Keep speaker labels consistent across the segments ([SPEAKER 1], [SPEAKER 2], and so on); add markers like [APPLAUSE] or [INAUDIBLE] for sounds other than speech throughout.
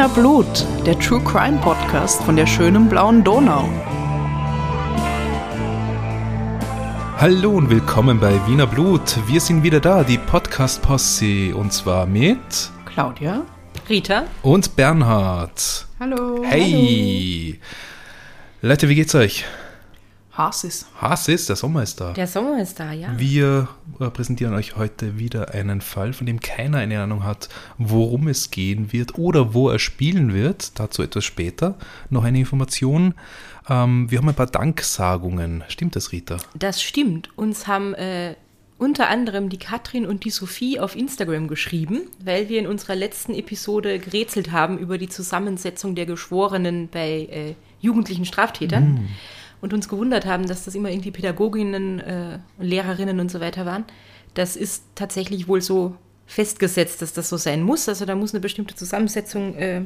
[SPEAKER 1] Wiener Blut, der True Crime Podcast von der schönen blauen Donau.
[SPEAKER 2] Hallo und willkommen bei Wiener Blut. Wir sind wieder da, die Podcast-Posse. Und zwar mit
[SPEAKER 1] Claudia.
[SPEAKER 3] Rita.
[SPEAKER 2] und Bernhard.
[SPEAKER 1] Hallo.
[SPEAKER 2] Hey! Leute, wie geht's euch?
[SPEAKER 1] Hasis.
[SPEAKER 2] Hass ist, der Sommer ist da.
[SPEAKER 3] Der Sommer ist da, ja.
[SPEAKER 2] Wir äh, präsentieren euch heute wieder einen Fall, von dem keiner eine Ahnung hat, worum es gehen wird oder wo er spielen wird. Dazu etwas später. Noch eine Information. Ähm, wir haben ein paar Danksagungen. Stimmt das, Rita?
[SPEAKER 3] Das stimmt. Uns haben äh, unter anderem die Katrin und die Sophie auf Instagram geschrieben, weil wir in unserer letzten Episode gerätselt haben über die Zusammensetzung der Geschworenen bei äh, jugendlichen Straftätern und uns gewundert haben, dass das immer irgendwie Pädagoginnen, äh, Lehrerinnen und so weiter waren. Das ist tatsächlich wohl so festgesetzt, dass das so sein muss. Also da muss eine bestimmte Zusammensetzung äh,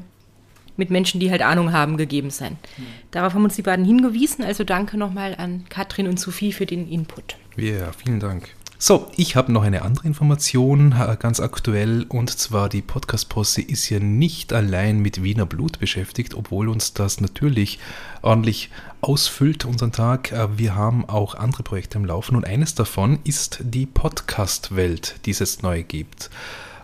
[SPEAKER 3] mit Menschen, die halt Ahnung haben, gegeben sein. Darauf haben uns die beiden hingewiesen. Also danke nochmal an Katrin und Sophie für den Input.
[SPEAKER 2] Ja, vielen Dank. So, ich habe noch eine andere Information, äh, ganz aktuell, und zwar die Podcast-Posse ist ja nicht allein mit Wiener Blut beschäftigt, obwohl uns das natürlich ordentlich ausfüllt, unseren Tag. Äh, Wir haben auch andere Projekte im Laufen und eines davon ist die Podcast-Welt, die es jetzt neu gibt.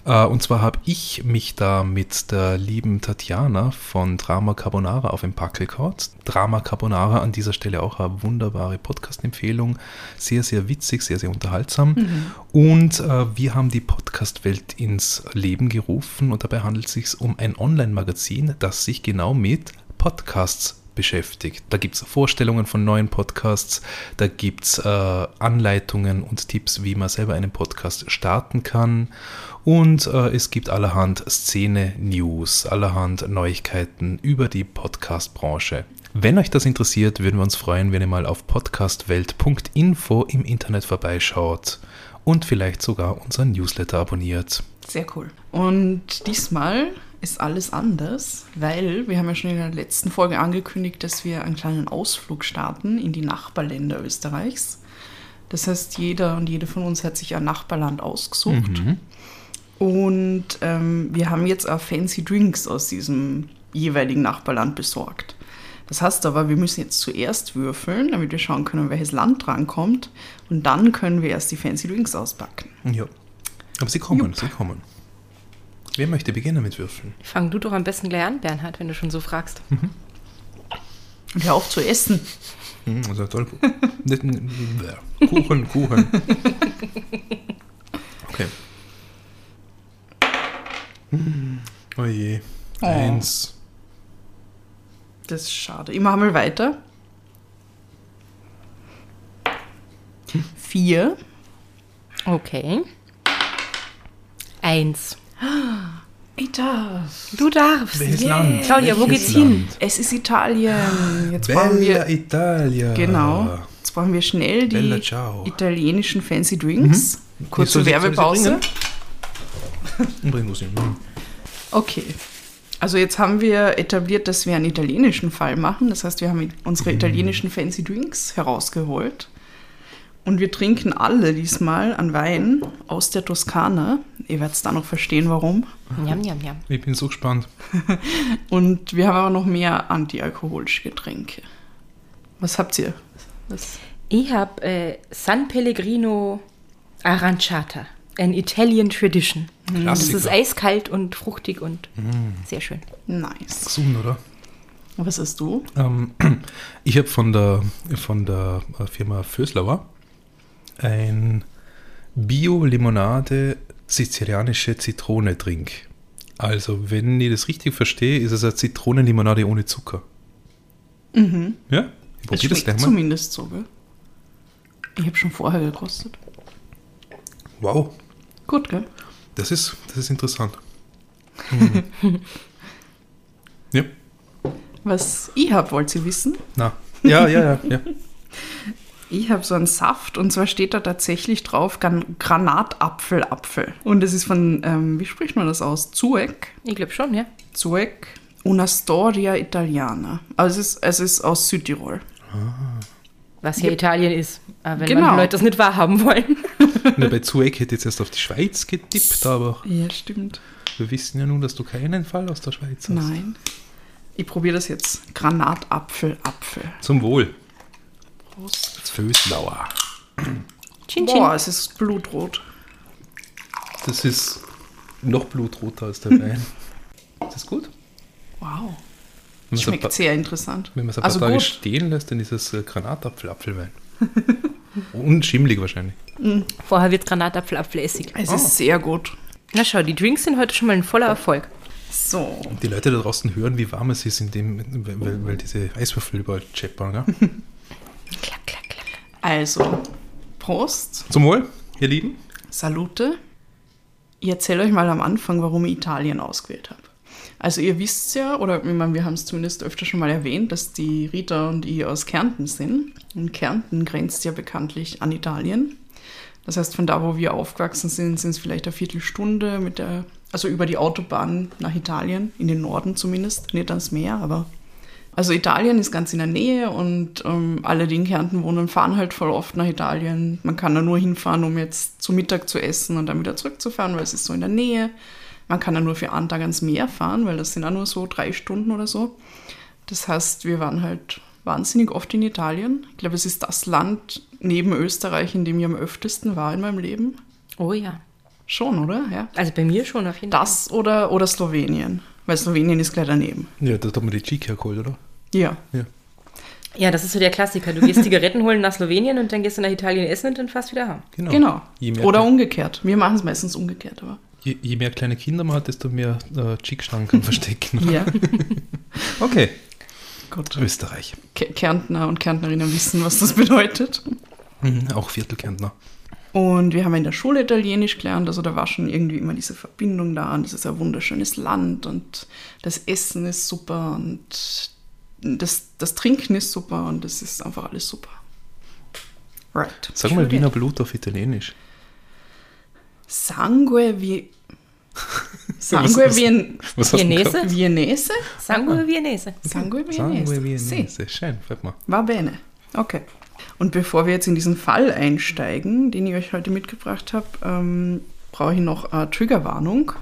[SPEAKER 2] Äh, Und zwar habe ich mich da mit der lieben Tatjana von Drama Carbonara auf den Packel gehaut. Drama Carbonara an dieser Stelle auch eine wunderbare Podcast-Empfehlung. Sehr, sehr witzig, sehr, sehr unterhaltsam. Und äh, wir haben die Podcast-Welt ins Leben gerufen und dabei handelt es sich um ein Online-Magazin, das sich genau mit Podcasts beschäftigt. Da gibt es Vorstellungen von neuen Podcasts, da gibt es äh, Anleitungen und Tipps, wie man selber einen Podcast starten kann. Und äh, es gibt allerhand Szene-News, allerhand Neuigkeiten über die Podcast-Branche. Wenn euch das interessiert, würden wir uns freuen, wenn ihr mal auf podcastwelt.info im Internet vorbeischaut und vielleicht sogar unseren Newsletter abonniert.
[SPEAKER 1] Sehr cool. Und diesmal ist alles anders, weil wir haben ja schon in der letzten Folge angekündigt, dass wir einen kleinen Ausflug starten in die Nachbarländer Österreichs. Das heißt, jeder und jede von uns hat sich ein Nachbarland ausgesucht. Und ähm, wir haben jetzt auch fancy Drinks aus diesem jeweiligen Nachbarland besorgt. Das heißt aber, wir müssen jetzt zuerst würfeln, damit wir schauen können, welches Land drankommt. Und dann können wir erst die fancy Drinks auspacken.
[SPEAKER 2] Ja. Aber sie kommen,
[SPEAKER 1] Jupp.
[SPEAKER 2] sie kommen. Wer möchte beginnen mit Würfeln?
[SPEAKER 3] Fang du doch am besten gleich an, Bernhard, wenn du schon so fragst.
[SPEAKER 1] Und hör auf zu essen.
[SPEAKER 2] Hm, Also toll. [LAUGHS] Kuchen, Kuchen. [LAUGHS] Okay. Oh je. Eins.
[SPEAKER 1] Das ist schade. Ich mache mal weiter. Vier.
[SPEAKER 3] Okay. Eins.
[SPEAKER 1] Ich darf.
[SPEAKER 3] Du darfst.
[SPEAKER 2] Welches
[SPEAKER 3] Yeah.
[SPEAKER 2] Land?
[SPEAKER 3] Claudia, wo
[SPEAKER 2] Welches
[SPEAKER 3] geht's hin?
[SPEAKER 1] Es ist Italien. Jetzt brauchen
[SPEAKER 2] Bella
[SPEAKER 1] wir.
[SPEAKER 2] Italia.
[SPEAKER 1] Genau. Jetzt brauchen wir schnell die italienischen Fancy Drinks. Kurze
[SPEAKER 2] Soll [LAUGHS]
[SPEAKER 1] Werbepause.
[SPEAKER 2] bringen? Bring sie. Hm.
[SPEAKER 1] Okay. Also jetzt haben wir etabliert, dass wir einen italienischen Fall machen. Das heißt, wir haben unsere italienischen Fancy Drinks herausgeholt. Und wir trinken alle diesmal an Wein aus der Toskana. Ihr werdet dann noch verstehen, warum.
[SPEAKER 3] Njam, njam, njam.
[SPEAKER 2] Ich bin so gespannt. [LAUGHS]
[SPEAKER 1] Und wir haben aber noch mehr antialkoholische Getränke. Was habt ihr? Was?
[SPEAKER 3] Ich habe äh, San Pellegrino Aranciata, an Italian Tradition. Das
[SPEAKER 2] Klassiker.
[SPEAKER 3] ist eiskalt und fruchtig und sehr schön.
[SPEAKER 1] Nice.
[SPEAKER 2] Gesund, oder?
[SPEAKER 1] Was hast du?
[SPEAKER 2] Ähm, [CLEARS THROAT] ich habe von der, von der äh, Firma Föslauer ein Bio-Limonade sizilianische Zitrone-Drink. Also, wenn ich das richtig verstehe, ist es eine Zitronenlimonade ohne Zucker. Mhm. Ja? Ich das
[SPEAKER 1] schmeckt
[SPEAKER 2] gleich mal.
[SPEAKER 1] zumindest so, gell? Ich habe schon vorher gekostet.
[SPEAKER 2] Wow,
[SPEAKER 1] Gut, gell?
[SPEAKER 2] Das ist, das ist interessant. Mhm. [LAUGHS] ja,
[SPEAKER 1] Was ich habe, wollt ihr wissen?
[SPEAKER 2] na. Ja, ja, ja, ja. [LAUGHS]
[SPEAKER 1] Ich habe so einen Saft und zwar steht da tatsächlich drauf Gran Granatapfelapfel. Und es ist von, ähm, wie spricht man das aus? Zueck.
[SPEAKER 3] Ich glaube schon, ja.
[SPEAKER 1] Zueck. Una Storia Italiana. Also es ist, es ist aus Südtirol.
[SPEAKER 3] Was ja Italien ist. Aber wenn
[SPEAKER 1] Genau.
[SPEAKER 3] Leute das nicht wahrhaben wollen. [LAUGHS]
[SPEAKER 2] Na, bei Zueck hätte ich jetzt erst auf die Schweiz getippt, aber
[SPEAKER 1] Ja, stimmt.
[SPEAKER 2] Wir wissen ja nun, dass du keinen Fall aus der Schweiz hast.
[SPEAKER 1] Nein. Ich probiere das jetzt. Granatapfel, Apfel.
[SPEAKER 2] Zum Wohl.
[SPEAKER 1] Prost.
[SPEAKER 2] Föslauer.
[SPEAKER 3] Chin Chin.
[SPEAKER 1] Boah, es ist blutrot.
[SPEAKER 2] Das ist noch blutroter als der Wein. ist das gut?
[SPEAKER 1] Wow. Schmeckt
[SPEAKER 2] paar-
[SPEAKER 1] sehr interessant.
[SPEAKER 2] wenn man es ein paar
[SPEAKER 1] Also
[SPEAKER 2] Tage
[SPEAKER 1] gut.
[SPEAKER 2] stehen lässt, dann ist es äh, Granatapfel-Apfelwein. Und schimmelig wahrscheinlich.
[SPEAKER 3] Vorher wird Granatapfel, Apfelessig.
[SPEAKER 1] Es
[SPEAKER 2] Oh.
[SPEAKER 1] ist sehr gut.
[SPEAKER 3] Na schau, die Drinks sind heute schon mal ein voller Erfolg.
[SPEAKER 1] So.
[SPEAKER 2] Und die Leute da draußen hören, wie warm es ist, in dem, weil, weil, diese Eiswürfel überall scheppern. Gell?
[SPEAKER 3] Klack, klack, klack.
[SPEAKER 1] Also, Prost.
[SPEAKER 2] Zum Wohl, ihr Lieben.
[SPEAKER 1] Salute. Ich erzähle euch mal am Anfang, warum ich Italien ausgewählt habe. Also ihr wisst ja, oder ich meine, wir haben es zumindest öfter schon mal erwähnt, dass die Rita und ich aus Kärnten sind. Und Kärnten grenzt ja bekanntlich an Italien. Das heißt, von da, wo wir aufgewachsen sind, sind es vielleicht eine Viertelstunde mit der, also über die Autobahn nach Italien, in den Norden zumindest, nicht ans Meer, aber also Italien ist ganz in der Nähe und ähm, alle, die in Kärnten wohnen, fahren halt voll oft nach Italien. Man kann da nur hinfahren, um jetzt zu Mittag zu essen und dann wieder zurückzufahren, weil es ist so in der Nähe. Man kann da nur für einen Tag ans Meer fahren, weil das sind auch nur so drei Stunden oder so. Das heißt, wir waren halt wahnsinnig oft in Italien. Ich glaube, es ist das Land neben Österreich, in dem ich am öftesten war in meinem Leben.
[SPEAKER 3] Oh ja.
[SPEAKER 1] Schon, oder? Ja.
[SPEAKER 3] Also bei mir schon auf jeden
[SPEAKER 1] Das oder, oder Slowenien. Weil Slowenien ist gleich daneben.
[SPEAKER 2] Ja, da hat man die Cheek hergeholt, oder?
[SPEAKER 1] Ja.
[SPEAKER 2] Ja.
[SPEAKER 3] Fall. Ja, das ist so der Klassiker. Du gehst Zigaretten holen nach Slowenien und dann gehst du nach Italien essen und dann fast wieder heim.
[SPEAKER 2] Genau.
[SPEAKER 1] Genau. Oder umgekehrt. Wir machen es meistens umgekehrt, aber.
[SPEAKER 2] Je, je mehr kleine Kinder man hat, desto mehr äh, Cheek-Schranken kann [LAUGHS] verstecken.
[SPEAKER 1] Ja. [LAUGHS]
[SPEAKER 2] Okay,
[SPEAKER 1] Gut.
[SPEAKER 2] Österreich.
[SPEAKER 1] Ke- Kärntner und Kärntnerinnen wissen, was das [LAUGHS] bedeutet.
[SPEAKER 2] Mhm, auch Viertelkärntner.
[SPEAKER 1] Und wir haben in der Schule Italienisch gelernt, also da war schon irgendwie immer diese Verbindung da und das ist ein wunderschönes Land und das Essen ist super und das, das Trinken ist super und das ist einfach alles super. Right.
[SPEAKER 2] Sag mal Wiener Blut auf Italienisch.
[SPEAKER 1] Sangue [LAUGHS] wie. Sangue Vien
[SPEAKER 2] Was
[SPEAKER 3] Viennese?
[SPEAKER 1] Viennese?
[SPEAKER 3] Sangue Viennese.
[SPEAKER 1] Sangue
[SPEAKER 2] Sangue
[SPEAKER 1] Viennese. Sì.
[SPEAKER 2] Viennese. Schön, freut mich.
[SPEAKER 1] Va bene. Okay. Und bevor wir jetzt in diesen Fall einsteigen, den ich euch heute mitgebracht habe, ähm, brauche ich noch eine Triggerwarnung.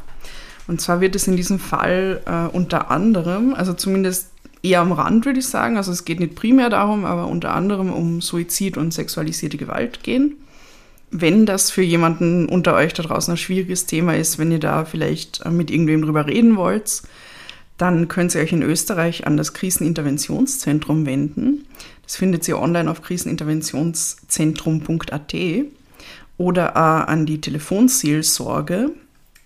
[SPEAKER 1] Und zwar wird es in diesem Fall äh, unter anderem, also zumindest eher am Rand würde ich sagen, also es geht nicht primär darum, aber unter anderem um Suizid und sexualisierte Gewalt gehen. Wenn das für jemanden unter euch da draußen ein schwieriges Thema ist, wenn ihr da vielleicht äh, mit irgendwem drüber reden wollt, dann könnt ihr euch in Österreich an das Kriseninterventionszentrum wenden. Das findet ihr online auf kriseninterventionszentrum.at oder an die Telefonseelsorge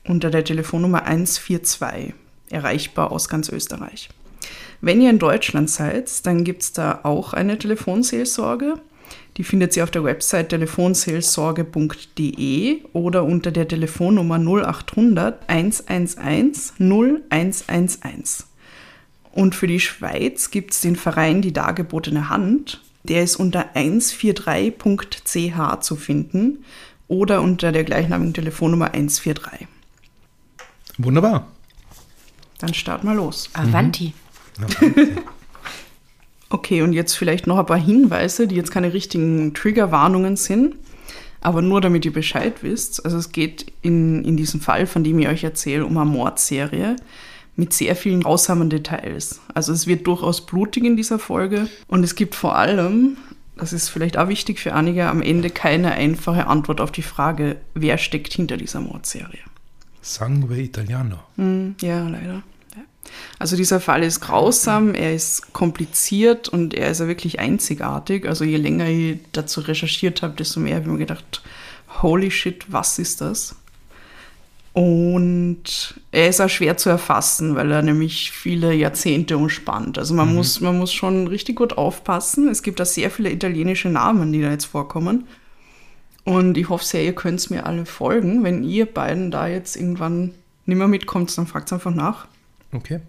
[SPEAKER 1] unter der Telefonnummer 142, erreichbar aus ganz Österreich. Wenn ihr in Deutschland seid, dann gibt es da auch eine Telefonseelsorge. Die findet ihr auf der Website telefonseelsorge.de oder unter der Telefonnummer 0800 111 0111. Und für die Schweiz gibt es den Verein Die Dargebotene Hand. Der ist unter 143.ch zu finden oder unter der gleichnamigen Telefonnummer 143.
[SPEAKER 2] Wunderbar.
[SPEAKER 1] Dann starten wir los.
[SPEAKER 3] Avanti.
[SPEAKER 1] Okay, und jetzt vielleicht noch ein paar Hinweise, die jetzt keine richtigen Triggerwarnungen sind, aber nur damit ihr Bescheid wisst. Also es geht in, in diesem Fall, von dem ich euch erzähle, um eine Mordserie mit sehr vielen grausamen Details. Also es wird durchaus blutig in dieser Folge und es gibt vor allem, das ist vielleicht auch wichtig für einige, am Ende keine einfache Antwort auf die Frage, wer steckt hinter dieser Mordserie.
[SPEAKER 2] Sangue Italiano.
[SPEAKER 1] Hm, ja, leider. Also dieser Fall ist grausam, er ist kompliziert und er ist ja wirklich einzigartig. Also je länger ich dazu recherchiert habe, desto mehr habe ich mir gedacht, holy shit, was ist das? Und er ist auch schwer zu erfassen, weil er nämlich viele Jahrzehnte umspannt. Also man, muss, man muss schon richtig gut aufpassen. Es gibt da sehr viele italienische Namen, die da jetzt vorkommen. Und ich hoffe sehr, ihr könnt es mir alle folgen. Wenn ihr beiden da jetzt irgendwann nicht mehr mitkommt, dann fragt einfach nach.
[SPEAKER 2] Okay.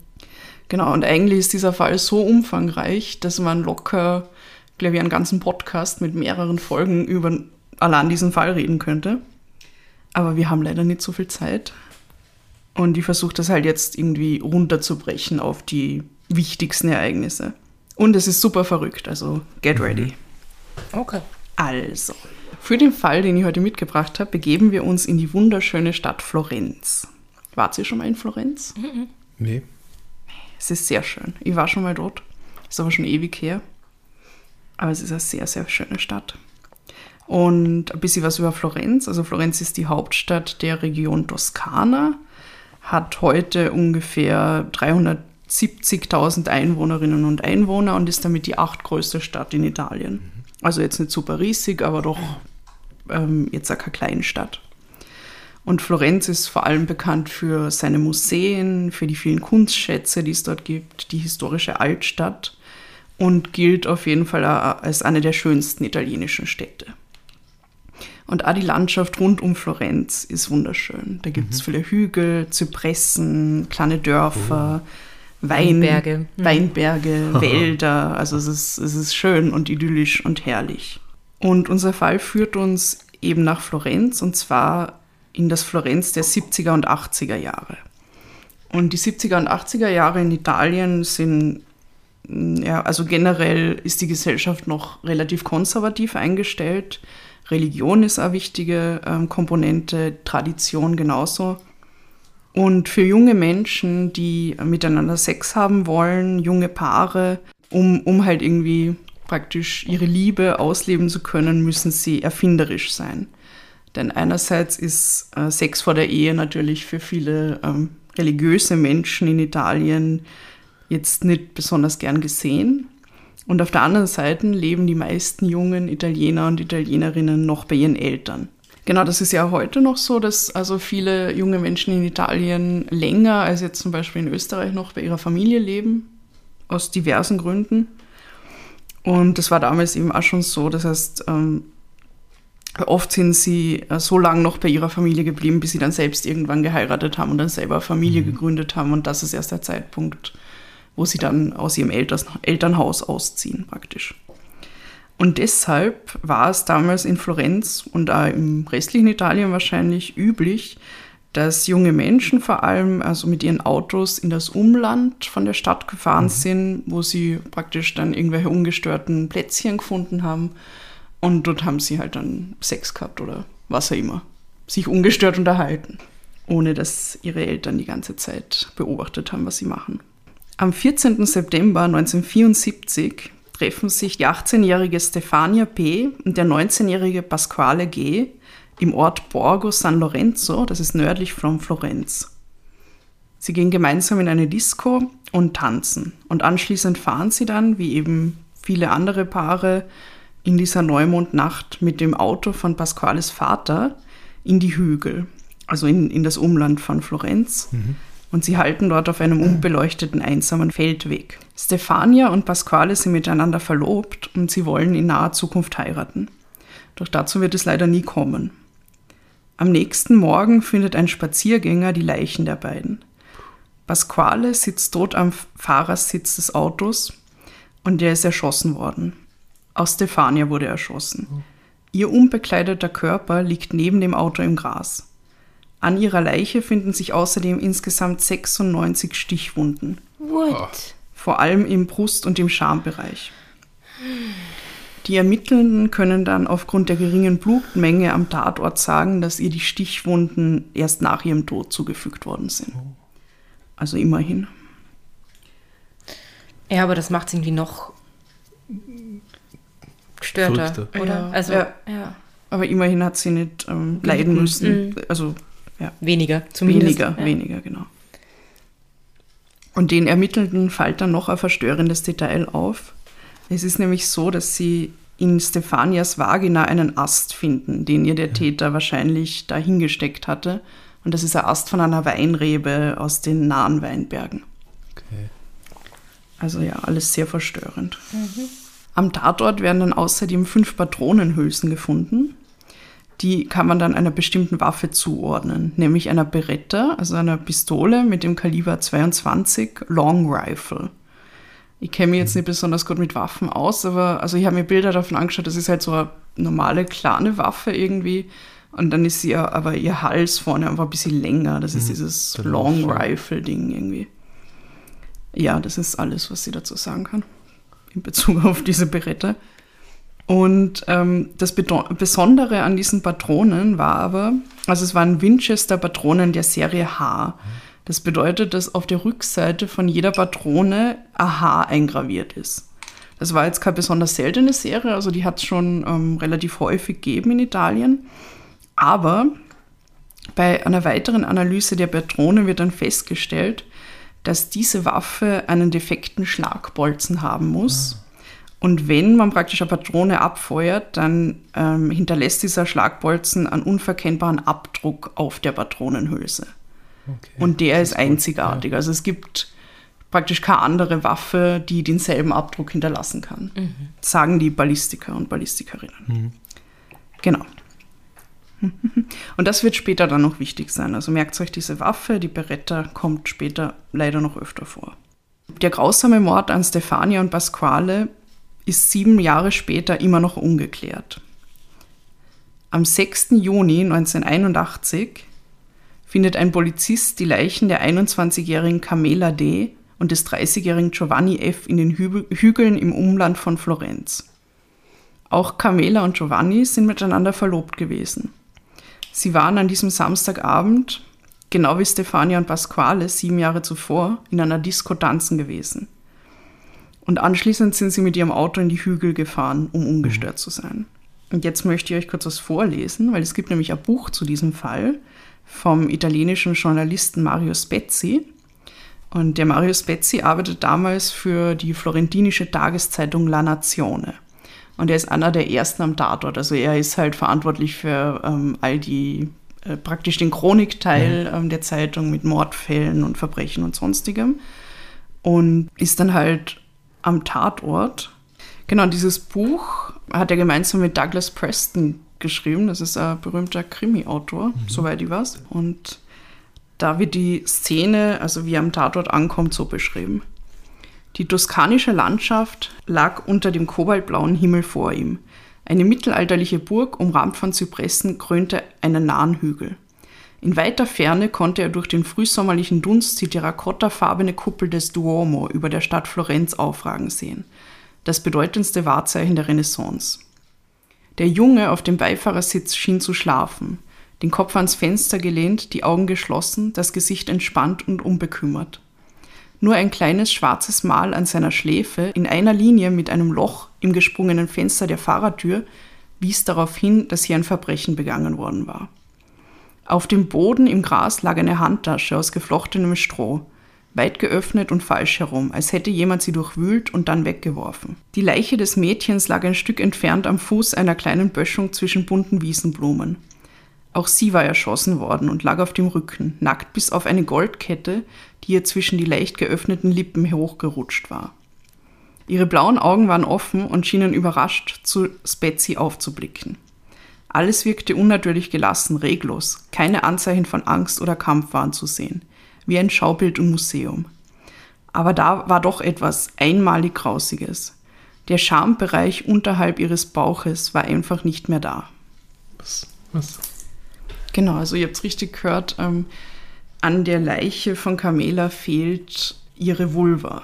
[SPEAKER 1] Genau, und eigentlich ist dieser Fall so umfangreich, dass man locker, glaube ich, einen ganzen Podcast mit mehreren Folgen über allein diesen Fall reden könnte. Aber wir haben leider nicht so viel Zeit. Und ich versuche das halt jetzt irgendwie runterzubrechen auf die wichtigsten Ereignisse. Und es ist super verrückt, also get ready.
[SPEAKER 3] Okay.
[SPEAKER 1] Also, für den Fall, den ich heute mitgebracht habe, begeben wir uns in die wunderschöne Stadt Florenz. Wart ihr schon mal in Florenz?
[SPEAKER 2] Nee.
[SPEAKER 1] Es ist sehr schön. Ich war schon mal dort. Ist aber schon ewig her. Aber es ist eine sehr, sehr schöne Stadt. Und ein bisschen was über Florenz. Also Florenz ist die Hauptstadt der Region Toskana, hat heute ungefähr 370.000 Einwohnerinnen und Einwohner und ist damit die achtgrößte Stadt in Italien. Also jetzt nicht super riesig, aber doch ähm, jetzt auch keine Kleinstadt. Und Florenz ist vor allem bekannt für seine Museen, für die vielen Kunstschätze, die es dort gibt, die historische Altstadt und gilt auf jeden Fall auch als eine der schönsten italienischen Städte. Und auch die Landschaft rund um Florenz ist wunderschön. Da gibt es viele Hügel, Zypressen, kleine Dörfer, Wein,
[SPEAKER 3] Weinberge. Mhm.
[SPEAKER 1] Weinberge, [LAUGHS] Wälder. Also es ist, es ist schön und idyllisch und herrlich. Und unser Fall führt uns eben nach Florenz und zwar in das Florenz der 70er und 80er Jahre. Und die 70er und 80er Jahre in Italien sind, mm, ja, also generell ist die Gesellschaft noch relativ konservativ eingestellt. Religion ist eine wichtige ähm, Komponente, Tradition genauso. Und für junge Menschen, die miteinander Sex haben wollen, junge Paare, um, um halt irgendwie praktisch ihre Liebe ausleben zu können, müssen sie erfinderisch sein. Denn einerseits ist äh, Sex vor der Ehe natürlich für viele ähm, religiöse Menschen in Italien jetzt nicht besonders gern gesehen. Und auf der anderen Seite leben die meisten jungen Italiener und Italienerinnen noch bei ihren Eltern. Genau, das ist ja heute noch so, dass also viele junge Menschen in Italien länger als jetzt zum Beispiel in Österreich noch bei ihrer Familie leben, aus diversen Gründen. Und das war damals eben auch schon so. Das heißt, ähm, oft sind sie äh, so lange noch bei ihrer Familie geblieben, bis sie dann selbst irgendwann geheiratet haben und dann selber Familie gegründet haben. Und das ist erst der Zeitpunkt, wo sie dann aus ihrem Elternhaus ausziehen, praktisch. Und deshalb war es damals in Florenz und auch im restlichen Italien wahrscheinlich üblich, dass junge Menschen vor allem also mit ihren Autos in das Umland von der Stadt gefahren sind, wo sie praktisch dann irgendwelche ungestörten Plätzchen gefunden haben. Und dort haben sie halt dann Sex gehabt oder was auch immer. Sich ungestört unterhalten, ohne dass ihre Eltern die ganze Zeit beobachtet haben, was sie machen. Am 14. September 1974 treffen sich die 18-jährige Stefania P. und der 19-jährige Pasquale G. im Ort Borgo San Lorenzo, das ist nördlich von Florenz. Sie gehen gemeinsam in eine Disco und tanzen. Und anschließend fahren sie dann, wie eben viele andere Paare, in dieser Neumondnacht mit dem Auto von Pasquales Vater in die Hügel, also in, in das Umland von Florenz. Und sie halten dort auf einem unbeleuchteten, einsamen Feldweg. Stefania und Pasquale sind miteinander verlobt und sie wollen in naher Zukunft heiraten. Doch dazu wird es leider nie kommen. Am nächsten Morgen findet ein Spaziergänger die Leichen der beiden. Pasquale sitzt tot am Fahrersitz des Autos und er ist erschossen worden. Auch Stefania wurde erschossen. Ihr unbekleideter Körper liegt neben dem Auto im Gras. An ihrer Leiche finden sich außerdem insgesamt 96 Stichwunden,
[SPEAKER 3] What?
[SPEAKER 1] vor allem im Brust- und im Schambereich. Die Ermittelnden können dann aufgrund der geringen Blutmenge am Tatort sagen, dass ihr die Stichwunden erst nach ihrem Tod zugefügt worden sind. Also immerhin.
[SPEAKER 3] Ja, aber das macht es irgendwie noch gestörter,
[SPEAKER 2] Verrückter.
[SPEAKER 3] oder?
[SPEAKER 1] Ja,
[SPEAKER 3] also,
[SPEAKER 1] ja.
[SPEAKER 3] ja.
[SPEAKER 1] Aber immerhin hat sie nicht ähm, leiden müssen. Also ja,
[SPEAKER 3] Weniger, zumindest.
[SPEAKER 1] weniger,
[SPEAKER 3] ja.
[SPEAKER 1] weniger, genau. Und den Ermittelnden fällt dann noch ein verstörendes Detail auf. Es ist nämlich so, dass sie in Stefanias Vagina einen Ast finden, den ihr der Täter wahrscheinlich da hingesteckt hatte. Und das ist ein Ast von einer Weinrebe aus den nahen Weinbergen.
[SPEAKER 2] Okay.
[SPEAKER 1] Also ja, alles sehr verstörend. Am Tatort werden dann außerdem fünf Patronenhülsen gefunden. Die kann man dann einer bestimmten Waffe zuordnen, nämlich einer Beretta, also einer Pistole mit dem Kaliber 22 Long Rifle. Ich kenne mich jetzt nicht besonders gut mit Waffen aus, aber also ich habe mir Bilder davon angeschaut, das ist halt so eine normale kleine Waffe irgendwie. Und dann ist sie ja, aber ihr Hals vorne einfach ein bisschen länger. Das ist dieses
[SPEAKER 2] der
[SPEAKER 1] Long
[SPEAKER 2] Lauf, ja.
[SPEAKER 1] Rifle Ding irgendwie. Ja, das ist alles, was sie dazu sagen kann. In Bezug auf diese Beretta. Und ähm, das Bedo Besondere an diesen Patronen war aber, also es waren Winchester-Patronen der Serie H. Das bedeutet, dass auf der Rückseite von jeder Patrone ein H eingraviert ist. Das war jetzt keine besonders seltene Serie, also die hat es schon ähm, relativ häufig gegeben in Italien. Aber bei einer weiteren Analyse der Patrone wird dann festgestellt, dass diese Waffe einen defekten Schlagbolzen haben muss. Und wenn man praktisch eine Patrone abfeuert, dann ähm, hinterlässt dieser Schlagbolzen einen unverkennbaren Abdruck auf der Patronenhülse.
[SPEAKER 2] Okay.
[SPEAKER 1] Und der
[SPEAKER 2] Das
[SPEAKER 1] ist
[SPEAKER 2] gut,
[SPEAKER 1] einzigartig. Also es gibt praktisch keine andere Waffe, die denselben Abdruck hinterlassen kann. Sagen die Ballistiker und Ballistikerinnen. Genau. [LAUGHS] Und das wird später dann noch wichtig sein. Also merkt euch diese Waffe, die Beretta kommt später leider noch öfter vor. Der grausame Mord an Stefania und Pasquale ist sieben Jahre später immer noch ungeklärt. Am 6. Juni 1981 findet ein Polizist die Leichen der 21-jährigen Carmela D. und des 30-jährigen Giovanni F. in den Hügel Hügeln im Umland von Florenz. Auch Carmela und Giovanni sind miteinander verlobt gewesen. Sie waren an diesem Samstagabend, genau wie Stefania und Pasquale sieben Jahre zuvor, in einer Disco tanzen gewesen. Und anschließend sind sie mit ihrem Auto in die Hügel gefahren, um ungestört zu sein. Und jetzt möchte ich euch kurz was vorlesen, weil es gibt nämlich ein Buch zu diesem Fall vom italienischen Journalisten Mario Spezzi. Und der Mario Spezzi arbeitet damals für die florentinische Tageszeitung La Nazione. Und er ist einer der ersten am Tatort. Also er ist halt verantwortlich für ähm, all die, äh, praktisch den Chronikteil ähm, der Zeitung mit Mordfällen und Verbrechen und sonstigem. Und ist dann halt am Tatort. Genau, dieses Buch hat er gemeinsam mit Douglas Preston geschrieben. Das ist ein berühmter Krimi-Autor, soweit ich weiß. Und da wird die Szene, also wie er am Tatort ankommt, so beschrieben. Die toskanische Landschaft lag unter dem kobaltblauen Himmel vor ihm. Eine mittelalterliche Burg, umrahmt von Zypressen, krönte einen nahen Hügel. In weiter Ferne konnte er durch den frühsommerlichen Dunst die terrakottafarbene Kuppel des Duomo über der Stadt Florenz aufragen sehen, das bedeutendste Wahrzeichen der Renaissance. Der Junge auf dem Beifahrersitz schien zu schlafen, den Kopf ans Fenster gelehnt, die Augen geschlossen, das Gesicht entspannt und unbekümmert. Nur ein kleines schwarzes Mal an seiner Schläfe, in einer Linie mit einem Loch im gesprungenen Fenster der Fahrertür, wies darauf hin, dass hier ein Verbrechen begangen worden war. Auf dem Boden im Gras lag eine Handtasche aus geflochtenem Stroh, weit geöffnet und falsch herum, als hätte jemand sie durchwühlt und dann weggeworfen. Die Leiche des Mädchens lag ein Stück entfernt am Fuß einer kleinen Böschung zwischen bunten Wiesenblumen. Auch sie war erschossen worden und lag auf dem Rücken, nackt bis auf eine Goldkette, die ihr zwischen die leicht geöffneten Lippen hochgerutscht war. Ihre blauen Augen waren offen und schienen überrascht zu Spezi aufzublicken. Alles wirkte unnatürlich gelassen, reglos, keine Anzeichen von Angst oder Kampf waren zu sehen, wie ein Schaubild im Museum. Aber da war doch etwas einmalig Grausiges. Der Schambereich unterhalb ihres Bauches war einfach nicht mehr da.
[SPEAKER 2] Was? Was?
[SPEAKER 1] Genau, also ihr habt es richtig gehört, ähm, an der Leiche von Carmela fehlt ihre Vulva.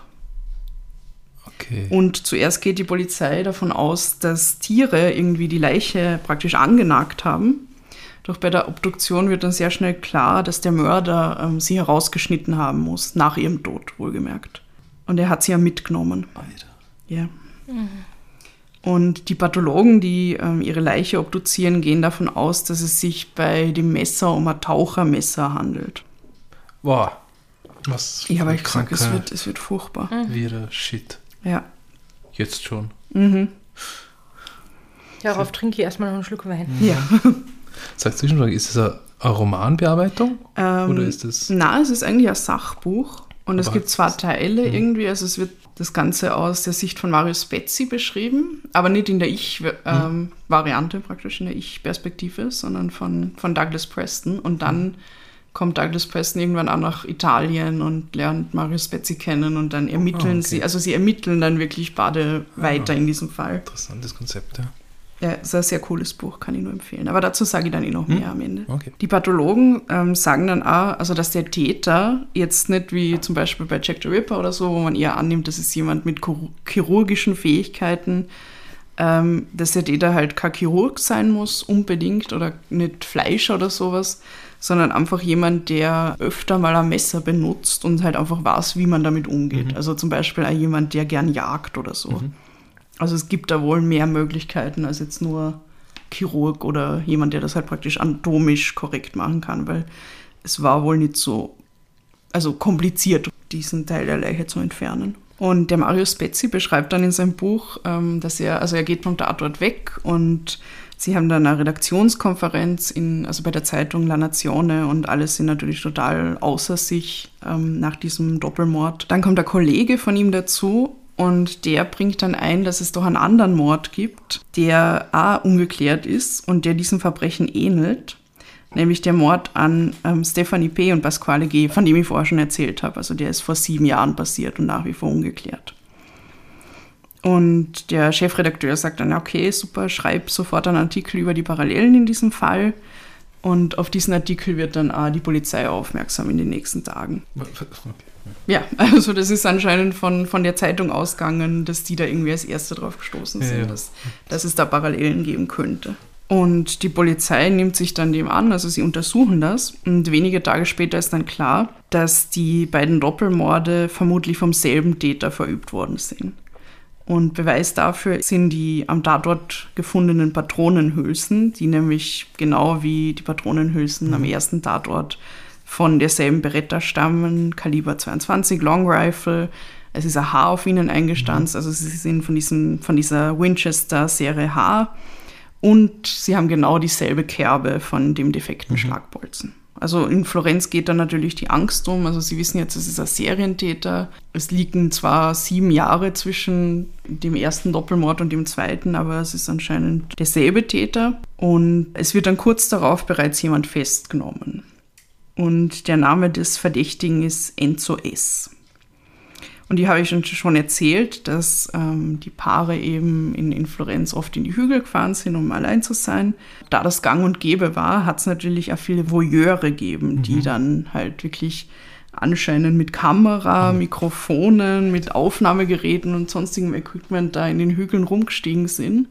[SPEAKER 2] Okay.
[SPEAKER 1] Und zuerst geht die Polizei davon aus, dass Tiere irgendwie die Leiche praktisch angenagt haben. Doch bei der Obduktion wird dann sehr schnell klar, dass der Mörder ähm, sie herausgeschnitten haben muss, nach ihrem Tod wohlgemerkt. Und er hat sie ja mitgenommen.
[SPEAKER 2] Alter.
[SPEAKER 1] Ja. Und die Pathologen, die ähm, ihre Leiche obduzieren, gehen davon aus, dass es sich bei dem Messer um ein Tauchermesser handelt.
[SPEAKER 2] Boah. Was?
[SPEAKER 1] Ja, aber ich sag, es wird, es wird furchtbar.
[SPEAKER 2] Wirrer Shit.
[SPEAKER 1] Ja.
[SPEAKER 2] Jetzt schon.
[SPEAKER 3] Darauf trinke ich erstmal noch einen Schluck Wein.
[SPEAKER 1] Ja. [LAUGHS]
[SPEAKER 2] Sag Zwischenfrage, ist das eine, eine Romanbearbeitung?
[SPEAKER 1] Ähm,
[SPEAKER 2] Oder ist das.
[SPEAKER 1] Na, es ist eigentlich ein Sachbuch und es
[SPEAKER 2] Aber
[SPEAKER 1] gibt zwei Teile irgendwie. Also es wird das Ganze aus der Sicht von Marius Spezzi beschrieben, aber nicht in der Ich-Variante, praktisch in der Ich-Perspektive, sondern von, von Douglas Preston. Und dann kommt Douglas Preston irgendwann auch nach Italien und lernt Marius Spezzi kennen und dann ermitteln
[SPEAKER 2] Ah, okay.
[SPEAKER 1] sie, also sie ermitteln dann wirklich beide weiter in diesem Fall.
[SPEAKER 2] Interessantes Konzept, ja.
[SPEAKER 1] Ja, ist ein sehr cooles Buch, kann ich nur empfehlen. Aber dazu sage ich dann eh noch mehr am Ende.
[SPEAKER 2] Okay.
[SPEAKER 1] Die Pathologen ähm, sagen dann auch, also dass der Täter jetzt nicht wie zum Beispiel bei Jack the Ripper oder so, wo man eher annimmt, das ist jemand mit chir- chirurgischen Fähigkeiten, ähm, dass der Täter halt kein Chirurg sein muss, unbedingt, oder nicht Fleisch oder sowas, sondern einfach jemand, der öfter mal ein Messer benutzt und halt einfach weiß, wie man damit umgeht.
[SPEAKER 2] Mhm.
[SPEAKER 1] Also zum Beispiel auch jemand, der gern jagt oder so.
[SPEAKER 2] Mhm.
[SPEAKER 1] Also es gibt da wohl mehr Möglichkeiten als jetzt nur Chirurg oder jemand, der das halt praktisch anatomisch korrekt machen kann, weil es war wohl nicht so also kompliziert, diesen Teil der Leiche zu entfernen. Und der Marius Spezzi beschreibt dann in seinem Buch, ähm, dass er, also er geht vom Tatort weg und sie haben dann eine Redaktionskonferenz in, also bei der Zeitung La Nazione und alle sind natürlich total außer sich ähm, nach diesem Doppelmord. Dann kommt der Kollege von ihm dazu und der bringt dann ein, dass es doch einen anderen Mord gibt, der auch ungeklärt ist und der diesem Verbrechen ähnelt nämlich der Mord an ähm, Stephanie P. und Pasquale G., von dem ich vorher schon erzählt habe. Also der ist vor sieben Jahren passiert und nach wie vor ungeklärt. Und der Chefredakteur sagt dann, okay, super, schreib sofort einen Artikel über die Parallelen in diesem Fall. Und auf diesen Artikel wird dann auch die Polizei aufmerksam in den nächsten Tagen. Ja, [LAUGHS] also das ist anscheinend von, von der Zeitung ausgegangen, dass die da irgendwie als Erste drauf gestoßen sind,
[SPEAKER 2] Ja, ja.
[SPEAKER 1] Dass, dass es da Parallelen geben könnte. Und die Polizei nimmt sich dann dem an, also sie untersuchen das. Und wenige Tage später ist dann klar, dass die beiden Doppelmorde vermutlich vom selben Täter verübt worden sind. Und Beweis dafür sind die am Tatort gefundenen Patronenhülsen, die nämlich genau wie die Patronenhülsen am ersten Tatort von derselben Beretta stammen, Kaliber 22, Long Rifle. Es ist ein Haar auf ihnen eingestanzt, also sie sind von, diesem, von dieser Winchester-Serie H. Und sie haben genau dieselbe Kerbe von dem defekten Schlagbolzen. Also in Florenz geht da natürlich die Angst um. Also sie wissen jetzt, es ist ein Serientäter. Es liegen zwar sieben Jahre zwischen dem ersten Doppelmord und dem zweiten, aber es ist anscheinend derselbe Täter. Und es wird dann kurz darauf bereits jemand festgenommen. Und der Name des Verdächtigen ist Enzo S. Und die habe ich schon- erzählt, dass ähm, die Paare eben in, in Florenz oft in die Hügel gefahren sind, um allein zu sein. Da das gang und gäbe war, hat es natürlich auch viele Voyeure gegeben, die dann halt wirklich anscheinend mit Kamera, Mikrofonen, mit Aufnahmegeräten und sonstigem Equipment da in den Hügeln rumgestiegen sind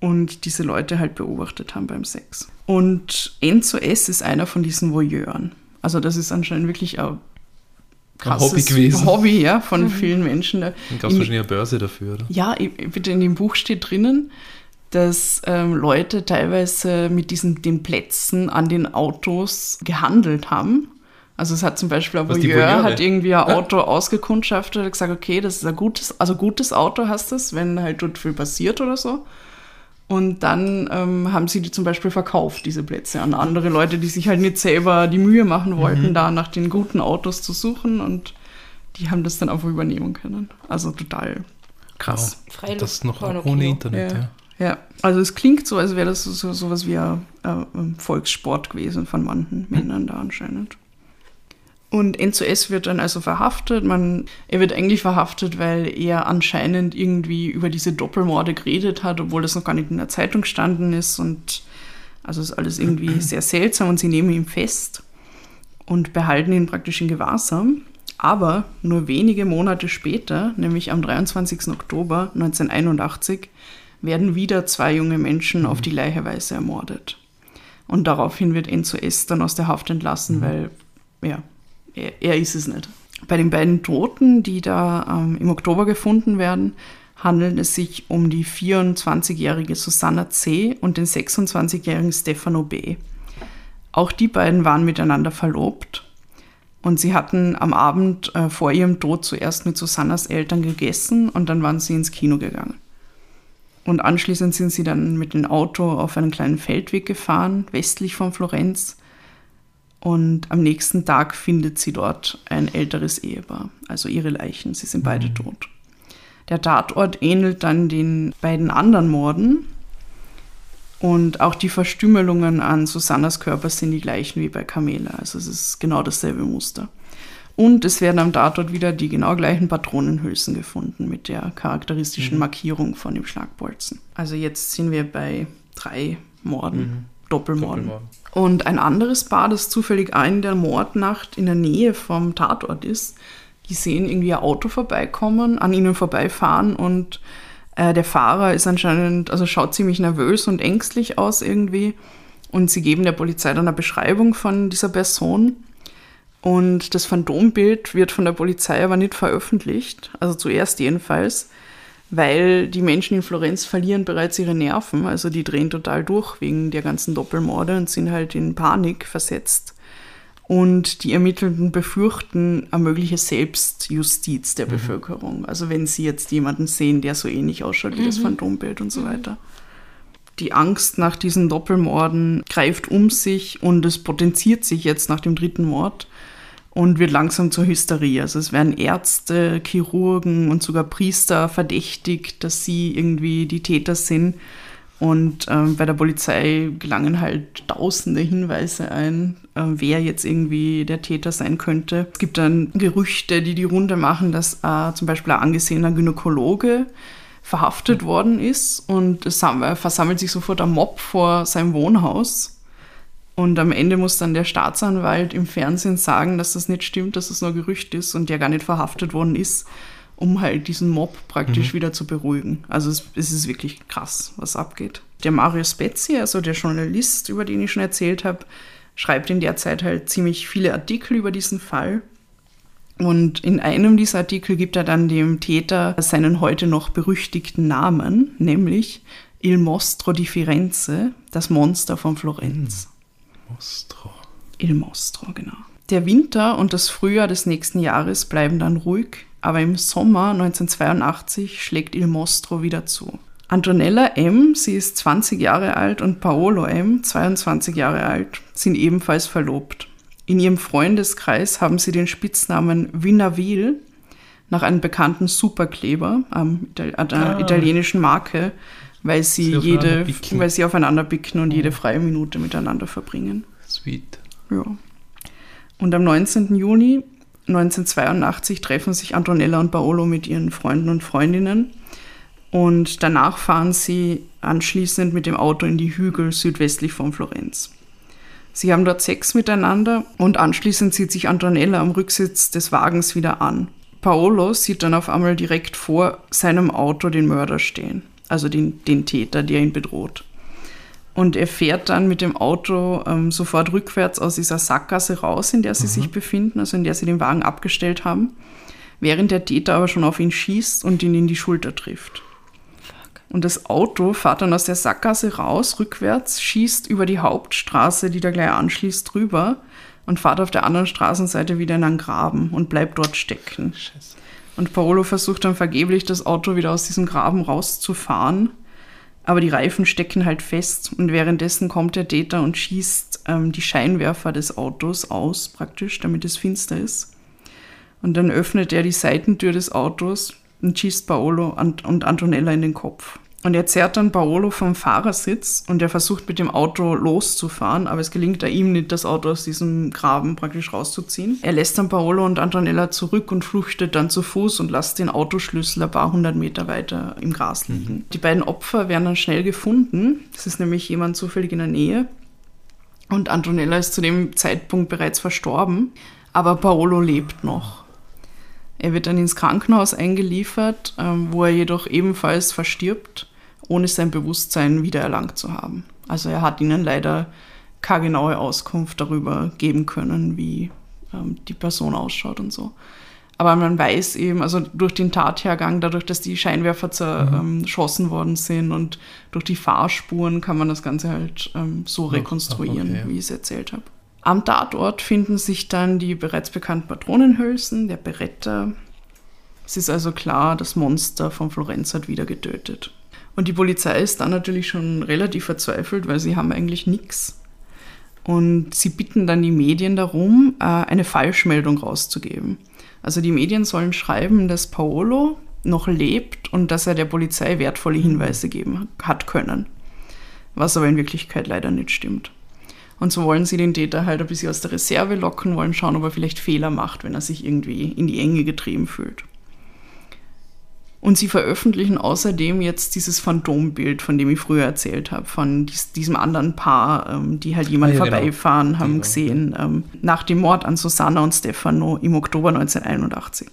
[SPEAKER 1] und diese Leute halt beobachtet haben beim Sex. Und Enzo S. ist einer von diesen Voyeuren. Also das ist anscheinend wirklich ein krasses
[SPEAKER 2] Hobby gewesen.
[SPEAKER 1] Hobby, ja, von vielen Menschen.
[SPEAKER 2] Dann gab es
[SPEAKER 1] In-
[SPEAKER 2] wahrscheinlich eine Börse dafür, oder?
[SPEAKER 1] ja, bitte in dem Buch steht drinnen, dass ähm, Leute teilweise mit diesen den Plätzen an den Autos gehandelt haben. Also es hat zum Beispiel ein Voyeur hat irgendwie ein Auto ausgekundschaftet, hat gesagt, okay, das ist ein gutes, also gutes Auto hast das, wenn halt dort viel passiert oder so. Und dann ähm, haben sie die zum Beispiel verkauft, diese Plätze, an andere Leute, die sich halt nicht selber die Mühe machen wollten,
[SPEAKER 2] Mhm.
[SPEAKER 1] da nach den guten Autos zu suchen. Und die haben das dann einfach übernehmen können. Also total krass.
[SPEAKER 2] Wow. Das noch
[SPEAKER 3] Pornokino.
[SPEAKER 2] ohne Internet, ja.
[SPEAKER 1] Ja, also es klingt so, als wäre das so, so sowas wie ein, äh, ein Volkssport gewesen von manchen Männern da anscheinend. Und Enzo S. wird dann also verhaftet. Man, er wird eigentlich verhaftet, weil er anscheinend irgendwie über diese Doppelmorde geredet hat, obwohl das noch gar nicht in der Zeitung gestanden ist. Und also ist alles irgendwie [CLEARS THROAT] sehr seltsam und sie nehmen ihn fest und behalten ihn praktisch in Gewahrsam. Aber nur wenige Monate später, nämlich am 23. Oktober 1981, werden wieder zwei junge Menschen auf die Leicheweise ermordet. Und daraufhin wird Enzo S. dann aus der Haft entlassen, weil ja, er, er ist es nicht. Bei den beiden Toten, die da ähm, im Oktober gefunden werden, handelt es sich um die 24-jährige Susanna C. und den 26-jährigen Stefano B. Auch die beiden waren miteinander verlobt und sie hatten am Abend äh, vor ihrem Tod zuerst mit Susannas Eltern gegessen und dann waren sie ins Kino gegangen. Und anschließend sind sie dann mit dem Auto auf einen kleinen Feldweg gefahren, westlich von Florenz. Und am nächsten Tag findet sie dort ein älteres Ehepaar, also ihre Leichen. Sie sind beide tot. Der Tatort ähnelt dann den beiden anderen Morden. Und auch die Verstümmelungen an Susannas Körper sind die gleichen wie bei Camela. Also es ist genau dasselbe Muster. Und es werden am Tatort wieder die genau gleichen Patronenhülsen gefunden mit der charakteristischen Markierung von dem Schlagbolzen. Also jetzt sind wir bei drei Morden, Doppelmorden.
[SPEAKER 2] Doppelmorden.
[SPEAKER 1] Und ein anderes Paar, das zufällig auch in der Mordnacht in der Nähe vom Tatort ist, die sehen irgendwie ein Auto vorbeikommen, an ihnen vorbeifahren und Äh, der Fahrer ist anscheinend, also schaut ziemlich nervös und ängstlich aus irgendwie. Und sie geben der Polizei dann eine Beschreibung von dieser Person. Und das Phantombild wird von der Polizei aber nicht veröffentlicht, also zuerst jedenfalls, weil die Menschen in Florenz verlieren bereits ihre Nerven, also die drehen total durch wegen der ganzen Doppelmorde und sind halt in Panik versetzt. Und die Ermittelnden befürchten eine mögliche Selbstjustiz der mhm. Bevölkerung. Also wenn sie jetzt jemanden sehen, der so ähnlich ausschaut wie mhm. das Phantombild und so weiter. Die Angst nach diesen Doppelmorden greift um sich und es potenziert sich jetzt nach dem dritten Mord und wird langsam zur Hysterie. Also es werden Ärzte, Chirurgen und sogar Priester verdächtigt, dass sie irgendwie die Täter sind. Und ähm, bei der Polizei gelangen halt tausende Hinweise ein, äh, wer jetzt irgendwie der Täter sein könnte. Es gibt dann Gerüchte, die die Runde machen, dass äh, zum Beispiel ein angesehener Gynäkologe verhaftet worden ist und es versammelt sich sofort ein Mob vor seinem Wohnhaus. Und am Ende muss dann der Staatsanwalt im Fernsehen sagen, dass das nicht stimmt, dass es das nur Gerücht ist und der gar nicht verhaftet worden ist um halt diesen Mob praktisch mhm. wieder zu beruhigen. Also es, es, ist wirklich krass, was abgeht. Der Mario Spezzi, also der Journalist, über den ich schon erzählt habe, schreibt in der Zeit halt ziemlich viele Artikel über diesen Fall. Und in einem dieser Artikel gibt er dann dem Täter seinen heute noch berüchtigten Namen, nämlich Il Mostro di Firenze, das Monster von Florenz.
[SPEAKER 2] Mostro.
[SPEAKER 1] Il Mostro, genau. Der Winter und das Frühjahr des nächsten Jahres bleiben dann ruhig aber im Sommer 1982 schlägt Il Mostro wieder zu. Antonella M., sie ist 20 Jahre alt, und Paolo M., 22 Jahre alt, sind ebenfalls verlobt. In ihrem Freundeskreis haben sie den Spitznamen Vinavil nach einem bekannten Superkleber, ähm, einer ah. italienischen Marke, weil sie, sie jede, weil sie aufeinander bicken und oh. jede freie Minute miteinander verbringen.
[SPEAKER 2] Sweet.
[SPEAKER 1] Ja. Und am 19. Juni 1982 treffen sich Antonella und Paolo mit ihren Freunden und Freundinnen und danach fahren sie anschließend mit dem Auto in die Hügel südwestlich von Florenz. Sie haben dort Sex miteinander und anschließend zieht sich Antonella am Rücksitz des Wagens wieder an. Paolo sieht dann auf einmal direkt vor seinem Auto den Mörder stehen, also den, den Täter, der ihn bedroht. Und er fährt dann mit dem Auto ähm, sofort rückwärts aus dieser Sackgasse raus, in der sie mhm. sich befinden, also in der sie den Wagen abgestellt haben, während der Täter aber schon auf ihn schießt und ihn in die Schulter trifft. Fuck. Und das Auto fährt dann aus der Sackgasse raus, rückwärts, schießt über die Hauptstraße, die da gleich anschließt, drüber und fährt auf der anderen Straßenseite wieder in einen Graben und bleibt dort stecken. Scheiße. Und Paolo versucht dann vergeblich, das Auto wieder aus diesem Graben rauszufahren aber die Reifen stecken halt fest und währenddessen kommt der Täter und schießt ähm, die Scheinwerfer des Autos aus, praktisch, damit es finster ist. Und dann öffnet er die Seitentür des Autos und schießt Paolo und Antonella in den Kopf. Und er zerrt dann Paolo vom Fahrersitz und er versucht mit dem Auto loszufahren, aber es gelingt ihm nicht, das Auto aus diesem Graben praktisch rauszuziehen. Er lässt dann Paolo und Antonella zurück und flüchtet dann zu Fuß und lässt den Autoschlüssel ein paar hundert Meter weiter im Gras mhm. liegen. Mhm. Die beiden Opfer werden dann schnell gefunden. Es ist nämlich jemand zufällig in der Nähe. Und Antonella ist zu dem Zeitpunkt bereits verstorben, aber Paolo lebt noch. Er wird dann ins Krankenhaus eingeliefert, ähm, wo er jedoch ebenfalls verstirbt ohne sein Bewusstsein wiedererlangt zu haben. Also er hat ihnen leider keine genaue Auskunft darüber geben können, wie ähm, die Person ausschaut und so. Aber man weiß eben, also durch den Tathergang, dadurch, dass die Scheinwerfer zerschossen mhm. worden sind und durch die Fahrspuren kann man das Ganze halt ähm, so rekonstruieren, okay. wie ich es erzählt habe. Am Tatort finden sich dann die bereits bekannten Patronenhülsen, der Beretta. Es ist also klar, das Monster von Florenz hat wieder getötet. Und die Polizei ist dann natürlich schon relativ verzweifelt, weil sie haben eigentlich nichts. Und sie bitten dann die Medien darum, äh, eine Falschmeldung rauszugeben. Also die Medien sollen schreiben, dass Paolo noch lebt und dass er der Polizei wertvolle mhm. Hinweise geben hat können. Was aber in Wirklichkeit leider nicht stimmt. Und so wollen sie den Täter halt ein bisschen aus der Reserve locken, wollen schauen, ob er vielleicht Fehler macht, wenn er sich irgendwie in die Enge getrieben fühlt. Und sie veröffentlichen außerdem jetzt dieses Phantombild, von dem ich früher erzählt habe, von dies, diesem anderen Paar, ähm, die halt jemand ah, ja, genau. vorbeifahren genau. haben genau. gesehen, ähm, nach dem Mord an Susanna und Stefano im Oktober 1981.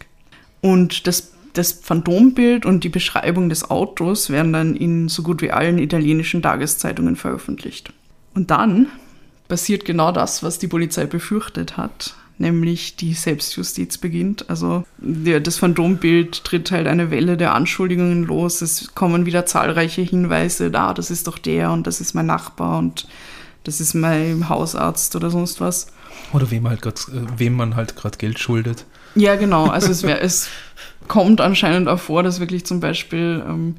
[SPEAKER 1] Und das, das Phantombild und die Beschreibung des Autos werden dann in so gut wie allen italienischen Tageszeitungen veröffentlicht. Und dann passiert genau das, was die Polizei befürchtet hat, nämlich die Selbstjustiz beginnt. Also der, das Phantombild tritt halt eine Welle der Anschuldigungen los. Es kommen wieder zahlreiche Hinweise, da, das ist doch der und das ist mein Nachbar und das ist mein Hausarzt oder sonst was.
[SPEAKER 2] Oder wem, halt grad, äh, wem man halt gerade Geld schuldet.
[SPEAKER 1] Ja, genau. Also es, wär, [LAUGHS] es kommt anscheinend auch vor, dass wirklich zum Beispiel ähm,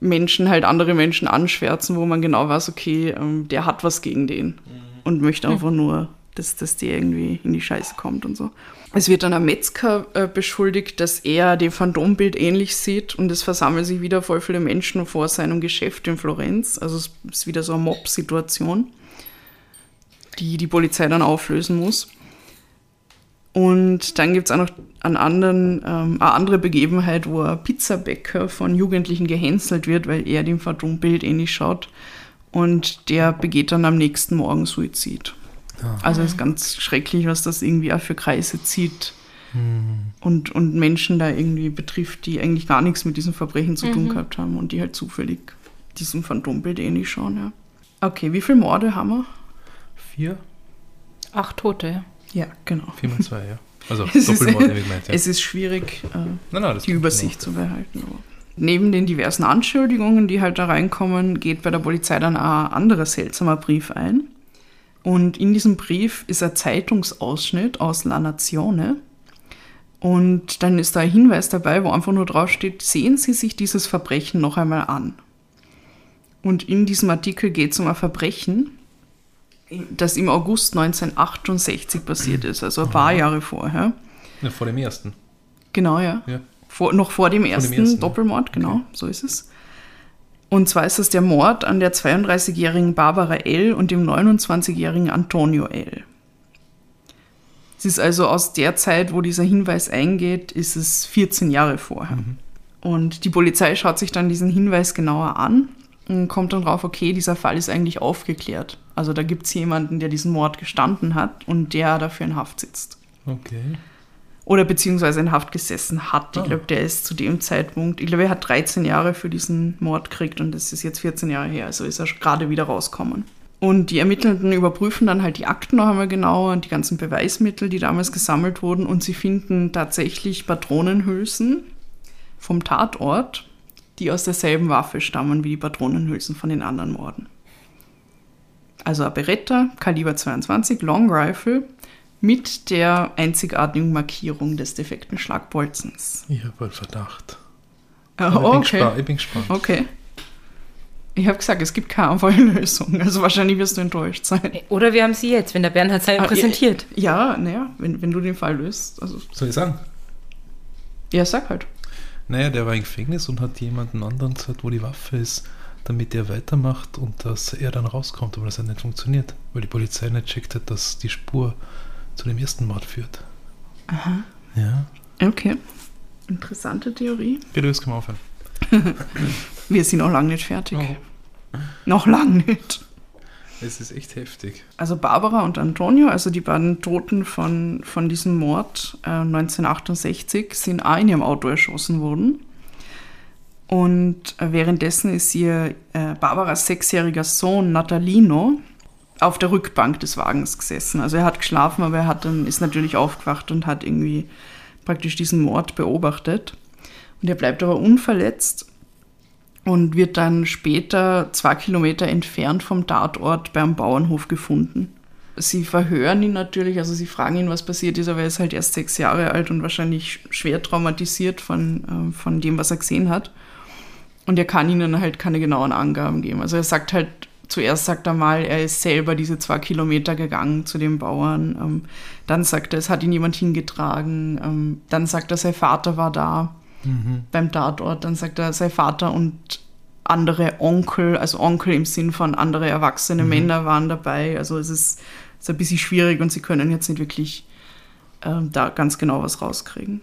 [SPEAKER 1] Menschen halt andere Menschen anschwärzen, wo man genau weiß, okay, ähm, der hat was gegen den mhm. und möchte einfach nur, dass, dass der irgendwie in die Scheiße kommt und so. Es wird dann ein Metzger äh, beschuldigt, dass er dem Phantombild ähnlich sieht und es versammeln sich wieder voll viele Menschen vor seinem Geschäft in Florenz. Also es ist wieder so eine Mob-Situation, die die Polizei dann auflösen muss. Und dann gibt es auch noch einen anderen, ähm, eine andere Begebenheit, wo ein Pizzabäcker von Jugendlichen gehänselt wird, weil er dem Phantombild ähnlich schaut. Und der begeht dann am nächsten Morgen Suizid. Also ist ganz schrecklich, was das irgendwie auch für Kreise zieht. Mhm. Und, und Menschen da irgendwie betrifft, die eigentlich gar nichts mit diesem Verbrechen zu tun mhm. gehabt haben und die halt zufällig diesem Phantombild ähnlich schauen. Ja. Okay, wie viele Morde haben wir?
[SPEAKER 2] Vier.
[SPEAKER 3] Acht Tote, ja.
[SPEAKER 1] Ja, genau.
[SPEAKER 2] 4 mal 2, ja. Also [LAUGHS]
[SPEAKER 1] Doppelmord, wie gemeint. Ja. Es ist schwierig, äh, nein, nein, die Übersicht zu behalten. Aber. Neben den diversen Anschuldigungen, die halt da reinkommen, geht bei der Polizei dann auch ein anderer seltsamer Brief ein. Und in diesem Brief ist ein Zeitungsausschnitt aus La Nazione. Und dann ist da ein Hinweis dabei, wo einfach nur drauf steht, sehen Sie sich dieses Verbrechen noch einmal an. Und in diesem Artikel geht es um ein Verbrechen, das im August 1968 passiert ist, also ein paar Jahre vorher.
[SPEAKER 2] Ja, vor dem ersten.
[SPEAKER 1] Genau, ja. ja. Vor, noch vor dem, vor ersten, dem ersten, Doppelmord, genau, okay. so ist es. Und zwar ist es der Mord an der 32-jährigen Barbara L. und dem 29-jährigen Antonio L. Es ist also aus der Zeit, wo dieser Hinweis eingeht, ist es 14 Jahre vorher. Mhm. Und die Polizei schaut sich dann diesen Hinweis genauer an und kommt dann drauf, okay, dieser Fall ist eigentlich aufgeklärt. Also da gibt es jemanden, der diesen Mord gestanden hat und der dafür in Haft sitzt.
[SPEAKER 2] Okay.
[SPEAKER 1] Oder beziehungsweise in Haft gesessen hat. Ich ah. glaube, der ist zu dem Zeitpunkt, ich glaube, er hat 13 Jahre für diesen Mord gekriegt und das ist jetzt 14 Jahre her, also ist er gerade wieder rausgekommen. Und die Ermittelnden überprüfen dann halt die Akten noch einmal genauer und die ganzen Beweismittel, die damals gesammelt wurden und sie finden tatsächlich Patronenhülsen vom Tatort die aus derselben Waffe stammen wie die Patronenhülsen von den anderen Morden. Also ein Beretta, Kaliber 22, Long Rifle, mit der einzigartigen Markierung des defekten Schlagbolzens.
[SPEAKER 2] Ich habe einen Verdacht.
[SPEAKER 1] Oh, ich, bin okay. gespannt, ich bin gespannt. Okay. Ich habe gesagt, es gibt keine einfache [LAUGHS] Lösung. Also wahrscheinlich wirst du enttäuscht sein.
[SPEAKER 3] Oder wir haben sie jetzt, wenn der Bernhard seine ah, präsentiert.
[SPEAKER 1] Ja, naja, wenn, wenn du den Fall löst. Also
[SPEAKER 2] Soll ich sagen?
[SPEAKER 1] Ja, sag halt.
[SPEAKER 2] Naja, der war im Gefängnis und hat jemanden anderen gesagt, wo die Waffe ist, damit er weitermacht und dass er dann rauskommt, aber das hat nicht funktioniert, weil die Polizei nicht checkt hat, dass die Spur zu dem ersten Mord führt.
[SPEAKER 1] Aha.
[SPEAKER 2] Ja.
[SPEAKER 1] Okay. Interessante Theorie.
[SPEAKER 2] Bitte, das können wir aufhören. [LAUGHS]
[SPEAKER 1] wir sind noch lange nicht fertig. Oh. Noch lange nicht.
[SPEAKER 2] Es ist echt heftig.
[SPEAKER 1] Also Barbara und Antonio, also die beiden Toten von, von diesem Mord äh, 1968, sind auch in ihrem Auto erschossen worden. Und äh, währenddessen ist ihr äh, Barbaras sechsjähriger Sohn Natalino auf der Rückbank des Wagens gesessen. Also er hat geschlafen, aber er hat dann, ist natürlich aufgewacht und hat irgendwie praktisch diesen Mord beobachtet. Und er bleibt aber unverletzt und wird dann später zwei Kilometer entfernt vom Tatort beim Bauernhof gefunden. Sie verhören ihn natürlich, also sie fragen ihn, was passiert ist, aber er ist halt erst sechs Jahre alt und wahrscheinlich schwer traumatisiert von, äh, von dem, was er gesehen hat. Und er kann ihnen halt keine genauen Angaben geben. Also er sagt halt, zuerst sagt er mal, er ist selber diese zwei Kilometer gegangen zu den Bauern. Ähm, dann sagt er, es hat ihn jemand hingetragen. Ähm, dann sagt er, sein Vater war da mhm. beim Tatort. Dann sagt er, sein Vater und andere Onkel, also Onkel im Sinn von andere erwachsene mhm. Männer waren dabei. Also es ist, ist, ein bisschen schwierig und sie können jetzt nicht wirklich äh, da ganz genau was rauskriegen.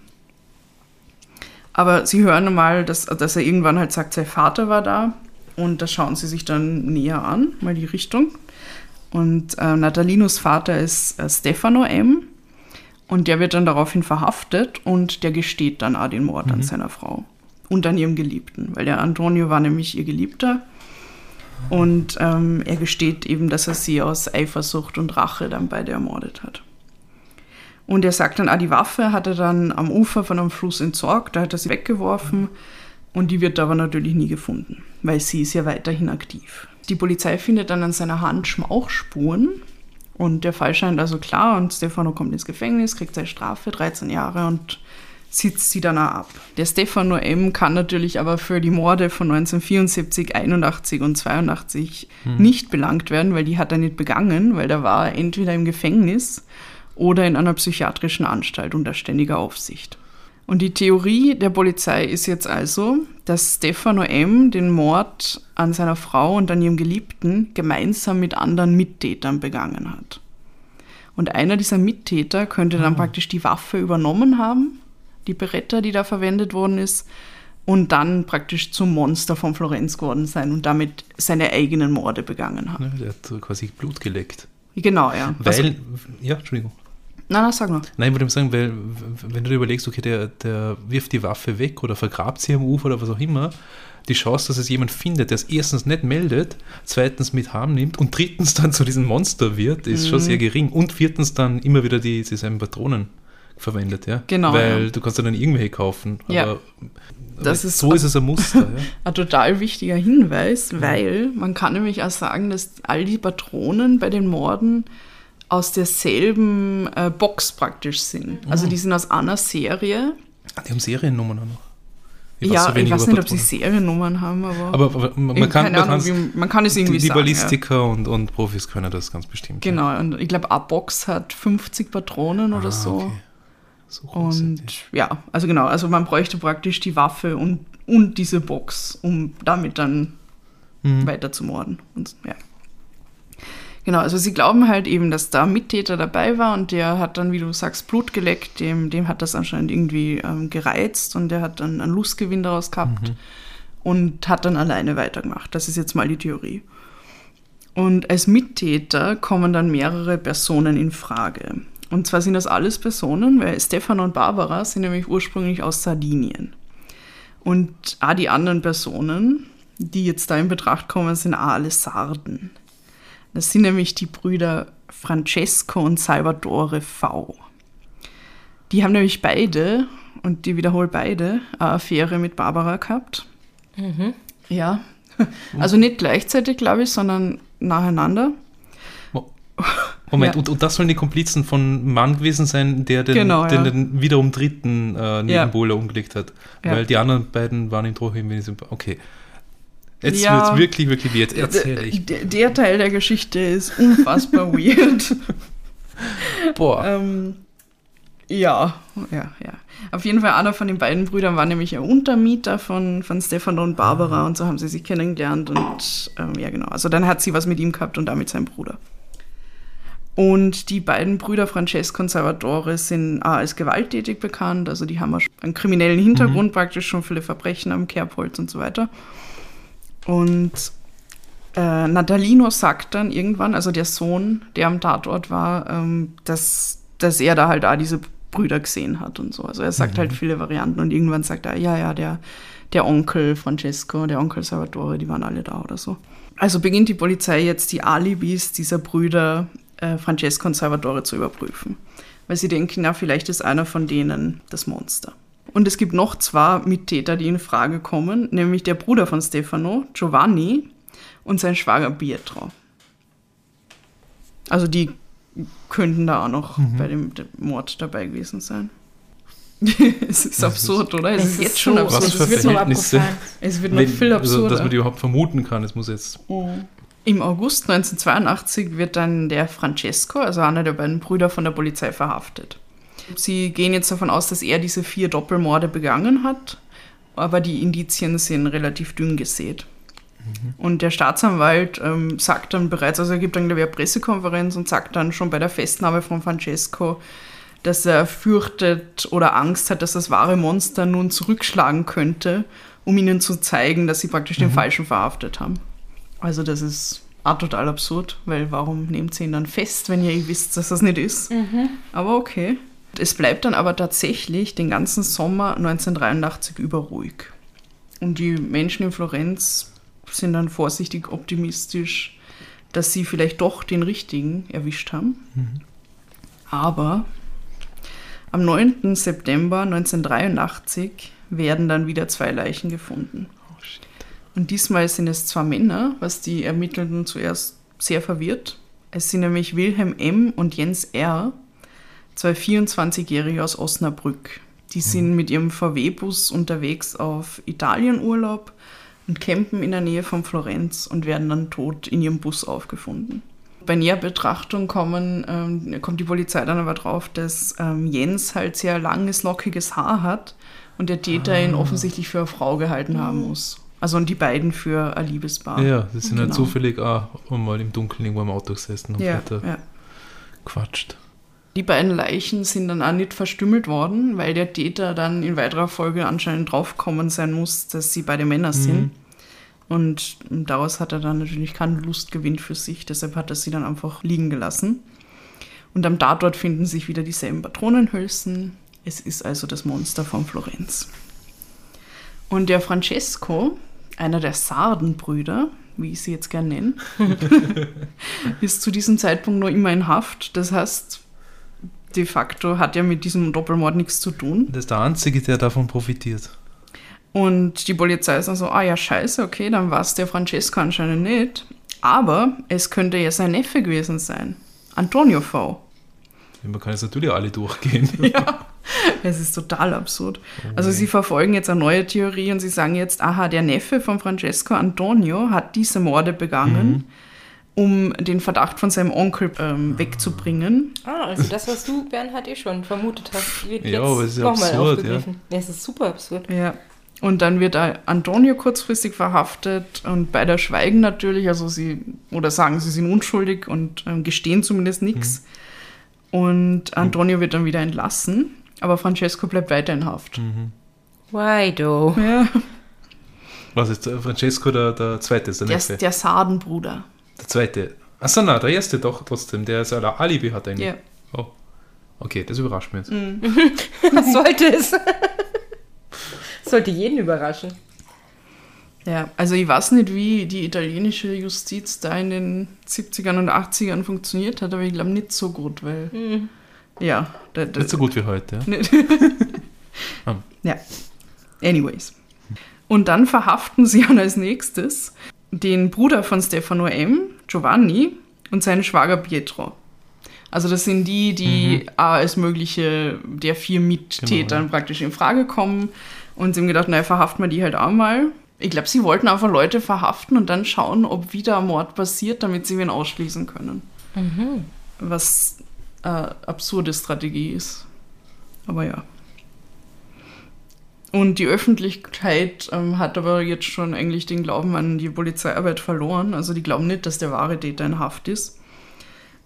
[SPEAKER 1] Aber sie hören mal, dass, dass er irgendwann halt sagt, sein Vater war da und da schauen sie sich dann näher an, mal die Richtung. Und äh, Natalinos Vater ist äh, Stefano M. Und der wird dann daraufhin verhaftet und der gesteht dann auch den Mord an seiner Frau und an ihrem Geliebten, weil der Antonio war nämlich ihr Geliebter. Und ähm, er gesteht eben, dass er sie aus Eifersucht und Rache dann beide ermordet hat. Und er sagt dann, ah, die Waffe hat er dann am Ufer von einem Fluss entsorgt, da hat er sie weggeworfen und die wird aber natürlich nie gefunden, weil sie ist ja weiterhin aktiv. Die Polizei findet dann an seiner Hand Schmauchspuren und der Fall scheint also klar und Stefano kommt ins Gefängnis, kriegt seine Strafe, 13 Jahre und sitzt sie dann auch ab. Der Stefano M. kann natürlich aber für die Morde von 1974, 81 und 82 nicht belangt werden, weil die hat er nicht begangen, weil da war er entweder im Gefängnis oder in einer psychiatrischen Anstalt unter ständiger Aufsicht. Und die Theorie der Polizei ist jetzt also, dass Stefano M. den Mord an seiner Frau und an ihrem Geliebten gemeinsam mit anderen Mittätern begangen hat. Und einer dieser Mittäter könnte dann praktisch die Waffe übernommen haben, die Beretta, die da verwendet worden ist, und dann praktisch zum Monster von Florenz geworden sein und damit seine eigenen Morde begangen haben.
[SPEAKER 2] Ja, der hat quasi Blut geleckt.
[SPEAKER 1] Genau, ja.
[SPEAKER 2] Weil,
[SPEAKER 1] Also,
[SPEAKER 2] ja, Entschuldigung.
[SPEAKER 1] Nein, nein, sag mal.
[SPEAKER 2] Nein, ich wollte sagen, weil, wenn du dir überlegst, okay, der, der wirft die Waffe weg oder vergrabt sie am Ufer oder was auch immer, die Chance, dass es jemand findet, der es erstens nicht meldet, zweitens mit Harm nimmt und drittens dann zu diesem Monster wird, ist
[SPEAKER 1] Mhm.
[SPEAKER 2] schon sehr gering. Und viertens dann immer wieder die, dieselben Patronen verwendet, ja.
[SPEAKER 1] Genau,
[SPEAKER 2] Weil
[SPEAKER 1] ja.
[SPEAKER 2] du kannst ja dann irgendwelche kaufen.
[SPEAKER 1] Ja.
[SPEAKER 2] Aber,
[SPEAKER 1] Das
[SPEAKER 2] aber
[SPEAKER 1] ist-
[SPEAKER 2] so ist es ein Muster, ja. [LAUGHS]
[SPEAKER 1] Ein total wichtiger Hinweis, weil man kann nämlich auch sagen, dass all die Patronen bei den Morden aus derselben äh, Box praktisch sind. Also die sind aus einer Serie.
[SPEAKER 2] Ah, Die haben Seriennummern auch noch. Ich
[SPEAKER 1] ja,
[SPEAKER 2] so
[SPEAKER 1] ich weiß nicht, ob sie. Seriennummern haben, aber,
[SPEAKER 2] Aber, aber man, kann, man,
[SPEAKER 1] Ahnung, wie, man kann es irgendwie
[SPEAKER 2] die, die
[SPEAKER 1] sagen.
[SPEAKER 2] Ballistiker und, und Profis können das ganz bestimmt.
[SPEAKER 1] Ja. Genau, und ich glaube, eine Box hat 50 Patronen oder
[SPEAKER 2] Ah,
[SPEAKER 1] so.
[SPEAKER 2] okay. So groß sind
[SPEAKER 1] Und
[SPEAKER 2] die.
[SPEAKER 1] ja, also genau, also man bräuchte praktisch die Waffe und, und diese Box, um damit dann
[SPEAKER 2] Mhm.
[SPEAKER 1] weiter zu morden. Und, ja. Genau, also sie glauben halt eben, dass da ein Mittäter dabei war und der hat dann, wie du sagst, Blut geleckt, dem, dem hat das anscheinend irgendwie ähm, gereizt und der hat dann einen Lustgewinn daraus gehabt und hat dann alleine weitergemacht. Das ist jetzt mal die Theorie. Und als Mittäter kommen dann mehrere Personen in Frage. Und zwar sind das alles Personen, weil Stefano und Barbara sind nämlich ursprünglich aus Sardinien. Und auch die anderen Personen, die jetzt da in Betracht kommen, sind auch alle Sarden. Das sind nämlich die Brüder Francesco und Salvatore V. Die haben nämlich beide, und die wiederhole beide, eine Affäre mit Barbara gehabt. Ja. [LAUGHS] Also nicht gleichzeitig, glaube ich, sondern nacheinander.
[SPEAKER 2] Mo- Moment,
[SPEAKER 1] Ja.
[SPEAKER 2] und, und das sollen die Komplizen von Mann gewesen sein, der den,
[SPEAKER 1] Genau,
[SPEAKER 2] den,
[SPEAKER 1] ja.
[SPEAKER 2] den wiederum dritten äh, Nebenbuhler umgelegt hat.
[SPEAKER 1] Ja.
[SPEAKER 2] Weil die anderen beiden waren im Drohung irgendwie so, okay. Jetzt
[SPEAKER 1] Ja.
[SPEAKER 2] wird es wirklich, wirklich wie jetzt erzähle ich.
[SPEAKER 1] Der, Teil der Geschichte ist unfassbar [LAUGHS] weird.
[SPEAKER 2] Boah.
[SPEAKER 1] Ähm, ja, ja, ja. Auf jeden Fall, einer von den beiden Brüdern war nämlich ein Untermieter von, von Stefano und Barbara und so haben sie sich kennengelernt und ähm, ja, genau. Also dann hat sie was mit ihm gehabt und damit sein Bruder. Und die beiden Brüder Francesco und Salvatore sind auch als gewalttätig bekannt, also die haben auch einen kriminellen Hintergrund, praktisch schon viele Verbrechen am Kerbholz und so weiter. Und äh, Natalino sagt dann irgendwann, also der Sohn, der am Tatort war, ähm, dass, dass er da halt auch diese Brüder gesehen hat und so. Also er sagt halt viele Varianten und irgendwann sagt er, ja, ja, der, der Onkel Francesco, der Onkel Salvatore, die waren alle da oder so. Also beginnt die Polizei jetzt die Alibis dieser Brüder äh, Francesco und Salvatore zu überprüfen. Weil sie denken, na, vielleicht ist einer von denen das Monster. Und es gibt noch zwei Mittäter, die in Frage kommen, nämlich der Bruder von Stefano, Giovanni, und sein Schwager Pietro. Also die könnten da auch noch bei dem Mord dabei gewesen sein. [LAUGHS] es ist absurd, oder? Es, ist jetzt schon absurd.
[SPEAKER 2] Was
[SPEAKER 3] es
[SPEAKER 2] für
[SPEAKER 3] wird noch abgefahren.
[SPEAKER 1] Es wird noch
[SPEAKER 2] Wenn-
[SPEAKER 1] viel
[SPEAKER 2] also,
[SPEAKER 1] absurder.
[SPEAKER 2] dass man die überhaupt vermuten kann, das muss jetzt.
[SPEAKER 1] Im August 1982 wird dann der Francesco, also einer der beiden Brüder, von der Polizei verhaftet. Sie gehen jetzt davon aus, dass er diese vier Doppelmorde begangen hat, aber die Indizien sind relativ dünn gesät. Und der Staatsanwalt ähm, sagt dann bereits, also er gibt dann, glaube ich, eine Pressekonferenz und sagt dann schon bei der Festnahme von Francesco, dass er fürchtet oder Angst hat, dass das wahre Monster nun zurückschlagen könnte, um ihnen zu zeigen, dass sie praktisch den Falschen verhaftet haben. Also das ist auch total absurd, weil warum nehmt ihr ihn dann fest, wenn ihr eh wisst, dass das nicht ist? Aber okay. Es bleibt dann aber tatsächlich den ganzen Sommer 1983 über ruhig. Und die Menschen in Florenz sind dann vorsichtig optimistisch, dass sie vielleicht doch den richtigen erwischt haben. Aber am 9. September 1983 werden dann wieder zwei Leichen gefunden. Und diesmal sind es zwei Männer, was die Ermittelnden zuerst sehr verwirrt. Es sind nämlich Wilhelm M. und Jens R., zwei 24-Jährige aus Osnabrück. Die sind mit ihrem VW-Bus unterwegs auf Italienurlaub und campen in der Nähe von Florenz und werden dann tot in ihrem Bus aufgefunden. Bei näher Betrachtung kommen, ähm, kommt die Polizei dann aber drauf, dass ähm, Jens halt sehr langes, lockiges Haar hat und der Täter ihn offensichtlich für eine Frau gehalten haben muss. Also und die beiden für ein Liebespaar.
[SPEAKER 2] Ja, das sind halt
[SPEAKER 1] Genau.
[SPEAKER 2] zufällig auch mal im Dunkeln irgendwo im Auto gesessen und
[SPEAKER 1] Ja,
[SPEAKER 2] weiter
[SPEAKER 1] ja.
[SPEAKER 2] quatscht.
[SPEAKER 1] Die beiden Leichen sind dann auch nicht verstümmelt worden, weil der Täter dann in weiterer Folge anscheinend draufgekommen sein muss, dass sie beide Männer sind. Und daraus hat er dann natürlich keinen Lustgewinn für sich, deshalb hat er sie dann einfach liegen gelassen. Und am Tatort finden sich wieder dieselben Patronenhülsen. Es ist also das Monster von Florenz. Und der Francesco, einer der Sardenbrüder, wie ich sie jetzt gerne nenne, [LAUGHS] [LAUGHS] ist zu diesem Zeitpunkt noch immer in Haft. Das heißt, de facto hat er mit diesem Doppelmord nichts zu tun.
[SPEAKER 2] Das ist der Einzige, der davon profitiert.
[SPEAKER 1] Und die Polizei ist dann so, ah ja, scheiße, okay, dann war es der Francesco anscheinend nicht. Aber es könnte ja sein Neffe gewesen sein. Antonio V.
[SPEAKER 2] Man kann jetzt natürlich alle durchgehen. [LAUGHS]
[SPEAKER 1] Ja, es ist total absurd. Also sie verfolgen jetzt eine neue Theorie und sie sagen jetzt, aha, der Neffe von Francesco Antonio hat diese Morde begangen, um den Verdacht von seinem Onkel ähm, wegzubringen.
[SPEAKER 3] Ah, also das, was du, Bernhard, eh schon vermutet hast, wird
[SPEAKER 2] Ja,
[SPEAKER 3] jetzt
[SPEAKER 2] aber es ist ja
[SPEAKER 3] nochmal
[SPEAKER 2] absurd,
[SPEAKER 3] aufgegriffen. Ja. es ist super absurd.
[SPEAKER 1] Ja. Und dann wird äh, Antonio kurzfristig verhaftet und beide schweigen natürlich, also sie, oder sagen, sie sind unschuldig und ähm, gestehen zumindest nichts. Und Antonio wird dann wieder entlassen, aber Francesco bleibt weiter in Haft.
[SPEAKER 3] Why though?
[SPEAKER 1] Ja.
[SPEAKER 2] Was ist der Francesco, der, der zweite, ist der
[SPEAKER 1] Der, der Sardenbruder.
[SPEAKER 2] Der zweite. Achso, na, der erste doch trotzdem, der so ein Alibi hat eigentlich.
[SPEAKER 1] Ja.
[SPEAKER 2] Oh. Okay, das überrascht mich jetzt. [LAUGHS]
[SPEAKER 3] Was sollte es? [LAUGHS] sollte jeden überraschen.
[SPEAKER 1] Ja, also ich weiß nicht, wie die italienische Justiz da in den 70ern und 80ern funktioniert hat, aber ich glaube nicht so gut, weil. Ja, da, da,
[SPEAKER 2] Nicht so gut wie heute. Ja? [LAUGHS] Ah.
[SPEAKER 1] ja. Anyways. Und dann verhaften sie dann als nächstes den Bruder von Stefano M., Giovanni, und seinen Schwager Pietro. Also das sind die, die auch als mögliche der vier Mittätern
[SPEAKER 2] Genau,
[SPEAKER 1] praktisch in Frage kommen. Und sie haben gedacht, naja, verhaften wir die halt auch mal. Ich glaube, sie wollten einfach Leute verhaften und dann schauen, ob wieder Mord passiert, damit sie wen ausschließen können. Was äh, absurde Strategie ist. Aber ja. Und die Öffentlichkeit ähm, hat aber jetzt schon eigentlich den Glauben an die Polizeiarbeit verloren. Also die glauben nicht, dass der wahre Täter in Haft ist.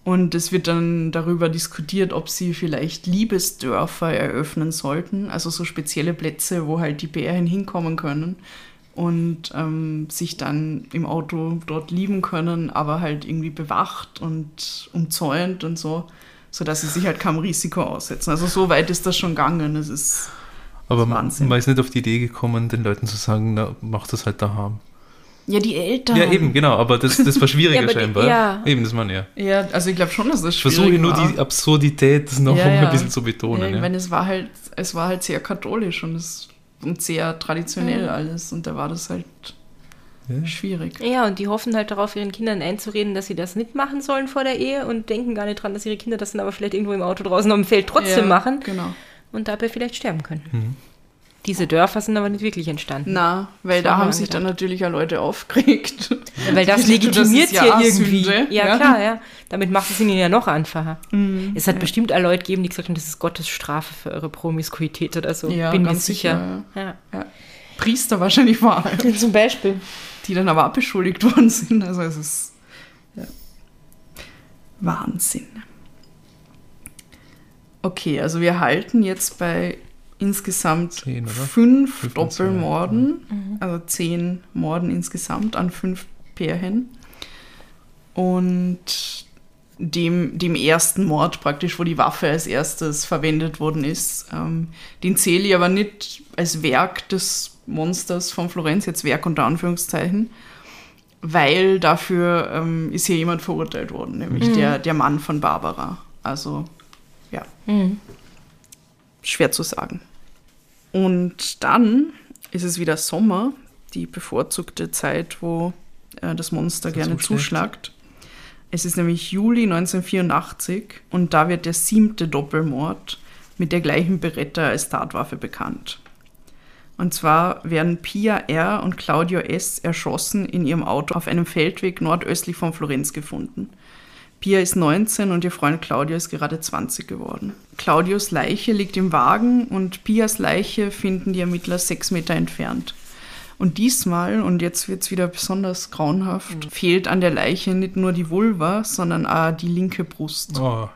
[SPEAKER 1] Und es wird dann darüber diskutiert, ob sie vielleicht Liebesdörfer eröffnen sollten, also so spezielle Plätze, wo halt die Bärchen hinkommen können und ähm, sich dann im Auto dort lieben können, aber halt irgendwie bewacht und umzäunt und so, sodass sie sich halt keinem Risiko aussetzen. Also so weit ist das schon gegangen. Es ist
[SPEAKER 2] Aber man,
[SPEAKER 1] Wahnsinn.
[SPEAKER 2] man ist nicht auf die Idee gekommen, den Leuten zu sagen, na, mach das halt daheim.
[SPEAKER 1] ja die Eltern.
[SPEAKER 2] Ja, eben, genau, aber das, das war [LAUGHS] schwieriger
[SPEAKER 3] Ja, aber die-
[SPEAKER 2] scheinbar.
[SPEAKER 3] ja.
[SPEAKER 2] Eben, das meine ich ja.
[SPEAKER 1] Ja, also ich glaube schon, dass das
[SPEAKER 2] Ich
[SPEAKER 1] schwierig
[SPEAKER 2] versuche nur
[SPEAKER 1] war.
[SPEAKER 2] die Absurdität noch
[SPEAKER 1] Ja, ja.
[SPEAKER 2] ein bisschen zu
[SPEAKER 1] Ja,
[SPEAKER 2] betonen.
[SPEAKER 1] ich
[SPEAKER 2] Ja,
[SPEAKER 1] meine, es war halt, es war halt sehr katholisch und es und sehr traditionell alles und da war das halt
[SPEAKER 2] Ja.
[SPEAKER 1] schwierig.
[SPEAKER 3] Ja, und die hoffen halt darauf, ihren Kindern einzureden, dass sie das nicht machen sollen vor der Ehe und denken gar nicht dran, dass ihre Kinder das dann aber vielleicht irgendwo im Auto draußen auf dem Feld trotzdem
[SPEAKER 1] ja,
[SPEAKER 3] machen
[SPEAKER 1] Genau.
[SPEAKER 3] Und dabei vielleicht sterben können. Diese Dörfer sind aber nicht wirklich entstanden.
[SPEAKER 1] Na, weil da
[SPEAKER 3] Schon
[SPEAKER 1] haben sich dann natürlich auch Leute aufgeregt.
[SPEAKER 3] Ja, [LAUGHS] weil das [LAUGHS]
[SPEAKER 1] Das
[SPEAKER 3] legitimiert
[SPEAKER 1] ist ja
[SPEAKER 3] ja irgendwie.
[SPEAKER 1] Sünde,
[SPEAKER 3] ja,
[SPEAKER 1] ja.
[SPEAKER 3] klar, ja. Damit macht es ihnen ja noch einfacher.
[SPEAKER 1] Mhm,
[SPEAKER 3] es hat bestimmt auch Leute gegeben, die gesagt haben, das ist Gottes Strafe für eure Promiskuität oder so.
[SPEAKER 1] Ja,
[SPEAKER 3] Bin mir
[SPEAKER 1] ganz
[SPEAKER 3] sicher. Ja.
[SPEAKER 1] Ja. Priester wahrscheinlich vor allem, [LAUGHS]
[SPEAKER 3] Zum Beispiel.
[SPEAKER 1] die dann aber auch beschuldigt worden sind. Also es ist ja. Wahnsinn. Okay, also wir halten jetzt bei insgesamt
[SPEAKER 2] Zehn,
[SPEAKER 1] fünf
[SPEAKER 2] Fünf
[SPEAKER 1] Doppelmorden, also zehn Morden insgesamt an fünf Pärchen. Und dem, dem ersten Mord praktisch, wo die Waffe als erstes verwendet worden ist. Ähm, den zähle ich aber nicht als Werk des Monsters von Florenz, jetzt Werk unter Anführungszeichen, weil dafür ähm, ist hier jemand verurteilt worden, nämlich mhm. der, der Mann von Barbara. Also, ja. Mhm. Schwer zu sagen. Und dann ist es wieder Sommer, die bevorzugte Zeit, wo äh, das Monster das gerne zuschlagt. Es ist nämlich Juli 1984 und da wird der siebte Doppelmord mit der gleichen Beretta als Tatwaffe bekannt. Und zwar werden Pia R. und Claudio S. erschossen in ihrem Auto auf einem Feldweg nordöstlich von Florenz gefunden. Pia ist 19 und ihr Freund Claudio ist gerade 20 geworden. Claudios Leiche liegt im Wagen und Pias Leiche finden die Ermittler sechs Meter entfernt. Und diesmal, und jetzt wird es wieder besonders grauenhaft, mhm. fehlt an der Leiche nicht nur die Vulva, sondern auch die linke Brust. Oh.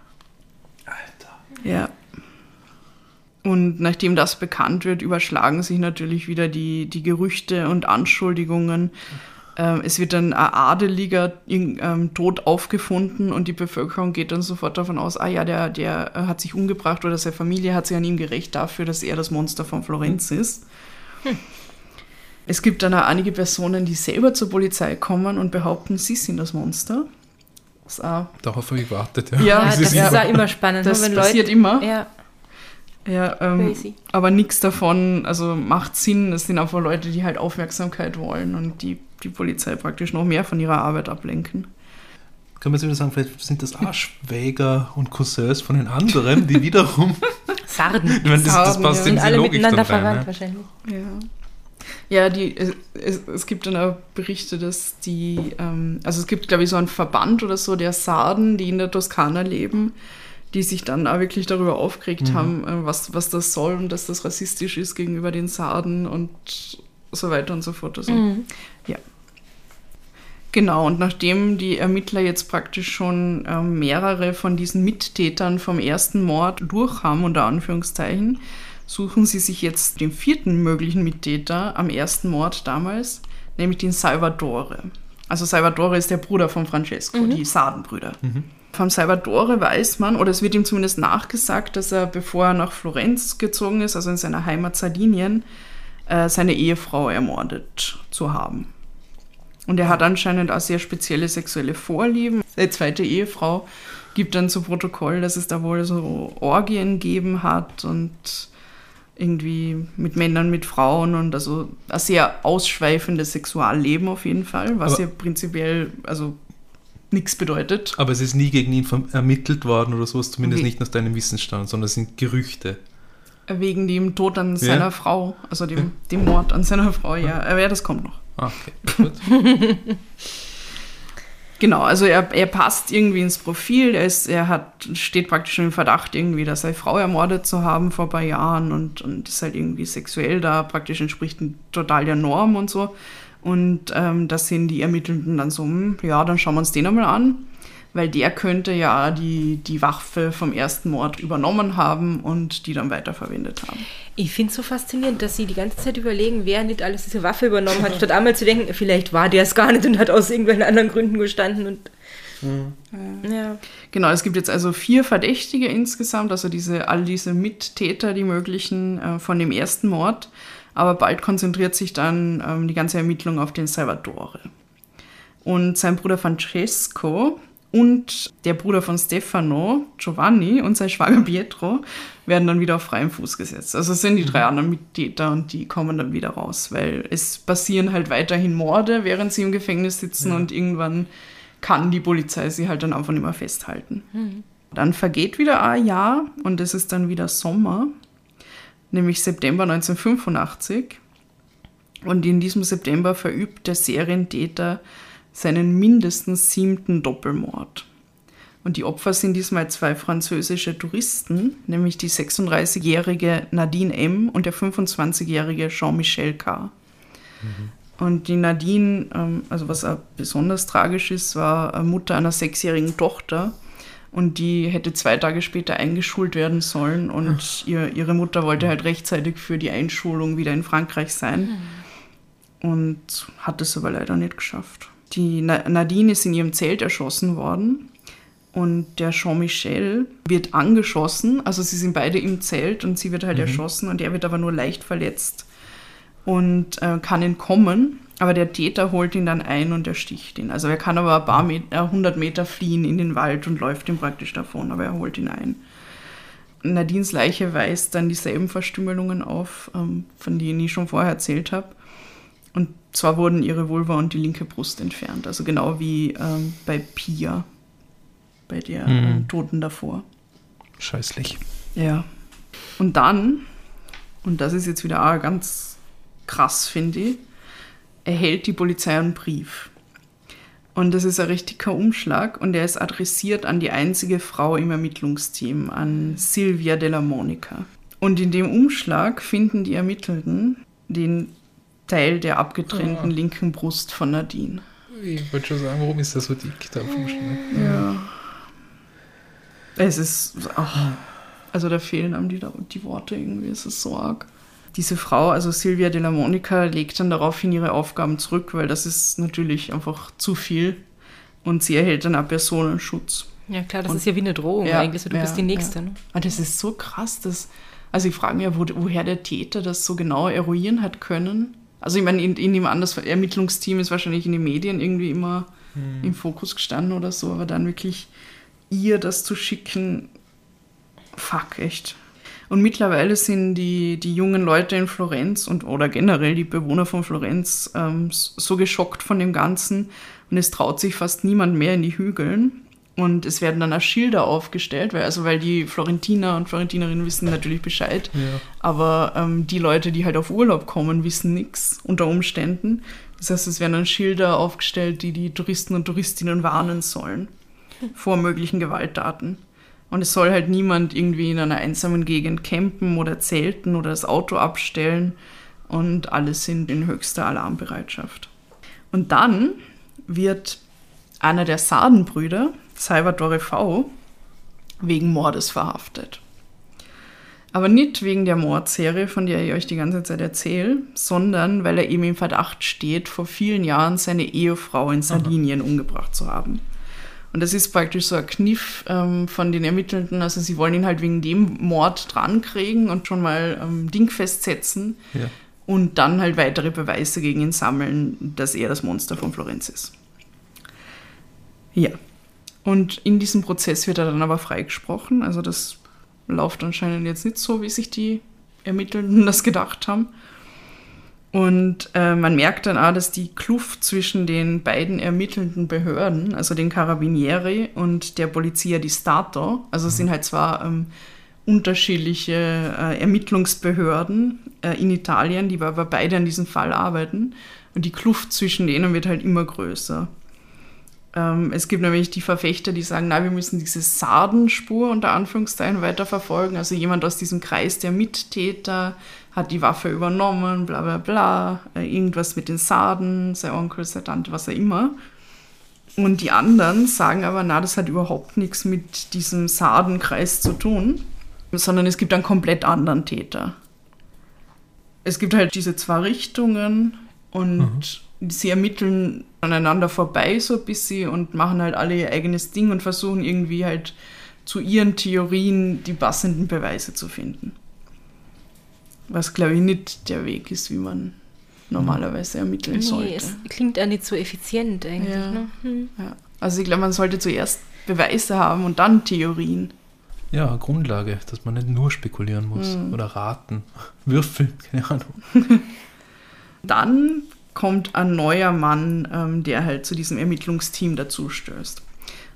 [SPEAKER 1] Alter. Ja. Und nachdem das bekannt wird, überschlagen sich natürlich wieder die, die Gerüchte und Anschuldigungen. Ähm, es wird dann ein Adeliger ähm, tot aufgefunden und die Bevölkerung geht dann sofort davon aus, ah ja, der, der hat sich umgebracht oder seine Familie hat sich an ihm gerecht dafür, dass er das Monster von Florenz ist. Hm. Es gibt dann auch einige Personen, die selber zur Polizei kommen und behaupten, sie sind das Monster.
[SPEAKER 2] Das Darauf habe ich gewartet.
[SPEAKER 3] Ja, ja das, ist auch immer spannend.
[SPEAKER 1] Das passiert Leute, immer. Ja. Ja, ähm, aber nichts davon, also macht Sinn. Es sind einfach Leute, die halt Aufmerksamkeit wollen und die die Polizei praktisch noch mehr von ihrer Arbeit ablenken.
[SPEAKER 2] Kann man sich wieder sagen, vielleicht sind das Arschwäger und Cousins von den anderen, die wiederum. [LAUGHS]
[SPEAKER 3] Sarden.
[SPEAKER 2] Ich meine, das, das passt ja. in die alle Logik miteinander verwandt ne?
[SPEAKER 1] wahrscheinlich. Ja. Ja, die, es, es gibt dann auch Berichte, dass die, ähm, also es gibt, glaube ich, so einen Verband oder so der Sarden, die in der Toskana leben, die sich dann auch wirklich darüber aufgeregt mhm. haben, äh, was, was das soll und dass das rassistisch ist gegenüber den Sarden und so weiter und so fort. Also, mhm. ja. Genau, und nachdem die Ermittler jetzt praktisch schon äh, mehrere von diesen Mittätern vom ersten Mord durch haben, unter Anführungszeichen, suchen sie sich jetzt den vierten möglichen Mittäter am ersten Mord damals, nämlich den Salvatore. Also Salvatore ist der Bruder von Francesco, mhm. die Sardenbrüder. Mhm. Vom Salvatore weiß man, oder es wird ihm zumindest nachgesagt, dass er, bevor er nach Florenz gezogen ist, also in seiner Heimat Sardinien, äh, seine Ehefrau ermordet zu haben. Und er hat anscheinend auch sehr spezielle sexuelle Vorlieben. Seine zweite Ehefrau gibt dann zu Protokoll, dass es da wohl so Orgien geben hat und irgendwie mit Männern, mit Frauen und also ein sehr ausschweifendes Sexualleben auf jeden Fall, was aber, ja prinzipiell also nichts bedeutet.
[SPEAKER 2] Aber es ist nie gegen ihn ermittelt worden oder sowas, zumindest okay. nicht nach deinem Wissensstand, sondern es sind Gerüchte.
[SPEAKER 1] Wegen dem Tod an seiner ja. Frau, also dem, dem Mord an seiner Frau, ja. Aber ja, das kommt noch.
[SPEAKER 2] Ah, okay, gut. [LAUGHS]
[SPEAKER 1] Genau, also er, er passt irgendwie ins Profil. Er, ist, er hat, steht praktisch im Verdacht, irgendwie, dass seine Frau ermordet zu haben vor ein paar Jahren und, und ist halt irgendwie sexuell da, praktisch entspricht total der Norm und so. Und ähm, das sind die Ermittelnden dann so, hm, ja, dann schauen wir uns den einmal an weil der könnte ja die, die Waffe vom ersten Mord übernommen haben und die dann weiterverwendet haben.
[SPEAKER 3] Ich finde es so faszinierend, dass sie die ganze Zeit überlegen, wer nicht alles diese Waffe übernommen hat, statt einmal zu denken, vielleicht war der es gar nicht und hat aus irgendwelchen anderen Gründen gestanden und
[SPEAKER 1] mhm. ja. Genau, es gibt jetzt also vier Verdächtige insgesamt, also diese, all diese Mittäter, die möglichen äh, von dem ersten Mord. Aber bald konzentriert sich dann ähm, die ganze Ermittlung auf den Salvatore. Und sein Bruder Francesco, und der Bruder von Stefano, Giovanni und sein Schwager Pietro werden dann wieder auf freien Fuß gesetzt. Also es sind die drei mhm. anderen Mittäter und die kommen dann wieder raus, weil es passieren halt weiterhin Morde, während sie im Gefängnis sitzen ja. und irgendwann kann die Polizei sie halt dann einfach nicht mehr festhalten. Mhm. Dann vergeht wieder ein Jahr und es ist dann wieder Sommer, nämlich September 1985. Und in diesem September verübt der Serientäter seinen mindestens siebten Doppelmord. Und die Opfer sind diesmal zwei französische Touristen, nämlich die 36-jährige Nadine M. und der 25-jährige Jean-Michel K. Mhm. Und die Nadine, ähm, also was auch besonders tragisch ist, war Mutter einer sechsjährigen Tochter. Und die hätte zwei Tage später eingeschult werden sollen. Und ihr, ihre Mutter wollte halt rechtzeitig für die Einschulung wieder in Frankreich sein. Mhm. Und hat es aber leider nicht geschafft. Die Nadine ist in ihrem Zelt erschossen worden. und der Jean-Michel wird angeschossen. Also sie sind beide im Zelt und sie wird halt erschossen und er wird aber nur leicht verletzt und äh, kann entkommen. Aber der Täter holt ihn dann ein und ersticht ihn. Also er kann aber ein paar Meter, 100 Meter fliehen in den Wald und läuft ihm praktisch davon, aber er holt ihn ein. Nadines Leiche weist dann dieselben Verstümmelungen auf, ähm, von denen ich schon vorher erzählt habe. Und zwar wurden ihre Vulva und die linke Brust entfernt. Also genau wie ähm, bei Pia, bei der
[SPEAKER 2] Mhm.
[SPEAKER 1] ähm, Toten davor.
[SPEAKER 2] Scheißlich.
[SPEAKER 1] Ja. Und dann, und das ist jetzt wieder auch ganz krass, finde ich, erhält die Polizei einen Brief. Und das ist ein richtiger Umschlag und der ist adressiert an die einzige Frau im Ermittlungsteam, an Silvia della Monica. Und in dem Umschlag finden die Ermittelten den Teil der abgetrennten
[SPEAKER 2] Ah.
[SPEAKER 1] linken Brust von Nadine.
[SPEAKER 2] Ich wollte schon sagen, warum ist der so dick da vom Schlag?
[SPEAKER 1] Ja. Es ist. Ach, also da fehlen einem die, die Worte irgendwie, es ist so arg. Diese Frau, also Silvia della Monica, legt dann daraufhin ihre Aufgaben zurück, weil das ist natürlich einfach zu viel. Und sie erhält dann auch Personenschutz.
[SPEAKER 3] Ja, klar, das
[SPEAKER 1] Und-
[SPEAKER 3] ist ja wie eine Drohung
[SPEAKER 1] Ja,
[SPEAKER 3] eigentlich. So, du
[SPEAKER 1] ja,
[SPEAKER 3] bist die Nächste.
[SPEAKER 1] ja.
[SPEAKER 3] Ne?
[SPEAKER 1] Ah, das ist so krass, dass. Also ich frage mich ja, wo, woher der Täter das so genau eruieren hat können. Also ich meine, in, in dem anders Ermittlungsteam ist wahrscheinlich in den Medien irgendwie immer im Fokus gestanden oder so, aber dann wirklich ihr das zu schicken, fuck, echt. Und mittlerweile sind die, die jungen Leute in Florenz und oder generell die Bewohner von Florenz ähm, so geschockt von dem Ganzen und es traut sich fast niemand mehr in die Hügeln. Und es werden dann auch Schilder aufgestellt, weil, also weil die Florentiner und Florentinerinnen wissen natürlich Bescheid.
[SPEAKER 2] Ja.
[SPEAKER 1] Aber ähm, die Leute, die halt auf Urlaub kommen, wissen nichts unter Umständen. Das heißt, es werden dann Schilder aufgestellt, die die Touristen und Touristinnen warnen sollen vor möglichen Gewalttaten. Und es soll halt niemand irgendwie in einer einsamen Gegend campen oder zelten oder das Auto abstellen. Und alle sind in höchster Alarmbereitschaft. Und dann wird einer der Sardenbrüder, Salvatore V., wegen Mordes verhaftet. Aber nicht wegen der Mordserie, von der ich euch die ganze Zeit erzähle, sondern weil er eben im Verdacht steht, vor vielen Jahren seine Ehefrau in Sardinien umgebracht zu haben. Und das ist praktisch so ein Kniff ähm, von den Ermittelnden. Also sie wollen ihn halt wegen dem Mord drankriegen und schon mal ähm, dingfest setzen
[SPEAKER 2] Ja.
[SPEAKER 1] und dann halt weitere Beweise gegen ihn sammeln, dass er das Monster von Florenz ist. Ja. Und in diesem Prozess wird er dann aber freigesprochen. Also das läuft anscheinend jetzt nicht so, wie sich die Ermittelnden das gedacht haben. Und äh, man merkt dann auch, dass die Kluft zwischen den beiden ermittelnden Behörden, also den Carabinieri und der Polizia di Stato, also es sind halt zwar ähm, unterschiedliche äh, Ermittlungsbehörden äh, in Italien, die aber beide an diesem Fall arbeiten. Und die Kluft zwischen denen wird halt immer größer. Ähm, es gibt nämlich die Verfechter, die sagen, na, wir müssen diese Sardenspur unter Anführungszeichen weiterverfolgen. Also jemand aus diesem Kreis der Mittäter hat die Waffe übernommen, bla bla bla, äh, irgendwas mit den Sarden, sein Onkel, seine Tante, was auch immer. Und die anderen sagen aber, na, das hat überhaupt nichts mit diesem Sardenkreis zu tun, sondern es gibt einen komplett anderen Täter. Es gibt halt diese zwei Richtungen und sie ermitteln aneinander vorbei so ein bisschen und machen halt alle ihr eigenes Ding und versuchen irgendwie halt zu ihren Theorien die passenden Beweise zu finden. Was, glaube ich, nicht der Weg ist, wie man normalerweise ermitteln
[SPEAKER 3] Nee,
[SPEAKER 1] sollte.
[SPEAKER 3] es klingt ja nicht so effizient eigentlich.
[SPEAKER 1] Ja.
[SPEAKER 3] Ne? Hm.
[SPEAKER 1] Ja. Also ich glaube, man sollte zuerst Beweise haben und dann Theorien.
[SPEAKER 2] Ja, Grundlage, dass man nicht nur spekulieren muss
[SPEAKER 1] Mhm.
[SPEAKER 2] oder raten, [LAUGHS] würfeln, keine Ahnung. [LAUGHS]
[SPEAKER 1] Dann kommt ein neuer Mann, ähm, der halt zu diesem Ermittlungsteam dazu stößt.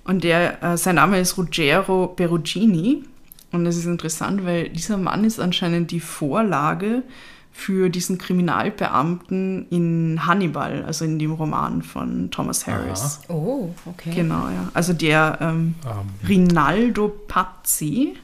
[SPEAKER 1] Und der, äh, sein Name ist Ruggero Perugini. Und das ist interessant, weil dieser Mann ist anscheinend die Vorlage für diesen Kriminalbeamten in Hannibal, also in dem Roman von Thomas Harris.
[SPEAKER 3] Oh, okay.
[SPEAKER 1] Genau, ja. Also der ähm,
[SPEAKER 2] Ähm,
[SPEAKER 1] Rinaldo Pazzi,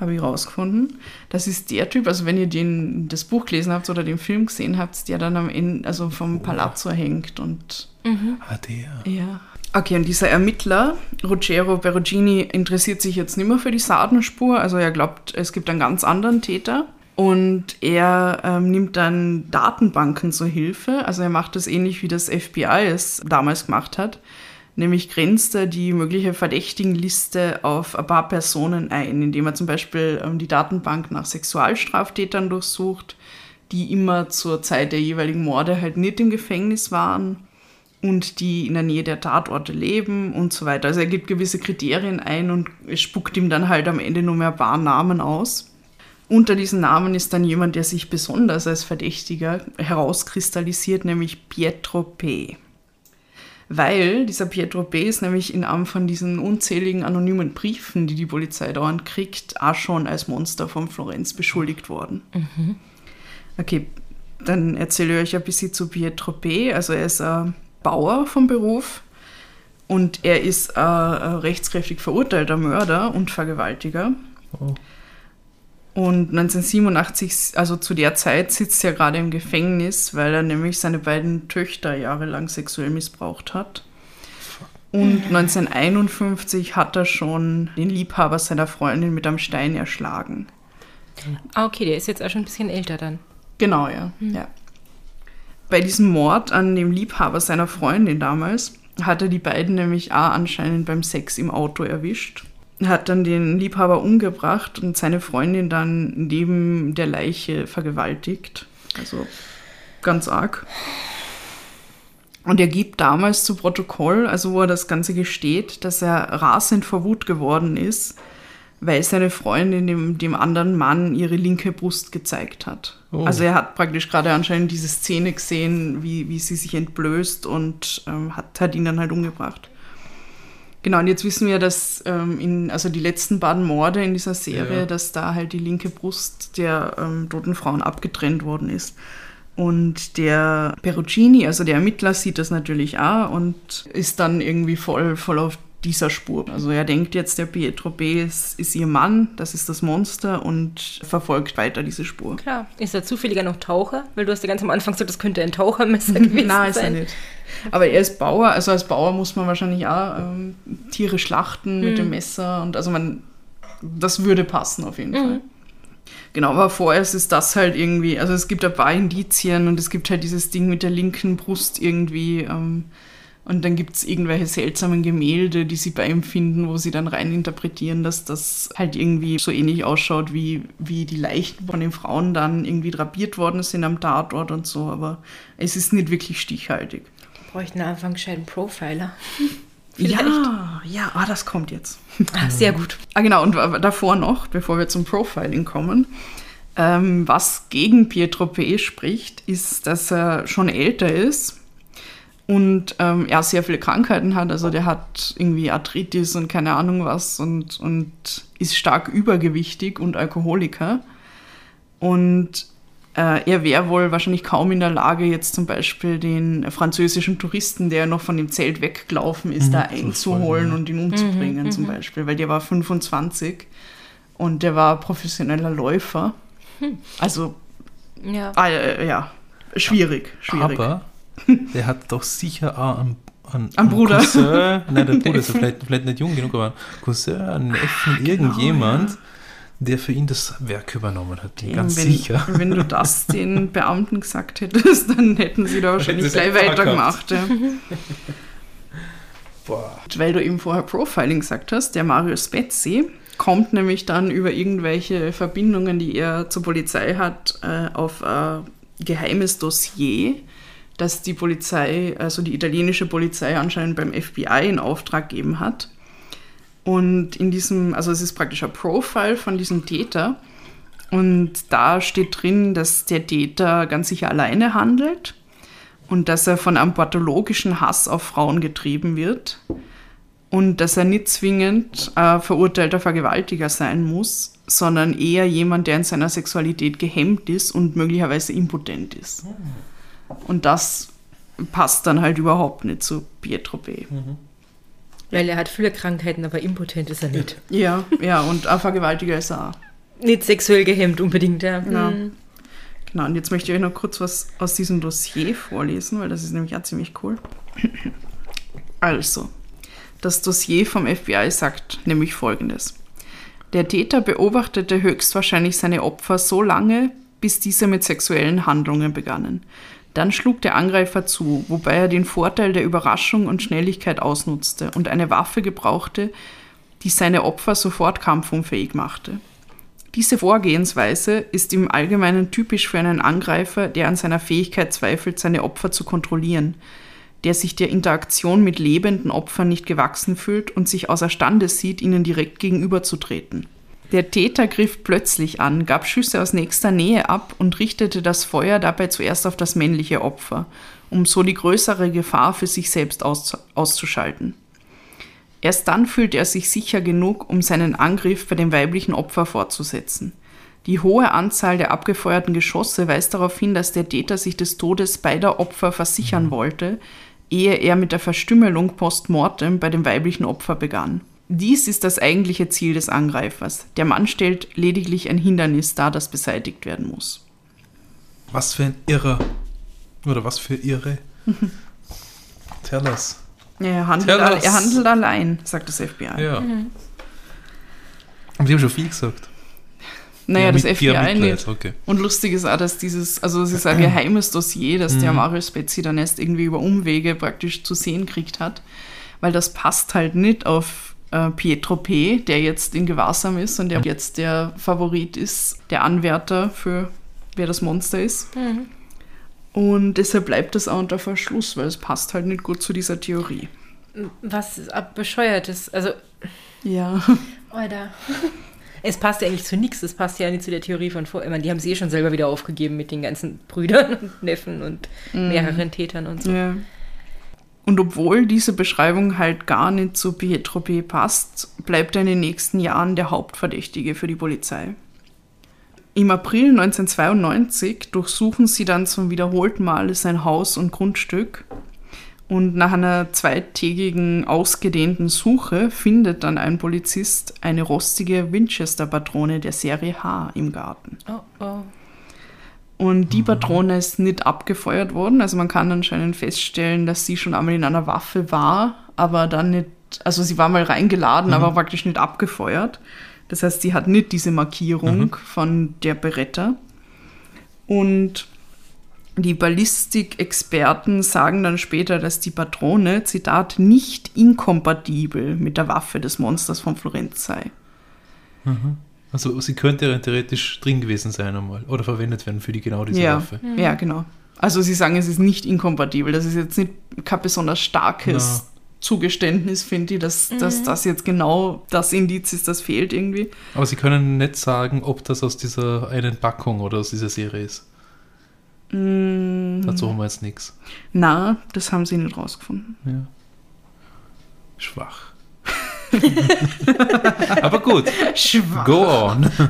[SPEAKER 1] habe ich rausgefunden. Das ist der Typ, also wenn ihr den, das Buch gelesen habt oder den Film gesehen habt, der dann am Ende, also vom Palazzo hängt und
[SPEAKER 2] ah, der.
[SPEAKER 1] ja. Okay, und dieser Ermittler, Ruggero Perugini, interessiert sich jetzt nicht mehr für die Sardenspur. Also er glaubt, es gibt einen ganz anderen Täter. Und er ähm, nimmt dann Datenbanken zur Hilfe. Also er macht das ähnlich wie das FBI es damals gemacht hat. Nämlich grenzt er die mögliche Verdächtigenliste auf ein paar Personen ein, indem er zum Beispiel ähm, die Datenbank nach Sexualstraftätern durchsucht, die immer zur Zeit der jeweiligen Morde halt nicht im Gefängnis waren und die in der Nähe der Tatorte leben und so weiter. Also er gibt gewisse Kriterien ein und spuckt ihm dann halt am Ende nur mehr ein paar Namen aus. Unter diesen Namen ist dann jemand, der sich besonders als Verdächtiger herauskristallisiert, nämlich Pietro P. Weil dieser Pietro P. ist nämlich in einem von diesen unzähligen anonymen Briefen, die die Polizei dauernd kriegt, auch schon als Monster von Florenz beschuldigt worden. Mhm. Okay, dann erzähle ich euch ein bisschen zu Pietro P. Also er ist ein Bauer vom Beruf und er ist ein rechtskräftig verurteilter Mörder und Vergewaltiger. Oh. Und 1987, also zu der Zeit, sitzt er gerade im Gefängnis, weil er nämlich seine beiden Töchter jahrelang sexuell missbraucht hat. Und 1951 hat er schon den Liebhaber seiner Freundin mit einem Stein erschlagen.
[SPEAKER 3] Ah, okay, der ist jetzt auch schon ein bisschen älter dann.
[SPEAKER 1] Genau, ja. Mhm. ja. Bei diesem Mord an dem Liebhaber seiner Freundin damals hat er die beiden nämlich auch anscheinend beim Sex im Auto erwischt hat dann den Liebhaber umgebracht und seine Freundin dann neben der Leiche vergewaltigt. Also ganz arg. Und er gibt damals zu Protokoll, also wo er das Ganze gesteht, dass er rasend vor Wut geworden ist, weil seine Freundin dem, dem anderen Mann ihre linke Brust gezeigt hat. Oh. Also er hat praktisch gerade anscheinend diese Szene gesehen, wie, wie sie sich entblößt und ähm, hat, hat ihn dann halt umgebracht. Genau, und jetzt wissen wir, dass ähm, in, also die letzten beiden Morde in dieser Serie, ja. dass da halt die linke Brust der ähm, toten Frauen abgetrennt worden ist. Und der Perugini, also der Ermittler, sieht das natürlich auch und ist dann irgendwie voll, voll auf dieser Spur. Also er denkt jetzt, der Pietro B. ist, ist ihr Mann, das ist das Monster und verfolgt weiter diese Spur.
[SPEAKER 3] Klar. Ist er zufälliger noch Taucher? Weil du hast ja ganz am Anfang gesagt, das könnte ein Tauchermesser [LAUGHS] gewesen Nein, ist sein. er nicht.
[SPEAKER 1] Aber er ist Bauer, also als Bauer muss man wahrscheinlich auch ähm, Tiere schlachten mhm. mit dem Messer und also man, das würde passen auf jeden mhm. Fall. Genau, aber vorerst ist das halt irgendwie, also es gibt ein paar Indizien und es gibt halt dieses Ding mit der linken Brust irgendwie. Ähm, und dann gibt es irgendwelche seltsamen Gemälde, die sie bei ihm finden, wo sie dann rein interpretieren, dass das halt irgendwie so ähnlich ausschaut, wie, wie die Leichen von den Frauen dann irgendwie drapiert worden sind am Tatort und so. Aber es ist nicht wirklich stichhaltig.
[SPEAKER 3] Wir bräuchten einfach einen gescheiten Profiler. [LAUGHS]
[SPEAKER 1] Vielleicht. Ja, ja, ah, das kommt jetzt.
[SPEAKER 3] Ah, sehr gut.
[SPEAKER 1] Ah, genau, und davor noch, bevor wir zum Profiling kommen, ähm, was gegen Pietro P. spricht, ist, dass er schon älter ist und ähm, er sehr viele Krankheiten hat. Also der hat irgendwie Arthritis und keine Ahnung was und, und ist stark übergewichtig und Alkoholiker. Und äh, er wäre wohl wahrscheinlich kaum in der Lage, jetzt zum Beispiel den französischen Touristen, der noch von dem Zelt weggelaufen ist, mhm, da einzuholen und ihn umzubringen, mhm, zum mhm. Beispiel, weil der war 25 und der war professioneller Läufer. Hm. Also, ja. Äh, ja, schwierig, schwierig.
[SPEAKER 2] Aber der hat doch sicher auch einen,
[SPEAKER 1] einen, einen Bruder.
[SPEAKER 2] Cousin, nein, der [LAUGHS] Bruder ist vielleicht, vielleicht nicht jung genug, aber einen Cousin, einen Neffen, genau, irgendjemand, ja. der für ihn das Werk übernommen hat,
[SPEAKER 1] Eben,
[SPEAKER 2] ganz
[SPEAKER 1] wenn,
[SPEAKER 2] sicher.
[SPEAKER 1] Wenn du das [LAUGHS] den Beamten gesagt hättest, dann hätten sie da wahrscheinlich gleich weitergemacht. Ja. [LAUGHS] Boah. Weil du eben vorher Profiling gesagt hast, der Mario Spezzi kommt nämlich dann über irgendwelche Verbindungen, die er zur Polizei hat, äh, auf ein geheimes Dossier das die Polizei, also die italienische Polizei anscheinend beim FBI in Auftrag gegeben hat. Und in diesem, also es ist praktisch ein Profile von diesem Täter. Und da steht drin, dass der Täter ganz sicher alleine handelt und dass er von einem pathologischen Hass auf Frauen getrieben wird und dass er nicht zwingend äh, verurteilter Vergewaltiger sein muss, sondern eher jemand, der in seiner Sexualität gehemmt ist und möglicherweise impotent ist. Mhm. Und das passt dann halt überhaupt nicht zu Pietro B. Mhm.
[SPEAKER 3] Weil er hat viele Krankheiten, aber impotent ist er nicht.
[SPEAKER 1] Ja, ja, und ein Vergewaltiger ist er auch.
[SPEAKER 3] Nicht sexuell gehemmt unbedingt, ja.
[SPEAKER 1] Genau. Mhm. Genau, und jetzt möchte ich euch noch kurz was aus diesem Dossier vorlesen, weil das ist nämlich auch ziemlich cool. [CLEARS THROAT] Also, das Dossier vom FBI sagt nämlich folgendes. Der Täter beobachtete höchstwahrscheinlich seine Opfer so lange, bis diese mit sexuellen Handlungen begannen. Dann schlug der Angreifer zu, wobei er den Vorteil der Überraschung und Schnelligkeit ausnutzte und eine Waffe gebrauchte, die seine Opfer sofort kampfunfähig machte. Diese Vorgehensweise ist im Allgemeinen typisch für einen Angreifer, der an seiner Fähigkeit zweifelt, seine Opfer zu kontrollieren, der sich der Interaktion mit lebenden Opfern nicht gewachsen fühlt und sich außerstande sieht, ihnen direkt gegenüberzutreten. Der Täter griff plötzlich an, gab Schüsse aus nächster Nähe ab und richtete das Feuer dabei zuerst auf das männliche Opfer, um so die größere Gefahr für sich selbst auszuschalten. Erst dann fühlte er sich sicher genug, um seinen Angriff bei dem weiblichen Opfer fortzusetzen. Die hohe Anzahl der abgefeuerten Geschosse weist darauf hin, dass der Täter sich des Todes beider Opfer versichern wollte, ehe er mit der Verstümmelung post mortem bei dem weiblichen Opfer begann. Dies ist das eigentliche Ziel des Angreifers. Der Mann stellt lediglich ein Hindernis dar, das beseitigt werden muss.
[SPEAKER 2] Was für ein Irrer. Oder was für Irre. [LAUGHS] Tell us.
[SPEAKER 1] Er handelt, al er handelt allein, sagt das FBI.
[SPEAKER 2] Ja. Mhm. Und die haben schon viel gesagt.
[SPEAKER 1] Naja,
[SPEAKER 2] Ja,
[SPEAKER 1] das FBI
[SPEAKER 2] Mitleid,
[SPEAKER 1] nicht.
[SPEAKER 2] okay.
[SPEAKER 1] Und lustig ist auch, dass dieses, also es ist ein [CLEARS THROAT] geheimes Dossier, das der
[SPEAKER 2] Mhm.
[SPEAKER 1] Mario Spezzi dann erst irgendwie über Umwege praktisch zu sehen kriegt hat, weil das passt halt nicht auf äh, Pietro P., der jetzt in Gewahrsam ist und der jetzt der Favorit ist, der Anwärter für wer das Monster ist. Und deshalb bleibt das auch unter Verschluss, weil es passt halt nicht gut zu dieser Theorie.
[SPEAKER 3] Was ab- bescheuertes. Also,
[SPEAKER 1] Ja.
[SPEAKER 3] Alter. [LAUGHS] Es passt ja eigentlich zu nichts. Es passt ja nicht zu der Theorie von vor. Ich meine, die haben sie eh schon selber wieder aufgegeben mit den ganzen Brüdern und Neffen und mehreren Tätern und so.
[SPEAKER 1] Ja. Und obwohl diese Beschreibung halt gar nicht zu Pietro P. passt, bleibt er in den nächsten Jahren der Hauptverdächtige für die Polizei. Im April 1992 durchsuchen sie dann zum wiederholten Male sein Haus und Grundstück. Und nach einer zweitägigen ausgedehnten Suche findet dann ein Polizist eine rostige Winchester-Patrone der Serie H im Garten.
[SPEAKER 3] Oh, oh.
[SPEAKER 1] Und die Patrone ist nicht abgefeuert worden. Also man kann anscheinend feststellen, dass sie schon einmal in einer Waffe war, aber dann nicht, also sie war mal reingeladen, aber praktisch nicht abgefeuert. Das heißt, sie hat nicht diese Markierung von der Beretta. Und die Ballistikexperten sagen dann später, dass die Patrone, Zitat, nicht inkompatibel mit der Waffe des Monsters von Florenz sei.
[SPEAKER 2] Also sie könnte rein theoretisch drin gewesen sein einmal. Oder verwendet werden für die genau diese
[SPEAKER 1] ja,
[SPEAKER 2] Waffe.
[SPEAKER 1] ja, genau. Also sie sagen, es ist nicht inkompatibel. Das ist jetzt nicht kein besonders starkes
[SPEAKER 2] Na.
[SPEAKER 1] Zugeständnis, finde ich, dass, dass das jetzt genau das Indiz ist, das fehlt irgendwie.
[SPEAKER 2] Aber sie können nicht sagen, ob das aus dieser einen Packung oder aus dieser Serie ist.
[SPEAKER 1] Mm,
[SPEAKER 2] Dazu haben wir jetzt nichts.
[SPEAKER 1] na, das haben sie nicht rausgefunden.
[SPEAKER 2] Ja. Schwach. [LAUGHS] Aber gut,
[SPEAKER 1] Schwach.
[SPEAKER 2] go on. [LAUGHS]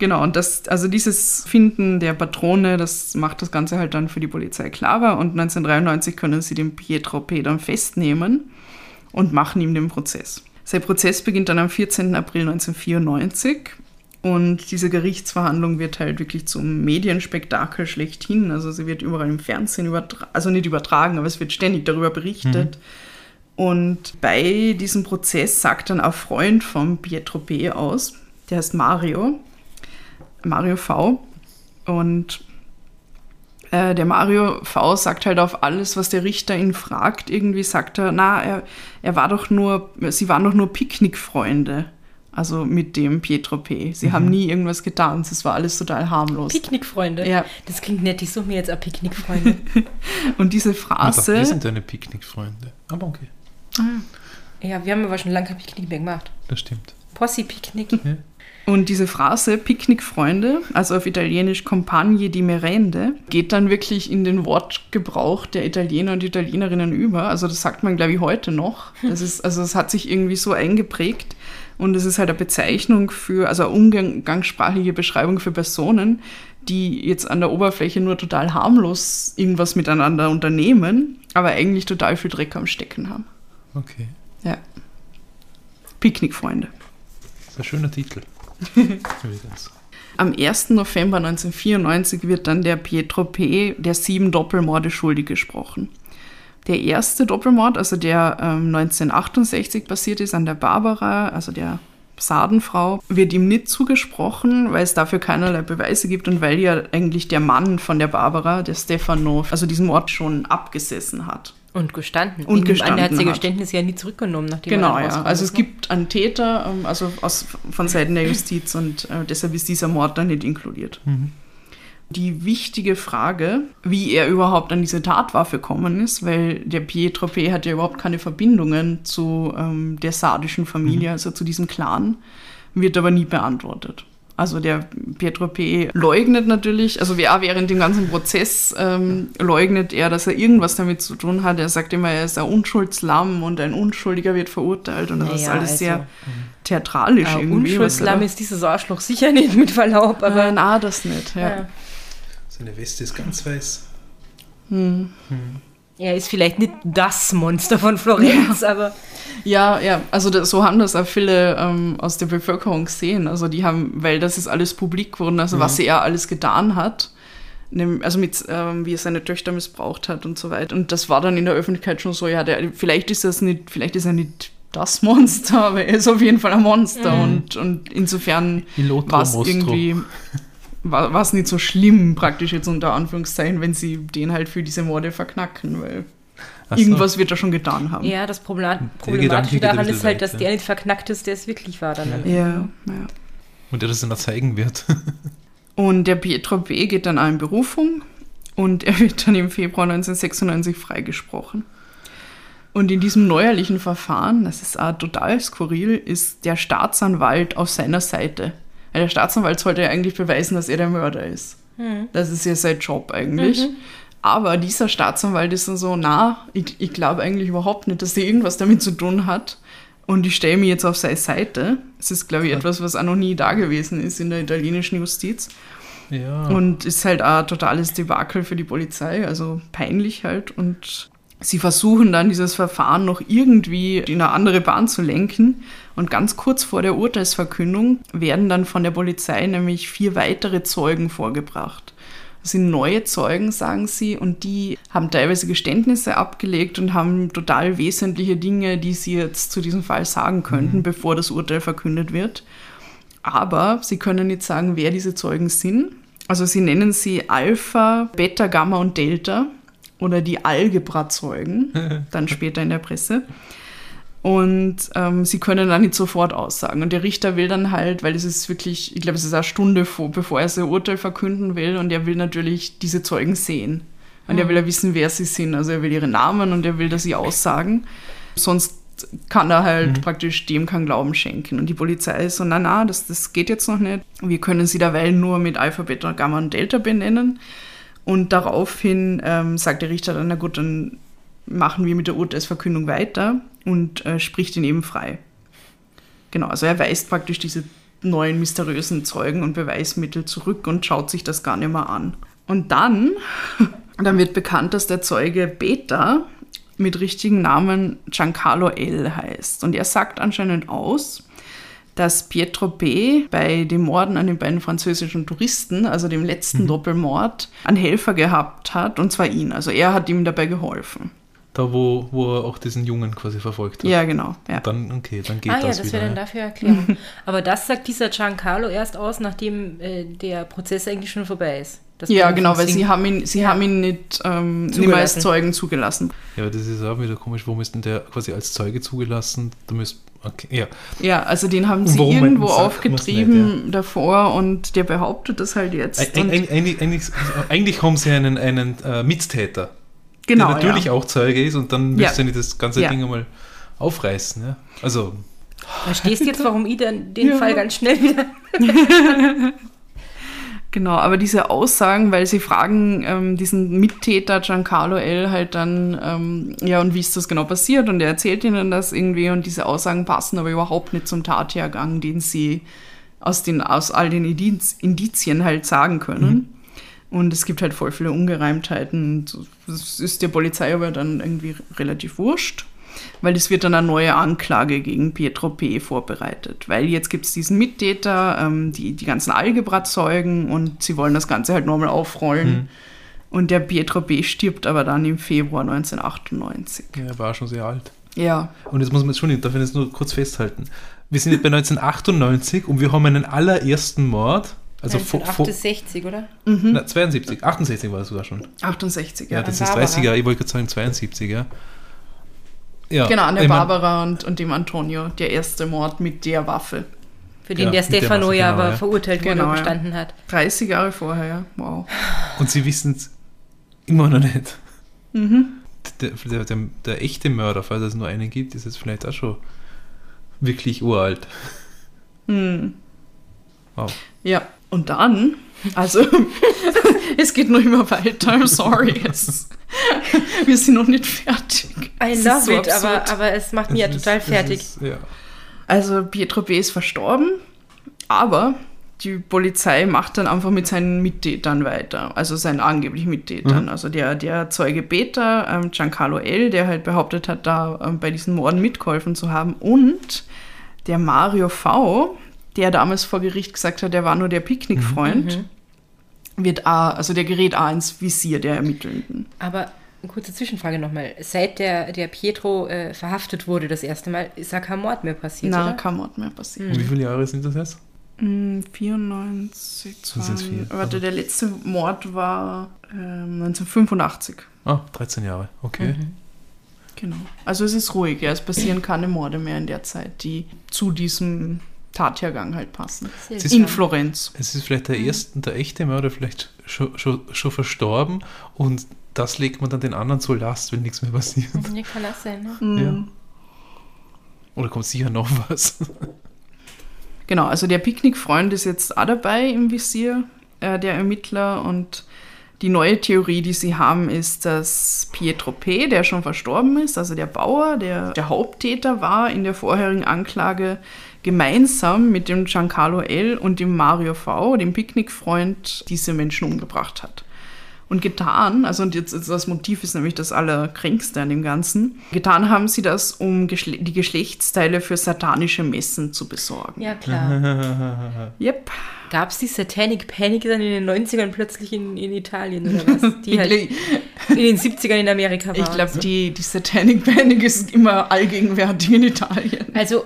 [SPEAKER 1] Genau, und das, also dieses Finden der Patrone, das macht das Ganze halt dann für die Polizei klarer. Und 1993 können sie den Pietro P. dann festnehmen und machen ihm den Prozess. Sein Prozess beginnt dann am 14. April 1994 und diese Gerichtsverhandlung wird halt wirklich zum Medienspektakel schlechthin. Also sie wird überall im Fernsehen übertragen, also nicht übertragen, aber es wird ständig darüber berichtet. Und bei diesem Prozess sagt dann ein Freund von Pietro P. aus, der heißt Mario, Mario V. Und äh, der Mario V sagt halt auf alles, was der Richter ihn fragt. Irgendwie sagt er, na, er, er war doch nur, sie waren doch nur Picknickfreunde. Also mit dem Pietro P. Sie haben nie irgendwas getan. Es war alles total harmlos.
[SPEAKER 3] Picknickfreunde.
[SPEAKER 1] Ja.
[SPEAKER 3] Das klingt nett. Ich suche mir jetzt auch Picknickfreunde. [LAUGHS]
[SPEAKER 1] Und diese Phrase.
[SPEAKER 2] wir sind deine Picknickfreunde. Aber okay,
[SPEAKER 3] ja, wir haben aber schon lange kein Picknick mehr gemacht.
[SPEAKER 2] das stimmt.
[SPEAKER 3] Possi-Picknick.
[SPEAKER 2] Ja.
[SPEAKER 1] Und diese Phrase Picknickfreunde, also auf Italienisch Compagni di Merende, geht dann wirklich in den Wortgebrauch der Italiener und Italienerinnen über. Also das sagt man, glaube ich, heute noch. Das ist, also es hat sich irgendwie so eingeprägt. Und es ist halt eine Bezeichnung für, also eine umgangssprachliche Beschreibung für Personen, die jetzt an der Oberfläche nur total harmlos irgendwas miteinander unternehmen, aber eigentlich total viel Dreck am Stecken haben.
[SPEAKER 2] Okay,
[SPEAKER 1] Ja. Picknickfreunde.
[SPEAKER 2] das ist ein schöner Titel. [LAUGHS]
[SPEAKER 1] Am 1. November 1994 wird dann der Pietro P. der sieben Doppelmorde schuldig gesprochen. Der erste Doppelmord, also der ähm, 1968 passiert ist an der Barbara, also der Sardenfrau, wird ihm nicht zugesprochen, weil es dafür keinerlei Beweise gibt und weil ja eigentlich der Mann von der Barbara, der Stefano, also diesen Mord schon abgesessen hat.
[SPEAKER 3] Und gestanden.
[SPEAKER 1] Und
[SPEAKER 3] Er hat
[SPEAKER 1] gestanden
[SPEAKER 3] sein. Geständnis ja nie zurückgenommen, nachdem
[SPEAKER 1] Genau,
[SPEAKER 3] er
[SPEAKER 1] ja. Also es gibt einen Täter, ähm, also aus, von Seiten der Justiz und äh, deshalb ist dieser Mord dann nicht inkludiert. Die wichtige Frage, wie er überhaupt an diese Tatwaffe gekommen ist, weil der Pietro P. hat ja überhaupt keine Verbindungen zu ähm, der sardischen Familie, also zu diesem Clan, wird aber nie beantwortet. Also der Pietro P. leugnet natürlich, also ja, während dem ganzen Prozess ähm, leugnet er, dass er irgendwas damit zu tun hat. Er sagt immer, er ist ein Unschuldslamm und ein Unschuldiger wird verurteilt und das ist
[SPEAKER 3] Naja,
[SPEAKER 1] alles
[SPEAKER 3] also,
[SPEAKER 1] sehr theatralisch
[SPEAKER 3] Ja,
[SPEAKER 1] irgendwie.
[SPEAKER 3] Unschuldslamm ist dieses Arschloch sicher nicht, mit Verlaub,
[SPEAKER 1] er da-
[SPEAKER 3] aber.
[SPEAKER 1] äh, na, das nicht. Ja.
[SPEAKER 3] ja.
[SPEAKER 2] Seine Weste ist ganz weiß.
[SPEAKER 3] Er ist vielleicht nicht das Monster von Florenz, aber.
[SPEAKER 1] Ja, ja, also das, so haben das auch viele ähm, aus der Bevölkerung gesehen. Also die haben, weil das ist alles publik geworden, also was er alles getan hat, also mit, ähm, wie er seine Töchter missbraucht hat und so weiter. Und das war dann in der Öffentlichkeit schon so, ja, der, vielleicht ist das nicht, vielleicht ist er nicht das Monster, aber er ist auf jeden Fall ein Monster und, und insofern war es irgendwie [LAUGHS] war es nicht so schlimm, praktisch jetzt unter Anführungszeichen, wenn sie den halt für diese Morde verknacken, weil
[SPEAKER 2] so.
[SPEAKER 1] irgendwas wird er schon getan haben.
[SPEAKER 3] Ja, das Problem-
[SPEAKER 2] Gedanke
[SPEAKER 3] Problematische daran ist halt,
[SPEAKER 2] weit,
[SPEAKER 3] dass
[SPEAKER 2] ja.
[SPEAKER 3] der nicht verknackt ist, der es wirklich war. Dann
[SPEAKER 1] Ja, ja.
[SPEAKER 2] Und der das dann auch zeigen wird. [LAUGHS]
[SPEAKER 1] Und der Pietro B. geht dann auch in Berufung und er wird dann im Februar 1996 freigesprochen. Und in diesem neuerlichen Verfahren, das ist auch total skurril, ist der Staatsanwalt auf seiner Seite. Weil der Staatsanwalt sollte ja eigentlich beweisen, dass er der Mörder ist. Das ist ja sein Job eigentlich. Aber dieser Staatsanwalt ist dann so, na, ich, ich glaube eigentlich überhaupt nicht, dass er irgendwas damit zu tun hat. Und ich stelle mich jetzt auf seine Seite. Es ist, glaube ich, etwas, was auch noch nie da gewesen ist in der italienischen Justiz.
[SPEAKER 2] ja.
[SPEAKER 1] Und ist halt auch ein totales Debakel für die Polizei, also peinlich halt. Und sie versuchen dann dieses Verfahren noch irgendwie in eine andere Bahn zu lenken. Und ganz kurz vor der Urteilsverkündung werden dann von der Polizei nämlich vier weitere Zeugen vorgebracht. Das sind neue Zeugen, sagen sie, und die haben teilweise Geständnisse abgelegt und haben total wesentliche Dinge, die sie jetzt zu diesem Fall sagen könnten, bevor das Urteil verkündet wird. Aber sie können nicht sagen, wer diese Zeugen sind. Also sie nennen sie Alpha, Beta, Gamma und Delta oder die Algebra-Zeugen, [LAUGHS] dann später in der Presse. Und ähm, sie können dann nicht sofort aussagen. Und der Richter will dann halt, weil es ist wirklich, ich glaube, es ist eine Stunde vor, bevor er sein Urteil verkünden will, und er will natürlich diese Zeugen sehen. Und er will ja wissen, wer sie sind. Also er will ihre Namen und er will, dass sie aussagen. Sonst kann er halt praktisch dem keinen Glauben schenken. Und die Polizei ist so, na na, das, das geht jetzt noch nicht. Wir können sie derweil nur mit Alpha, Beta, Gamma und Delta benennen. Und daraufhin ähm, sagt der Richter dann, na gut, dann machen wir mit der Urteilsverkündung weiter und äh, spricht ihn eben frei. Genau, also er weist praktisch diese neuen mysteriösen Zeugen und Beweismittel zurück und schaut sich das gar nicht mehr an. Und dann, [LAUGHS] dann wird bekannt, dass der Zeuge Beta mit richtigen Namen Giancarlo L. heißt. Und er sagt anscheinend aus, dass Pietro B. bei dem Morden an den beiden französischen Touristen, also dem letzten Doppelmord, einen Helfer gehabt hat, und zwar ihn. Also er hat ihm dabei geholfen.
[SPEAKER 2] Da, wo, wo er auch diesen Jungen quasi verfolgt hat.
[SPEAKER 1] Ja, genau. Ja.
[SPEAKER 2] Dann, okay, dann geht
[SPEAKER 3] ah ja,
[SPEAKER 2] das,
[SPEAKER 3] das
[SPEAKER 2] wieder.
[SPEAKER 3] wäre dann
[SPEAKER 2] ja.
[SPEAKER 3] dafür Erklärung. [LAUGHS] Aber das sagt dieser Giancarlo erst aus, nachdem äh, der Prozess eigentlich schon vorbei ist. Das
[SPEAKER 1] Ja, genau, weil sie haben ihn, sie
[SPEAKER 3] Ja.
[SPEAKER 1] haben ihn nicht, ähm, nicht mehr als. Zeugen zugelassen.
[SPEAKER 2] Ja, aber das ist auch wieder komisch. Warum ist denn der quasi als Zeuge zugelassen? Da müsst, okay, ja.
[SPEAKER 1] Ja, also den haben sie
[SPEAKER 2] warum
[SPEAKER 1] irgendwo
[SPEAKER 2] sagt man's
[SPEAKER 1] aufgetrieben davor und der behauptet das halt jetzt.
[SPEAKER 2] Eig- Eigentlich, eigentlich, eigentlich haben sie einen, einen äh, Mittäter,
[SPEAKER 1] genau,
[SPEAKER 2] der natürlich
[SPEAKER 1] ja.
[SPEAKER 2] auch Zeuge ist und dann
[SPEAKER 1] Ja.
[SPEAKER 2] müsst ihr nicht das ganze
[SPEAKER 1] Ja.
[SPEAKER 2] Ding einmal aufreißen. Ja? Also,
[SPEAKER 3] Verstehst du jetzt, warum ich den, den
[SPEAKER 1] Ja.
[SPEAKER 3] Fall ganz schnell wieder. [LAUGHS]
[SPEAKER 1] Genau, aber diese Aussagen, weil sie fragen ähm, diesen Mittäter Giancarlo L. halt dann, ähm, ja, und wie ist das genau passiert? Und er erzählt ihnen das irgendwie und diese Aussagen passen aber überhaupt nicht zum Tathergang, den sie aus, den, aus all den Indiz, Indizien halt sagen können. Und es gibt halt voll viele Ungereimtheiten. Und Das ist der Polizei aber dann irgendwie relativ wurscht, weil es wird dann eine neue Anklage gegen Pietro P. vorbereitet. Weil jetzt gibt es diesen Mittäter, ähm, die, die ganzen Algebra-Zeugen und sie wollen das Ganze halt nochmal aufrollen. Und der Pietro P. stirbt aber dann im Februar 1998.
[SPEAKER 2] ja, er war schon sehr alt.
[SPEAKER 1] Ja,
[SPEAKER 2] Und jetzt muss man, Entschuldigung, darf ich das nur kurz festhalten. wir sind jetzt bei 1998 und wir haben einen allerersten Mord. Also vor, vor
[SPEAKER 3] 1968, oder?
[SPEAKER 2] na, 72, 68 war das sogar schon.
[SPEAKER 1] 68,
[SPEAKER 2] Ja,
[SPEAKER 1] ja.
[SPEAKER 2] das ist
[SPEAKER 3] Barbara.
[SPEAKER 2] 30er, ich wollte gerade sagen 72, ja. ja
[SPEAKER 1] genau, an der
[SPEAKER 2] ich mein,
[SPEAKER 1] Barbara und, und dem Antonio. Der erste Mord mit der Waffe.
[SPEAKER 3] Für den
[SPEAKER 2] Ja,
[SPEAKER 3] der Stefano ja
[SPEAKER 2] genau,
[SPEAKER 3] aber
[SPEAKER 2] ja.
[SPEAKER 3] verurteilt wurde
[SPEAKER 1] Genau,
[SPEAKER 3] und hat.
[SPEAKER 1] 30 Jahre vorher, ja. Wow.
[SPEAKER 2] Und sie wissen es immer noch nicht.
[SPEAKER 1] Mhm.
[SPEAKER 2] Der, der, der, der echte Mörder, falls es nur einen gibt, ist jetzt vielleicht auch schon wirklich uralt.
[SPEAKER 1] Hm.
[SPEAKER 2] Wow.
[SPEAKER 1] Ja, und dann, also, [LAUGHS] es geht noch immer weiter, I'm sorry. Es, wir sind noch nicht fertig.
[SPEAKER 3] I
[SPEAKER 1] Es ist
[SPEAKER 3] love
[SPEAKER 1] so
[SPEAKER 3] it, aber, aber es macht mich ja
[SPEAKER 2] ist-
[SPEAKER 3] total
[SPEAKER 2] es
[SPEAKER 3] fertig.
[SPEAKER 2] Ist, ja.
[SPEAKER 1] Also, Pietro B. ist verstorben, aber die Polizei macht dann einfach mit seinen Mittätern weiter, also seinen angeblichen Mittätern.
[SPEAKER 2] Mhm.
[SPEAKER 1] Also der, der Zeuge Peter, ähm, Giancarlo L., der halt behauptet hat, da ähm, bei diesen Morden mitgeholfen zu haben, und der Mario V., der damals vor Gericht gesagt hat, der war nur der Picknickfreund, wird auch, also der gerät auch ins Visier der Ermittelnden.
[SPEAKER 3] Aber eine kurze Zwischenfrage nochmal. Seit der, der Pietro äh, verhaftet wurde das erste Mal, ist da kein Mord mehr passiert,
[SPEAKER 1] Na,
[SPEAKER 3] oder?
[SPEAKER 1] kein Mord mehr passiert.
[SPEAKER 2] Und wie viele Jahre sind das jetzt?
[SPEAKER 1] Mm, 94,
[SPEAKER 2] Das sind vier.
[SPEAKER 1] 20, warte, der letzte Mord war ähm, 1985.
[SPEAKER 2] Ah, 13 Jahre, okay.
[SPEAKER 3] Mhm.
[SPEAKER 1] Genau. Also es ist ruhig, ja. Es passieren keine Morde mehr in der Zeit, die zu diesem Tathergang halt passen.
[SPEAKER 3] Seltsam.
[SPEAKER 1] In Florenz.
[SPEAKER 2] Es ist vielleicht der erste, der echte Mörder vielleicht schon, schon, schon verstorben und das legt man dann den anderen zur Last, wenn nichts mehr passiert.
[SPEAKER 3] Ja, kann das sein, ne?
[SPEAKER 1] Mm.
[SPEAKER 2] Ja. Oder kommt sicher noch was?
[SPEAKER 1] Genau, also der Picknickfreund ist jetzt auch dabei im Visier äh, der Ermittler und die neue Theorie, die sie haben, ist, dass Pietro P., der schon verstorben ist, also der Bauer, der der Haupttäter war in der vorherigen Anklage, gemeinsam mit dem Giancarlo L. und dem Mario V., dem Picknickfreund, diese Menschen umgebracht hat. Und getan, also und jetzt, jetzt das Motiv ist nämlich das Allerkränkste an dem Ganzen, getan haben sie das, um Geschle die Geschlechtsteile für satanische Messen zu besorgen.
[SPEAKER 3] Ja, klar. [LAUGHS]
[SPEAKER 1] Yep.
[SPEAKER 3] Gab es die Satanic Panic dann in den 90ern plötzlich in, in Italien oder was? [LAUGHS] Die halt in den 70ern in Amerika war.
[SPEAKER 1] ich glaube, die, die Satanic Panic ist immer allgegenwärtig in Italien.
[SPEAKER 3] Also,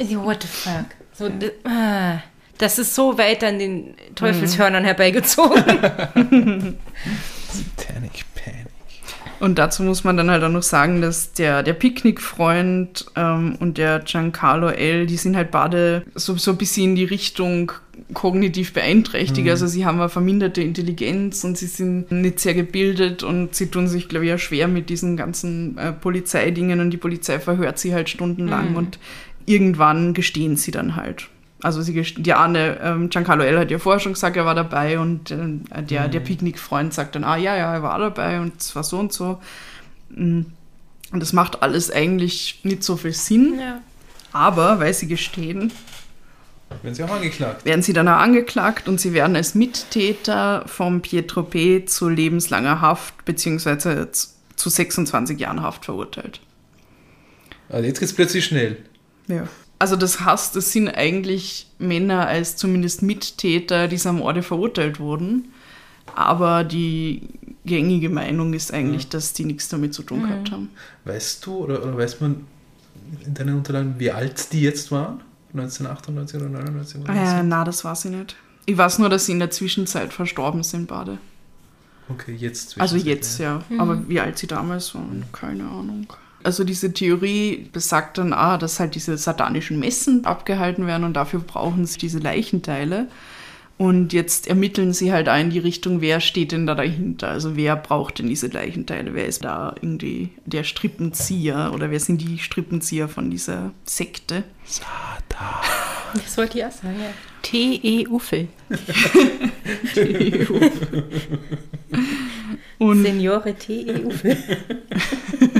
[SPEAKER 3] what the fuck? So, d- ah, das ist so weit an den Teufelshörnern herbeigezogen. [LAUGHS]
[SPEAKER 2] Titanic Panic.
[SPEAKER 1] Und dazu muss man dann halt auch noch sagen, dass der, der Picknickfreund ähm, und der Giancarlo L., die sind halt beide so, so ein bisschen in die Richtung kognitiv beeinträchtigt. Also sie haben eine verminderte Intelligenz und sie sind nicht sehr gebildet und sie tun sich, glaube ich, auch schwer mit diesen ganzen äh, Polizeidingen und die Polizei verhört sie halt stundenlang und irgendwann gestehen sie dann halt. Also sie, die eine, ähm, Giancarlo L. hat ja vorher schon gesagt, er war dabei und äh, der, der Picknickfreund sagt dann, ah ja, ja, er war dabei und es war so und so. Mm. Und das macht alles eigentlich nicht so viel Sinn,
[SPEAKER 3] ja.
[SPEAKER 1] aber weil sie gestehen,
[SPEAKER 2] Werden sie auch angeklagt?
[SPEAKER 1] werden sie dann auch angeklagt und sie werden als Mittäter vom Pietro P. zu lebenslanger Haft beziehungsweise z- zu 26 Jahren Haft verurteilt.
[SPEAKER 2] Also jetzt geht's plötzlich schnell.
[SPEAKER 1] Ja. Also das heißt, es sind eigentlich Männer als zumindest Mittäter dieser Morde verurteilt wurden. Aber die gängige Meinung ist eigentlich, dass die nichts damit zu tun gehabt haben.
[SPEAKER 2] Weißt du oder, oder weiß man in deinen Unterlagen, wie alt die jetzt waren? 1998 oder 99 oder
[SPEAKER 1] Äh,
[SPEAKER 2] so?
[SPEAKER 1] na, das weiß ich nicht. Ich weiß nur, dass sie in der Zwischenzeit verstorben sind, beide.
[SPEAKER 2] Okay, jetzt.
[SPEAKER 1] Also jetzt, ja. Aber wie alt sie damals waren, keine Ahnung. Also diese Theorie besagt dann, ah, dass halt diese satanischen Messen abgehalten werden und dafür brauchen sie diese Leichenteile. Und jetzt ermitteln sie halt auch in die Richtung, wer steht denn da dahinter? Also wer braucht denn diese Leichenteile? Wer ist da irgendwie der Strippenzieher oder wer sind die Strippenzieher von dieser Sekte?
[SPEAKER 3] Das wollte ich auch sagen, ja. T.E. [LAUGHS] [LAUGHS]
[SPEAKER 1] Und
[SPEAKER 3] Seniore T.E. Uffel. [LAUGHS]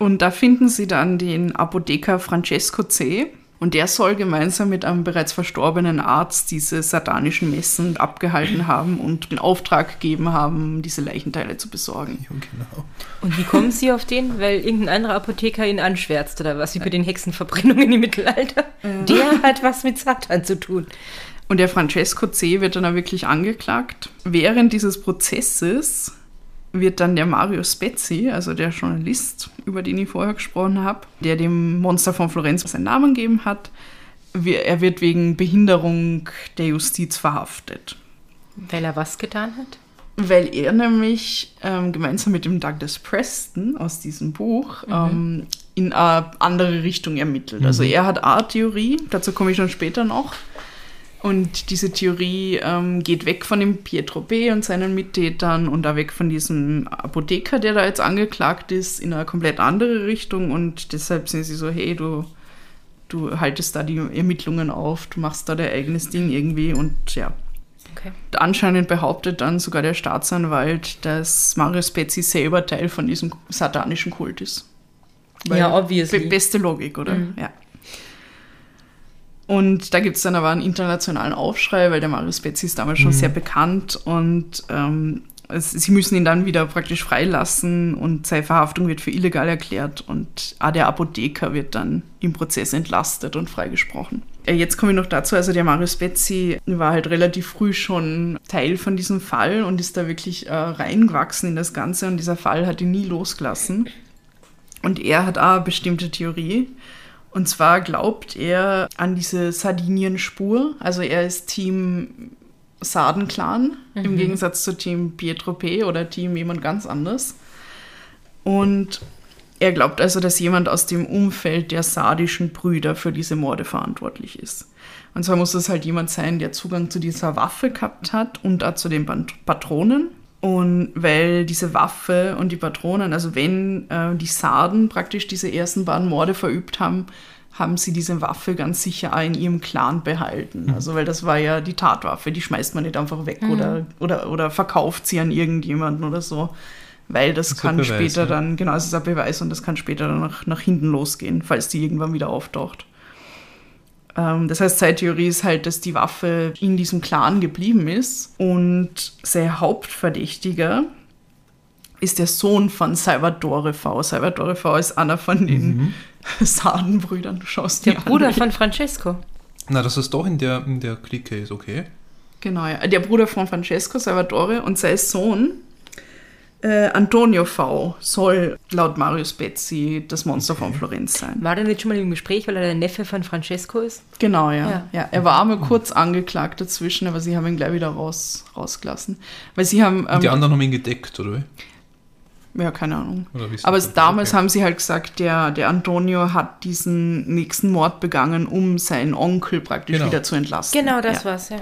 [SPEAKER 1] Und da finden sie dann den Apotheker Francesco C. Und der soll gemeinsam mit einem bereits verstorbenen Arzt diese satanischen Messen abgehalten haben und den Auftrag gegeben haben, diese Leichenteile zu besorgen.
[SPEAKER 2] Ja, genau.
[SPEAKER 3] Und wie kommen Sie auf den? Weil irgendein anderer Apotheker ihn anschwärzt oder was, wie bei den Hexenverbrennungen im Mittelalter. Der hat was mit Satan zu tun.
[SPEAKER 1] Und der Francesco C. wird dann auch wirklich angeklagt. Während dieses Prozesses wird dann der Mario Spezzi, also der Journalist, über den ich vorher gesprochen habe, der dem Monster von Florenz seinen Namen gegeben hat, er wird wegen Behinderung der Justiz verhaftet.
[SPEAKER 3] Weil er was getan hat?
[SPEAKER 1] Weil er nämlich ähm, gemeinsam mit dem Douglas Preston aus diesem Buch mhm. ähm, in eine andere Richtung ermittelt. Also mhm. Also er hat eine Theorie, dazu komme ich schon später noch. Und diese Theorie ähm, geht weg von dem Pietro B. und seinen Mittätern und da weg von diesem Apotheker, der da jetzt angeklagt ist, in eine komplett andere Richtung. Und deshalb sind sie so, hey, du, du haltest da die Ermittlungen auf, du machst da dein eigenes Ding irgendwie und ja. Okay. Anscheinend behauptet dann sogar der Staatsanwalt, dass Mario Spezzi selber Teil von diesem satanischen Kult ist. Weil ja, obviously. Be beste Logik, oder? Mhm. Ja. Und da gibt es dann aber einen internationalen Aufschrei, weil der Marius Spezzi ist damals schon mhm. sehr bekannt und ähm, es, sie müssen ihn dann wieder praktisch freilassen und seine Verhaftung wird für illegal erklärt und auch der Apotheker wird dann im Prozess entlastet und freigesprochen. Äh, jetzt komme ich noch dazu, also der Marius Spezzi war halt relativ früh schon Teil von diesem Fall und ist da wirklich äh, reingewachsen in das Ganze und dieser Fall hat ihn nie losgelassen. Und er hat auch eine bestimmte Theorie, und zwar glaubt er an diese Sardinien-Spur. Also er ist Team Sarden-Clan mhm. im Gegensatz zu Team Pietro P. oder Team jemand ganz anders. Und er glaubt also, dass jemand aus dem Umfeld der sardischen Brüder für diese Morde verantwortlich ist. Und zwar muss es halt jemand sein, der Zugang zu dieser Waffe gehabt hat und auch zu den Patronen. Und weil diese Waffe und die Patronen, also wenn äh, die Sarden praktisch diese ersten beiden Morde verübt haben, haben sie diese Waffe ganz sicher auch in ihrem Clan behalten. Mhm. Also weil das war ja die Tatwaffe, die schmeißt man nicht einfach weg mhm. oder, oder, oder verkauft sie an irgendjemanden oder so. Weil das, das kann Beweis, später ja. dann, genau, es ist ein Beweis und das kann später dann nach, nach hinten losgehen, falls die irgendwann wieder auftaucht. Ähm, das heißt, seine Theorie ist halt, dass die Waffe in diesem Clan geblieben ist und sein Hauptverdächtiger ist der Sohn von Salvatore V. Salvatore V ist einer von den mhm. [LAUGHS] Sardenbrüdern. Du schaust
[SPEAKER 3] Der Bruder an. von Francesco.
[SPEAKER 2] Na, dass es doch in der, in der Clique ist, okay.
[SPEAKER 1] Genau, ja. Der Bruder von Francesco, Salvatore und sein Sohn äh, Antonio V. soll laut Marius Bezzi das Monster okay. von Florenz sein.
[SPEAKER 3] War der nicht schon mal im Gespräch, weil er der Neffe von Francesco ist?
[SPEAKER 1] Genau, ja. ja. ja er war einmal kurz angeklagt dazwischen, aber sie haben ihn gleich wieder raus, rausgelassen. Weil sie haben.
[SPEAKER 2] Ähm, die anderen haben ihn gedeckt, oder wie?
[SPEAKER 1] Ja, keine Ahnung. Aber es, damals okay. haben sie halt gesagt, der, der Antonio hat diesen nächsten Mord begangen, um seinen Onkel praktisch genau. wieder zu entlassen.
[SPEAKER 3] Genau, das ja. war's, ja.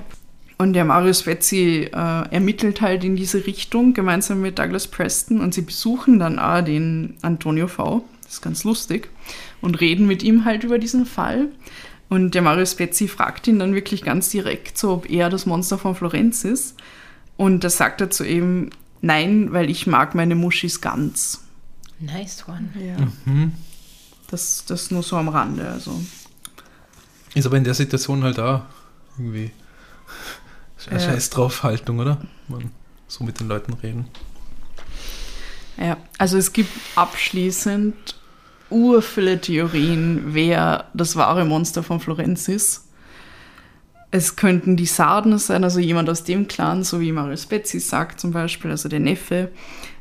[SPEAKER 1] Und der Marius Vetzi äh, ermittelt halt in diese Richtung gemeinsam mit Douglas Preston und sie besuchen dann auch den Antonio V. Das ist ganz lustig. Und reden mit ihm halt über diesen Fall. Und der Marius Vetzi fragt ihn dann wirklich ganz direkt, so ob er das Monster von Florenz ist. Und da sagt er zu ihm, nein, weil ich mag meine Muschis ganz.
[SPEAKER 3] Nice one.
[SPEAKER 1] Ja. Mhm. Das, das nur so am Rande. Also.
[SPEAKER 2] Ist aber in der Situation halt da irgendwie ja. Scheiß drauf Haltung, oder? Man so mit den Leuten reden.
[SPEAKER 1] Ja, also es gibt abschließend urviele Theorien, wer das wahre Monster von Florenz ist. Es könnten die Sarden sein, also jemand aus dem Clan, so wie Marius Betsy sagt zum Beispiel, also der Neffe.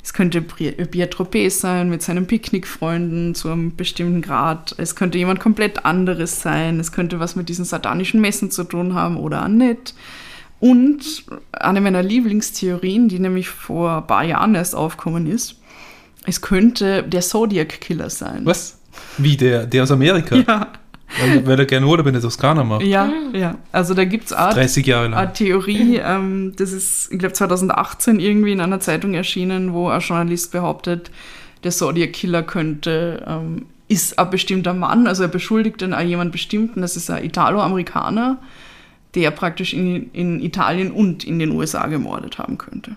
[SPEAKER 1] Es könnte Pietro P. sein mit seinen Picknickfreunden zu einem bestimmten Grad. Es könnte jemand komplett anderes sein. Es könnte was mit diesen satanischen Messen zu tun haben oder auch nicht. Und eine meiner Lieblingstheorien, die nämlich vor ein paar Jahren erst aufgekommen ist, es könnte der Zodiac Killer sein.
[SPEAKER 2] Was? Wie der, der aus Amerika? Ja. Weil, weil er gerne Urlaub in der Toskana macht.
[SPEAKER 1] Ja, ja. Also da gibt es eine Theorie, ähm, das ist, ich glaube, 2018 irgendwie in einer Zeitung erschienen, wo ein Journalist behauptet, der Zodiac Killer könnte, ähm, ist ein bestimmter Mann, also er beschuldigt dann auch jemand Bestimmten, das ist ein Italo-Amerikaner, der praktisch in, in Italien und in den USA gemordet haben könnte.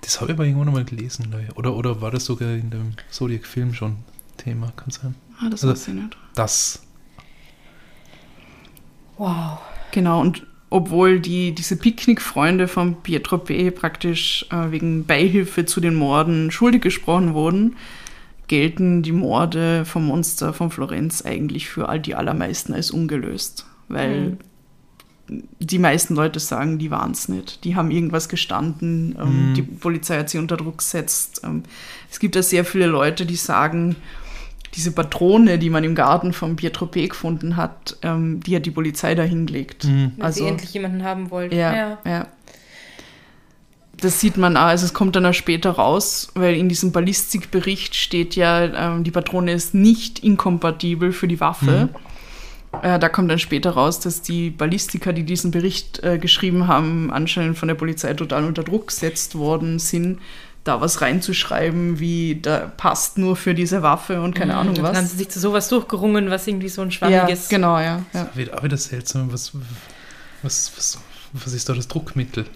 [SPEAKER 2] Das habe ich aber irgendwann mal gelesen, oder, oder war das sogar in dem Zodiac-Film schon Thema, kann sein.
[SPEAKER 1] Ah, das also, weiß ich nicht.
[SPEAKER 2] Das.
[SPEAKER 1] Wow. Genau, und obwohl die, diese Picknickfreunde von Pietro P. praktisch äh, wegen Beihilfe zu den Morden schuldig gesprochen wurden, gelten die Morde vom Monster von Florenz eigentlich für all die allermeisten als ungelöst. Weil mhm die meisten Leute sagen, die waren es nicht. Die haben irgendwas gestanden, ähm,
[SPEAKER 2] Mhm.
[SPEAKER 1] die Polizei hat sie unter Druck gesetzt. Ähm, es gibt da sehr viele Leute, die sagen, diese Patrone, die man im Garten von Pietro P. gefunden hat, ähm, die hat die Polizei da hingelegt.
[SPEAKER 2] Mhm.
[SPEAKER 3] Weil sie
[SPEAKER 1] Also,
[SPEAKER 3] endlich jemanden haben wollten.
[SPEAKER 1] ja, ja. Das sieht man auch, also es kommt dann auch später raus, weil in diesem Ballistikbericht steht ja, ähm, die Patrone ist nicht inkompatibel für die Waffe. Äh, da kommt dann später raus, dass die Ballistiker, die diesen Bericht äh, geschrieben haben, anscheinend von der Polizei total unter Druck gesetzt worden sind, da was reinzuschreiben, wie da passt nur für diese Waffe und keine Ahnung
[SPEAKER 3] Mhm. Dann haben
[SPEAKER 1] was.
[SPEAKER 3] sie sich zu sowas durchgerungen, was irgendwie so ein
[SPEAKER 1] Ja,
[SPEAKER 3] schwammiges.
[SPEAKER 1] genau, ja. ja.
[SPEAKER 2] Wird auch wieder seltsam. Was, was, was, was ist da das Druckmittel?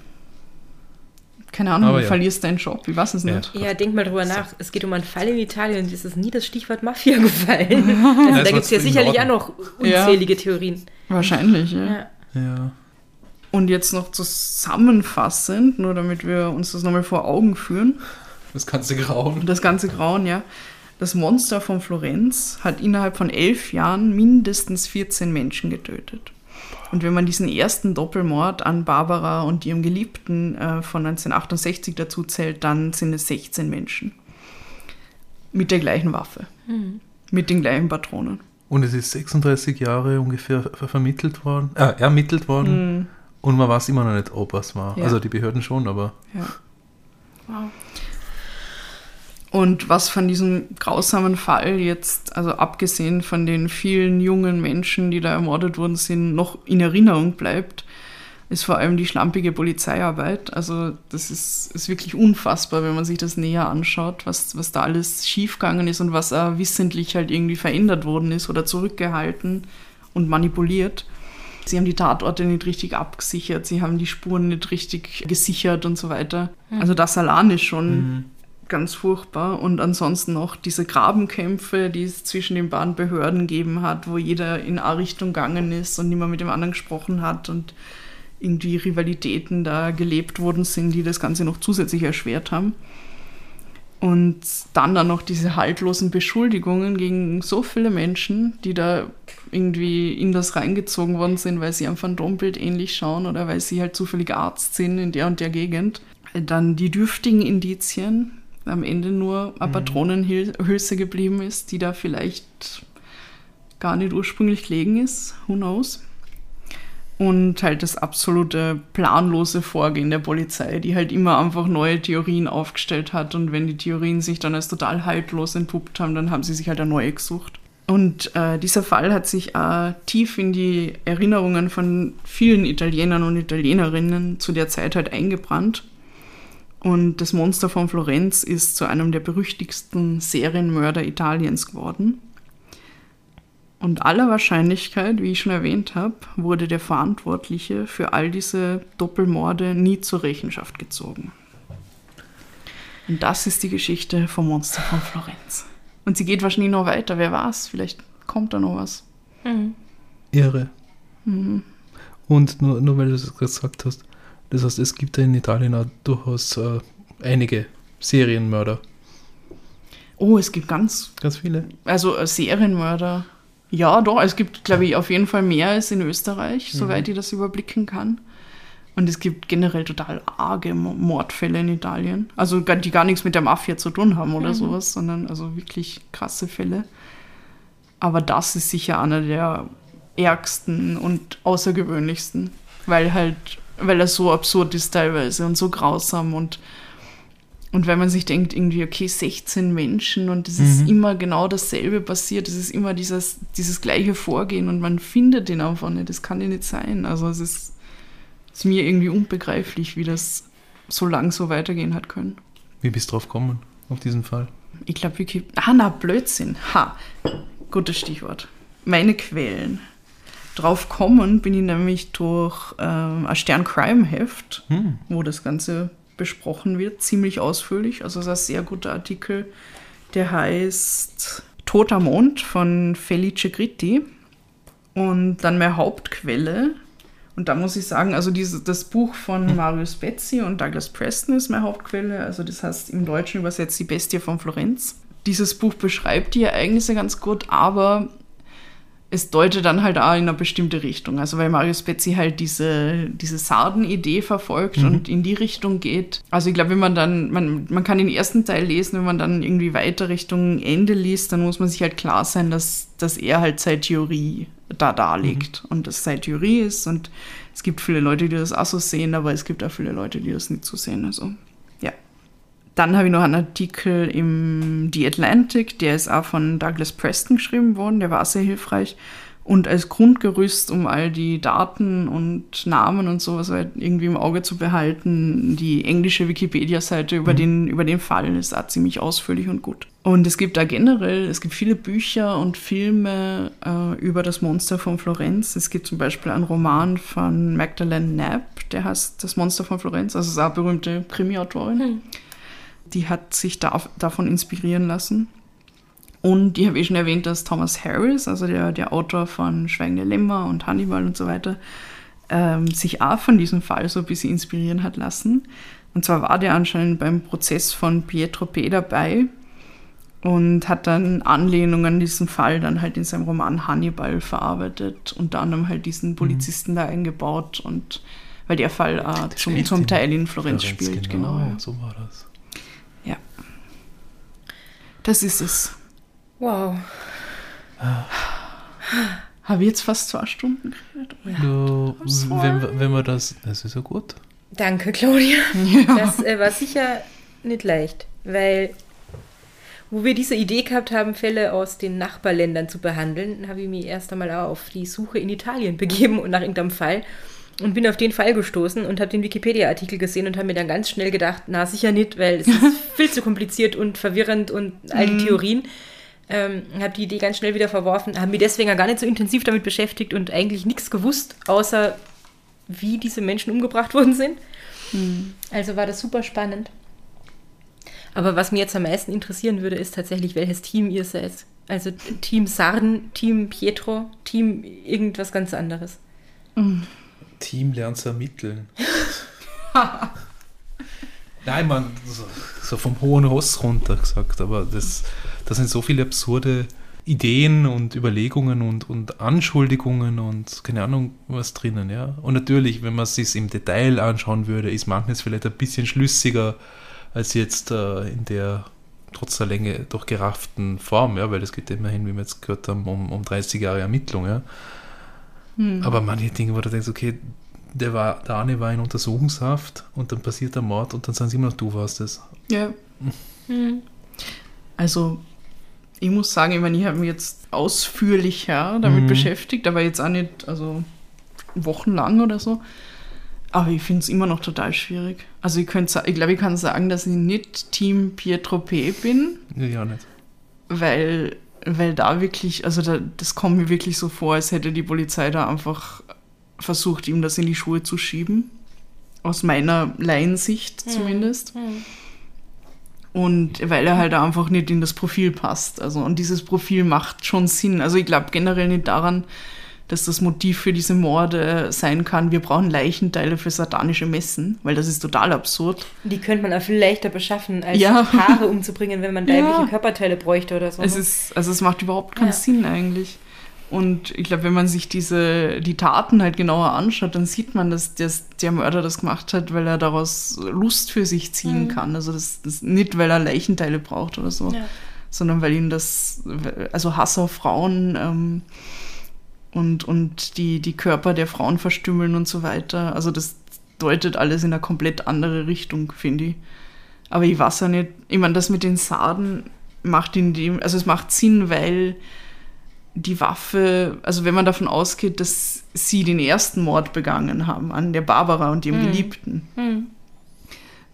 [SPEAKER 1] Keine Ahnung,
[SPEAKER 2] Aber
[SPEAKER 1] du
[SPEAKER 2] ja.
[SPEAKER 1] verlierst deinen Job, ich weiß es
[SPEAKER 2] Ja.
[SPEAKER 1] nicht.
[SPEAKER 3] Ja, denk mal drüber nach. Es geht um einen Fall in Italien und es ist nie das Stichwort Mafia [LAUGHS] gefallen. [LAUGHS] Also,
[SPEAKER 2] das
[SPEAKER 3] da gibt es ja
[SPEAKER 2] war
[SPEAKER 3] sicherlich auch noch unzählige Theorien.
[SPEAKER 1] Wahrscheinlich, ja.
[SPEAKER 3] Ja.
[SPEAKER 2] Ja.
[SPEAKER 1] Und jetzt noch zusammenfassend, nur damit wir uns das nochmal vor Augen führen,
[SPEAKER 2] Das ganze Grauen.
[SPEAKER 1] das ganze Grauen, ja. Das Monster von Florenz hat innerhalb von elf Jahren mindestens 14 Menschen getötet. Und wenn man diesen ersten Doppelmord an Barbara und ihrem Geliebten äh, von 1968 dazu zählt, dann sind es 16 Menschen. Mit der gleichen Waffe. Mit den gleichen Patronen.
[SPEAKER 2] Und es ist 36 Jahre ungefähr ver vermittelt worden, äh, ermittelt worden. Und man weiß immer noch nicht, ob es war.
[SPEAKER 1] Ja.
[SPEAKER 2] Also die Behörden schon, aber
[SPEAKER 1] Ja.
[SPEAKER 3] Wow.
[SPEAKER 1] Und was von diesem grausamen Fall jetzt, also abgesehen von den vielen jungen Menschen, die da ermordet worden sind, noch in Erinnerung bleibt, ist vor allem die schlampige Polizeiarbeit. Also das ist, ist wirklich unfassbar, wenn man sich das näher anschaut, was, was da alles schiefgegangen ist und was auch wissentlich halt irgendwie verändert worden ist oder zurückgehalten und manipuliert. Sie haben die Tatorte nicht richtig abgesichert, sie haben die Spuren nicht richtig gesichert und so weiter. Also das allein ist schon ganz furchtbar. Und ansonsten noch diese Grabenkämpfe, die es zwischen den beiden Behörden gegeben hat, wo jeder in eine Richtung gegangen ist und niemand mit dem anderen gesprochen hat und irgendwie Rivalitäten da gelebt worden sind, die das Ganze noch zusätzlich erschwert haben. Und dann dann noch diese haltlosen Beschuldigungen gegen so viele Menschen, die da irgendwie in das reingezogen worden sind, weil sie am Phantombild ähnlich schauen oder weil sie halt zufällig Arzt sind in der und der Gegend. Dann die dürftigen Indizien, am Ende nur eine Patronenhülse geblieben ist, die da vielleicht gar nicht ursprünglich gelegen ist, who knows. Und halt das absolute planlose Vorgehen der Polizei, die halt immer einfach neue Theorien aufgestellt hat. Und wenn die Theorien sich dann als total haltlos entpuppt haben, dann haben sie sich halt eine neue gesucht. Und äh, dieser Fall hat sich äh, tief in die Erinnerungen von vielen Italienern und Italienerinnen zu der Zeit halt eingebrannt. Und das Monster von Florenz ist zu einem der berüchtigsten Serienmörder Italiens geworden. Und aller Wahrscheinlichkeit, wie ich schon erwähnt habe, wurde der Verantwortliche für all diese Doppelmorde nie zur Rechenschaft gezogen. Und das ist die Geschichte vom Monster von Florenz. Und sie geht wahrscheinlich noch weiter, wer weiß, vielleicht kommt da noch was.
[SPEAKER 2] irre. Und nur, nur weil du das gesagt hast, das heißt, es gibt ja in Italien auch durchaus äh, einige Serienmörder.
[SPEAKER 1] Oh, es gibt ganz,
[SPEAKER 2] Ganz viele.
[SPEAKER 1] also äh, Serienmörder. Ja, doch, es gibt, glaube ich, auf jeden Fall mehr als in Österreich, soweit ich das überblicken kann. Und es gibt generell total arge Mo- Mordfälle in Italien. Also die gar nichts mit der Mafia zu tun haben oder sowas, sondern also wirklich krasse Fälle. Aber das ist sicher einer der ärgsten und außergewöhnlichsten, weil halt, weil er so absurd ist teilweise und so grausam und und wenn man sich denkt, irgendwie, okay, 16 Menschen und es ist immer genau dasselbe passiert, es ist immer dieses, dieses gleiche Vorgehen und man findet den einfach nicht, das kann ja nicht sein. Also es ist, ist mir irgendwie unbegreiflich, wie das so lang so weitergehen hat können.
[SPEAKER 2] Wie bist du drauf gekommen, auf diesen Fall?
[SPEAKER 1] Ich glaube, Wiki. Ah, na, Blödsinn. Ha. Gutes Stichwort. Meine Quellen. Drauf kommen bin ich nämlich durch ähm, ein Stern-Crime-Heft,
[SPEAKER 2] Hm.
[SPEAKER 1] wo das Ganze besprochen wird, ziemlich ausführlich. Also es ist ein sehr guter Artikel. Der heißt Toter Mond von Felice Gritti. Und dann meine Hauptquelle. Und da muss ich sagen, also dieses, das Buch von Marius Bezzi und Douglas Preston ist meine Hauptquelle. Also das heißt im Deutschen übersetzt die Bestie von Florenz. Dieses Buch beschreibt die Ereignisse ganz gut, aber es deutet dann halt auch in eine bestimmte Richtung. Also weil Marius Betsy halt diese, diese Sarden-Idee verfolgt
[SPEAKER 2] Mhm.
[SPEAKER 1] und in die Richtung geht. Also ich glaube, wenn man dann, man, man kann den ersten Teil lesen, wenn man dann irgendwie weiter Richtung Ende liest, dann muss man sich halt klar sein, dass, dass er halt seine Theorie da darlegt und das seine Theorie ist und es gibt viele Leute, die das auch so sehen, aber es gibt auch viele Leute, die das nicht so sehen. Also. Dann habe ich noch einen Artikel im The Atlantic, der ist auch von Douglas Preston geschrieben worden, der war sehr hilfreich. Und als Grundgerüst, um all die Daten und Namen und sowas halt irgendwie im Auge zu behalten, die englische Wikipedia-Seite über, den, über den Fall ist auch ziemlich ausführlich und gut. Und es gibt da generell, es gibt viele Bücher und Filme äh, über das Monster von Florenz. Es gibt zum Beispiel einen Roman von Magdalene Knapp, der heißt Das Monster von Florenz, also ist auch eine berühmte Krimi-Autorin die hat sich da, davon inspirieren lassen. Und die habe ich schon erwähnt, dass Thomas Harris, also der, der Autor von Schweigende Lämmer und Hannibal und so weiter, ähm, sich auch von diesem Fall so ein bisschen inspirieren hat lassen. Und zwar war der anscheinend beim Prozess von Pietro P. dabei und hat dann Anlehnungen an diesen Fall dann halt in seinem Roman Hannibal verarbeitet, unter anderem halt diesen Polizisten da eingebaut und weil der Fall äh, zum, zum Teil in Florenz, spielt, genau.
[SPEAKER 2] ja, so war das.
[SPEAKER 1] Das ist es.
[SPEAKER 3] Wow.
[SPEAKER 1] Habe ich jetzt fast zwei Stunden geredet? Oh ja. War-
[SPEAKER 2] wenn, wir- wenn wir das, das ist ja gut.
[SPEAKER 3] Danke, Claudia. [LAUGHS]
[SPEAKER 1] Ja.
[SPEAKER 3] Das äh, war sicher nicht leicht, weil wo wir diese Idee gehabt haben, Fälle aus den Nachbarländern zu behandeln, habe ich mich erst einmal auch auf die Suche in Italien begeben und nach irgendeinem Fall und bin auf den Fall gestoßen und habe den Wikipedia-Artikel gesehen und habe mir dann ganz schnell gedacht, na sicher nicht, weil es ist [LAUGHS] viel zu kompliziert und verwirrend und all die Theorien. Ähm, habe die Idee ganz schnell wieder verworfen, habe mich deswegen gar nicht so intensiv damit beschäftigt und eigentlich nichts gewusst, außer wie diese Menschen umgebracht [LAUGHS] worden sind. Also war das super spannend. Aber was mir jetzt am meisten interessieren würde, ist tatsächlich, welches Team ihr seid. Also Team Sarden, Team Pietro, Team irgendwas ganz anderes.
[SPEAKER 2] Team lernt zu ermitteln. [LAUGHS] Nein, man, so, so vom hohen Ross runter gesagt, aber das, das sind so viele absurde Ideen und Überlegungen und, und Anschuldigungen und keine Ahnung was drinnen, ja. Und natürlich, wenn man es sich im Detail anschauen würde, ist manches vielleicht ein bisschen schlüssiger als jetzt äh, in der trotz der Länge doch gerafften Form, ja, weil es geht immerhin, wie wir jetzt gehört haben, um, um 30 Jahre Ermittlung, ja. Aber manche Dinge, wo du denkst, okay, der, war, der eine war in Untersuchungshaft und dann passiert der Mord und dann sagen sie immer noch, du warst es.
[SPEAKER 1] Ja. Also, ich muss sagen, ich meine, ich habe mich jetzt ausführlicher damit
[SPEAKER 2] Mhm.
[SPEAKER 1] beschäftigt, aber jetzt auch nicht, also wochenlang oder so. Aber ich finde es immer noch total schwierig. Also ich, ich glaube, ich kann sagen, dass ich nicht Team Pietro P. bin,
[SPEAKER 2] Ja, ja nicht.
[SPEAKER 1] weil, weil da wirklich, also da, das kommt mir wirklich so vor, als hätte die Polizei da einfach versucht, ihm das in die Schuhe zu schieben. Aus meiner Laiensicht zumindest. Und weil er halt einfach nicht in das Profil passt. Also, und dieses Profil macht schon Sinn. Also ich glaube generell nicht daran, dass das Motiv für diese Morde sein kann, wir brauchen Leichenteile für satanische Messen, weil das ist total absurd.
[SPEAKER 3] Die könnte man auch viel leichter beschaffen, als
[SPEAKER 1] Ja.
[SPEAKER 3] Haare umzubringen, wenn man [LAUGHS]
[SPEAKER 1] Ja.
[SPEAKER 3] weibliche Körperteile bräuchte oder so.
[SPEAKER 1] Es ist, also es macht überhaupt keinen
[SPEAKER 3] Ja.
[SPEAKER 1] Sinn eigentlich. Und ich glaube, wenn man sich diese, die Taten halt genauer anschaut, dann sieht man, dass das, der Mörder das gemacht hat, weil er daraus Lust für sich ziehen kann. Also das, das nicht, weil er Leichenteile braucht oder so,
[SPEAKER 3] Ja.
[SPEAKER 1] sondern weil ihn das, also Hass auf Frauen ähm, und, und die, die Körper der Frauen verstümmeln und so weiter. Also das deutet alles in eine komplett andere Richtung, finde ich. Aber ich weiß ja nicht, ich meine, das mit den Sarden macht in dem, also es macht Sinn, weil die Waffe, also wenn man davon ausgeht, dass sie den ersten Mord begangen haben an der Barbara und ihrem Geliebten,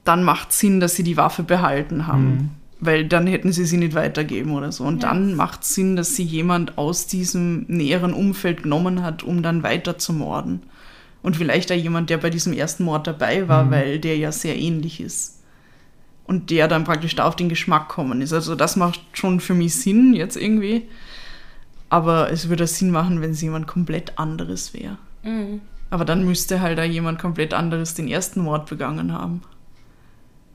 [SPEAKER 1] dann macht Sinn, dass sie die Waffe behalten haben. Weil dann hätten sie sie nicht weitergeben oder so. Und
[SPEAKER 3] Ja.
[SPEAKER 1] dann macht Sinn, dass sie jemand aus diesem näheren Umfeld genommen hat, um dann weiter zu morden. Und vielleicht auch jemand, der bei diesem ersten Mord dabei war, weil der ja sehr ähnlich ist. Und der dann praktisch da auf den Geschmack kommen ist. Also das macht schon für mich Sinn jetzt irgendwie. Aber es würde Sinn machen, wenn es jemand komplett anderes wäre.
[SPEAKER 3] Mhm.
[SPEAKER 1] Aber dann müsste halt da jemand komplett anderes den ersten Mord begangen haben.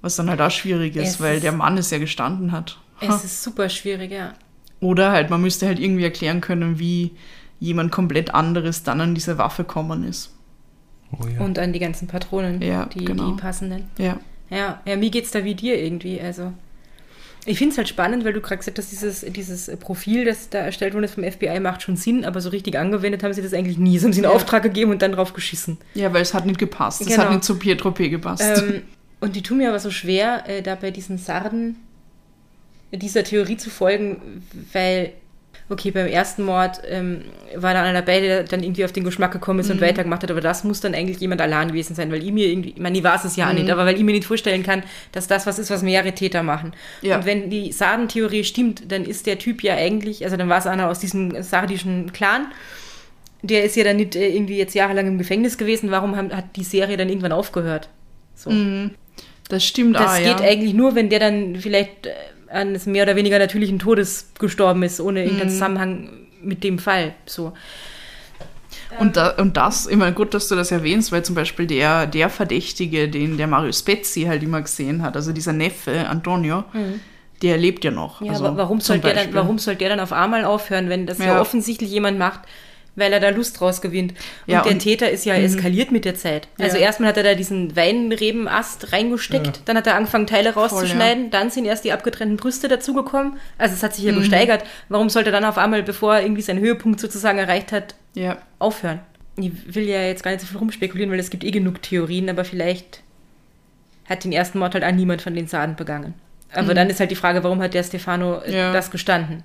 [SPEAKER 1] Was dann halt auch schwierig ist,
[SPEAKER 3] Es
[SPEAKER 1] weil der Mann es ja gestanden hat.
[SPEAKER 3] Es ist super schwierig, ja.
[SPEAKER 1] Oder halt, man müsste halt irgendwie erklären können, wie jemand komplett anderes dann an diese Waffe kommen ist.
[SPEAKER 2] Oh ja.
[SPEAKER 3] Und an die ganzen Patronen,
[SPEAKER 1] Ja,
[SPEAKER 3] die,
[SPEAKER 1] genau.
[SPEAKER 3] die passenden.
[SPEAKER 1] Ja.
[SPEAKER 3] Ja, ja, mir geht's da wie dir irgendwie. Also, ich finde es halt spannend, weil du gerade gesagt hast, dieses, dieses Profil, das da erstellt worden ist vom FBI, macht schon Sinn, aber so richtig angewendet haben sie das eigentlich nie. Sie haben sie einen
[SPEAKER 1] Ja.
[SPEAKER 3] Auftrag gegeben und dann drauf geschissen.
[SPEAKER 1] Ja, weil es hat nicht gepasst. Es
[SPEAKER 3] Genau.
[SPEAKER 1] hat nicht zu Pietro P. gepasst.
[SPEAKER 3] Ähm, und die tun mir aber so schwer, äh, da bei diesen Sarden dieser Theorie zu folgen, weil, okay, beim ersten Mord ähm, war da einer dabei, der dann irgendwie auf den Geschmack gekommen ist und weitergemacht hat, aber das muss dann eigentlich jemand allein gewesen sein, weil ich mir irgendwie, ich meine, ich weiß es ja auch nicht, aber weil ich mir nicht vorstellen kann, dass das was ist, was mehrere Täter machen.
[SPEAKER 1] Ja.
[SPEAKER 3] Und wenn die Sardentheorie stimmt, dann ist der Typ ja eigentlich, also dann war es einer aus diesem sardischen Clan, der ist ja dann nicht äh, irgendwie jetzt jahrelang im Gefängnis gewesen, warum haben, hat die Serie dann irgendwann aufgehört? So.
[SPEAKER 1] Das stimmt
[SPEAKER 3] Das
[SPEAKER 1] ah,
[SPEAKER 3] geht
[SPEAKER 1] ja.
[SPEAKER 3] eigentlich nur, wenn der dann vielleicht äh, eines mehr oder weniger natürlichen Todes gestorben ist, ohne irgendeinen
[SPEAKER 1] Mhm.
[SPEAKER 3] Zusammenhang mit dem Fall. So.
[SPEAKER 1] Und, da, und das, immer gut, dass du das erwähnst, weil zum Beispiel der, der Verdächtige, den der Mario Spezzi halt immer gesehen hat, also dieser Neffe, Antonio, der lebt ja noch.
[SPEAKER 3] Mhm. Ja,
[SPEAKER 1] also
[SPEAKER 3] aber warum soll, der dann, warum soll der dann auf einmal aufhören, wenn das ja,
[SPEAKER 1] Ja.
[SPEAKER 3] offensichtlich jemand macht, weil er da Lust draus gewinnt? Und
[SPEAKER 1] Ja,
[SPEAKER 3] der
[SPEAKER 1] und- Mhm.
[SPEAKER 3] Täter ist ja eskaliert mit der Zeit. Also
[SPEAKER 1] Ja.
[SPEAKER 3] erstmal hat er da diesen Weinrebenast reingesteckt, dann hat er angefangen, Teile rauszuschneiden, dann sind erst die abgetrennten Brüste dazugekommen. Also es hat sich ja
[SPEAKER 1] Mhm.
[SPEAKER 3] gesteigert. Warum sollte er dann auf einmal, bevor er irgendwie seinen Höhepunkt sozusagen erreicht hat,
[SPEAKER 1] Ja,
[SPEAKER 3] aufhören. Ich will ja jetzt gar nicht so viel rumspekulieren, weil es gibt eh genug Theorien, aber vielleicht hat den ersten Mord halt auch niemand von den Sarden begangen. Aber dann ist halt die Frage, warum hat der Stefano äh,
[SPEAKER 1] Mhm. Ja.
[SPEAKER 3] das gestanden?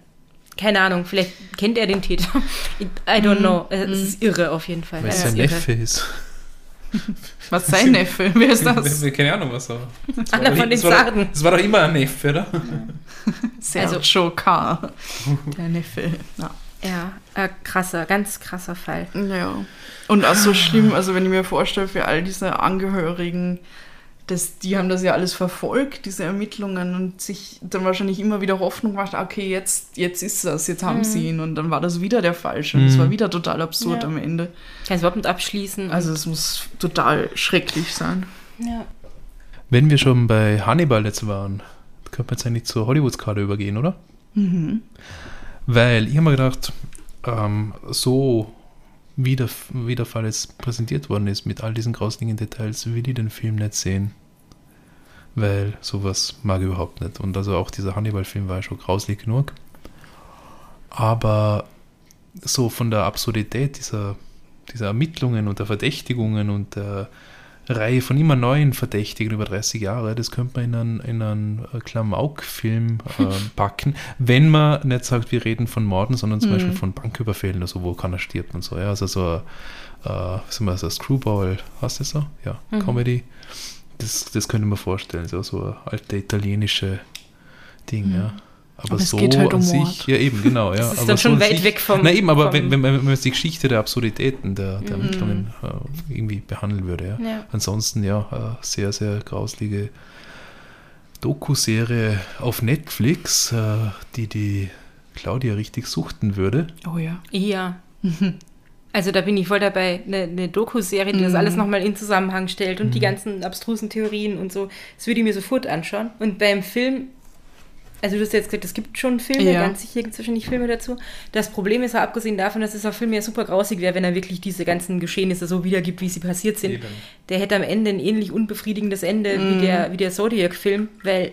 [SPEAKER 3] Keine Ahnung, vielleicht kennt er den Täter. [LAUGHS] I
[SPEAKER 1] Mhm.
[SPEAKER 3] don't know. Äh, Es ist irre auf jeden Fall.
[SPEAKER 2] Weil es sein. Neffe ist. [LAUGHS]
[SPEAKER 1] was sein Neffe? Wer ist das?
[SPEAKER 2] Keine Ahnung, was er. Das [LAUGHS] war
[SPEAKER 3] Einer
[SPEAKER 2] doch-
[SPEAKER 3] von den
[SPEAKER 2] war doch-
[SPEAKER 3] Sarden.
[SPEAKER 2] Das war doch immer ein Neffe, oder?
[SPEAKER 1] Sergio K. Der Neffe. Ja.
[SPEAKER 3] Ja, äh, krasser, ganz krasser Fall.
[SPEAKER 1] Ja. Und auch so schlimm, also wenn ich mir vorstelle, für all diese Angehörigen, das, die haben das ja alles verfolgt, diese Ermittlungen, und sich dann wahrscheinlich immer wieder Hoffnung gemacht, okay, jetzt, jetzt ist das, jetzt haben sie ihn. Und dann war das wieder der Falsche. Und es
[SPEAKER 2] Mhm.
[SPEAKER 1] war wieder total absurd
[SPEAKER 3] Ja.
[SPEAKER 1] am Ende.
[SPEAKER 3] Kannst überhaupt nicht abschließen.
[SPEAKER 1] Also es muss total schrecklich sein.
[SPEAKER 3] ja.
[SPEAKER 2] Wenn wir schon bei Hannibal jetzt waren, könnte man jetzt eigentlich zur Hollywoods-Karte übergehen, oder?
[SPEAKER 1] Mhm.
[SPEAKER 2] Weil ich habe mir gedacht, ähm, so wie der, wie der Fall jetzt präsentiert worden ist, mit all diesen grauslichen Details, will ich den Film nicht sehen. Weil sowas mag ich überhaupt nicht. Und also auch dieser Hannibal-Film war ja schon grauslich genug. Aber so von der Absurdität dieser, dieser Ermittlungen und der Verdächtigungen und der Reihe von immer neuen Verdächtigen über 30 Jahre, das könnte man in einen, in einen Klamauk-Film äh, [LAUGHS] packen, wenn man nicht sagt, wir reden von Morden, sondern zum Beispiel von Banküberfällen oder so, wo keiner stirbt und so. Ja, also so, äh, wir, so Screwball, hast du das so? Ja, Comedy. Das, das könnte man vorstellen, so, so ein alte italienische Ding, ja. Aber,
[SPEAKER 1] Aber es
[SPEAKER 2] so
[SPEAKER 1] geht halt
[SPEAKER 2] an
[SPEAKER 1] um
[SPEAKER 2] sich,
[SPEAKER 1] Mord.
[SPEAKER 2] ja eben, genau, ja.
[SPEAKER 3] Das ist
[SPEAKER 2] aber
[SPEAKER 3] dann
[SPEAKER 2] so
[SPEAKER 3] schon
[SPEAKER 2] an
[SPEAKER 3] weit
[SPEAKER 2] sich,
[SPEAKER 3] weg vom-
[SPEAKER 2] Na eben, aber wenn, wenn, wenn man jetzt die Geschichte der Absurditäten der, der Ermittlungen äh, irgendwie behandeln würde, ja.
[SPEAKER 3] Ja.
[SPEAKER 2] Ansonsten ja, eine sehr, sehr grauslige Doku-Serie auf Netflix, äh, die die Claudia richtig suchten würde.
[SPEAKER 1] Oh ja.
[SPEAKER 3] Ja. [LAUGHS] Also da bin ich voll dabei. Eine, eine Doku-Serie, die das
[SPEAKER 1] Mhm.
[SPEAKER 3] alles nochmal in Zusammenhang stellt und die ganzen abstrusen Theorien und so. Das würde ich mir sofort anschauen. Und beim Film, also du hast ja jetzt gesagt, es gibt schon Filme,
[SPEAKER 1] Ja.
[SPEAKER 3] ganz sicher gibt es wahrscheinlich Filme dazu. Das Problem ist ja abgesehen davon, dass es auf Film ja super grausig wäre, wenn er wirklich diese ganzen Geschehnisse so wiedergibt, wie sie passiert sind.
[SPEAKER 2] Eben.
[SPEAKER 3] Der hätte am Ende ein ähnlich unbefriedigendes Ende
[SPEAKER 1] Mhm.
[SPEAKER 3] wie der, wie der Zodiac-Film, weil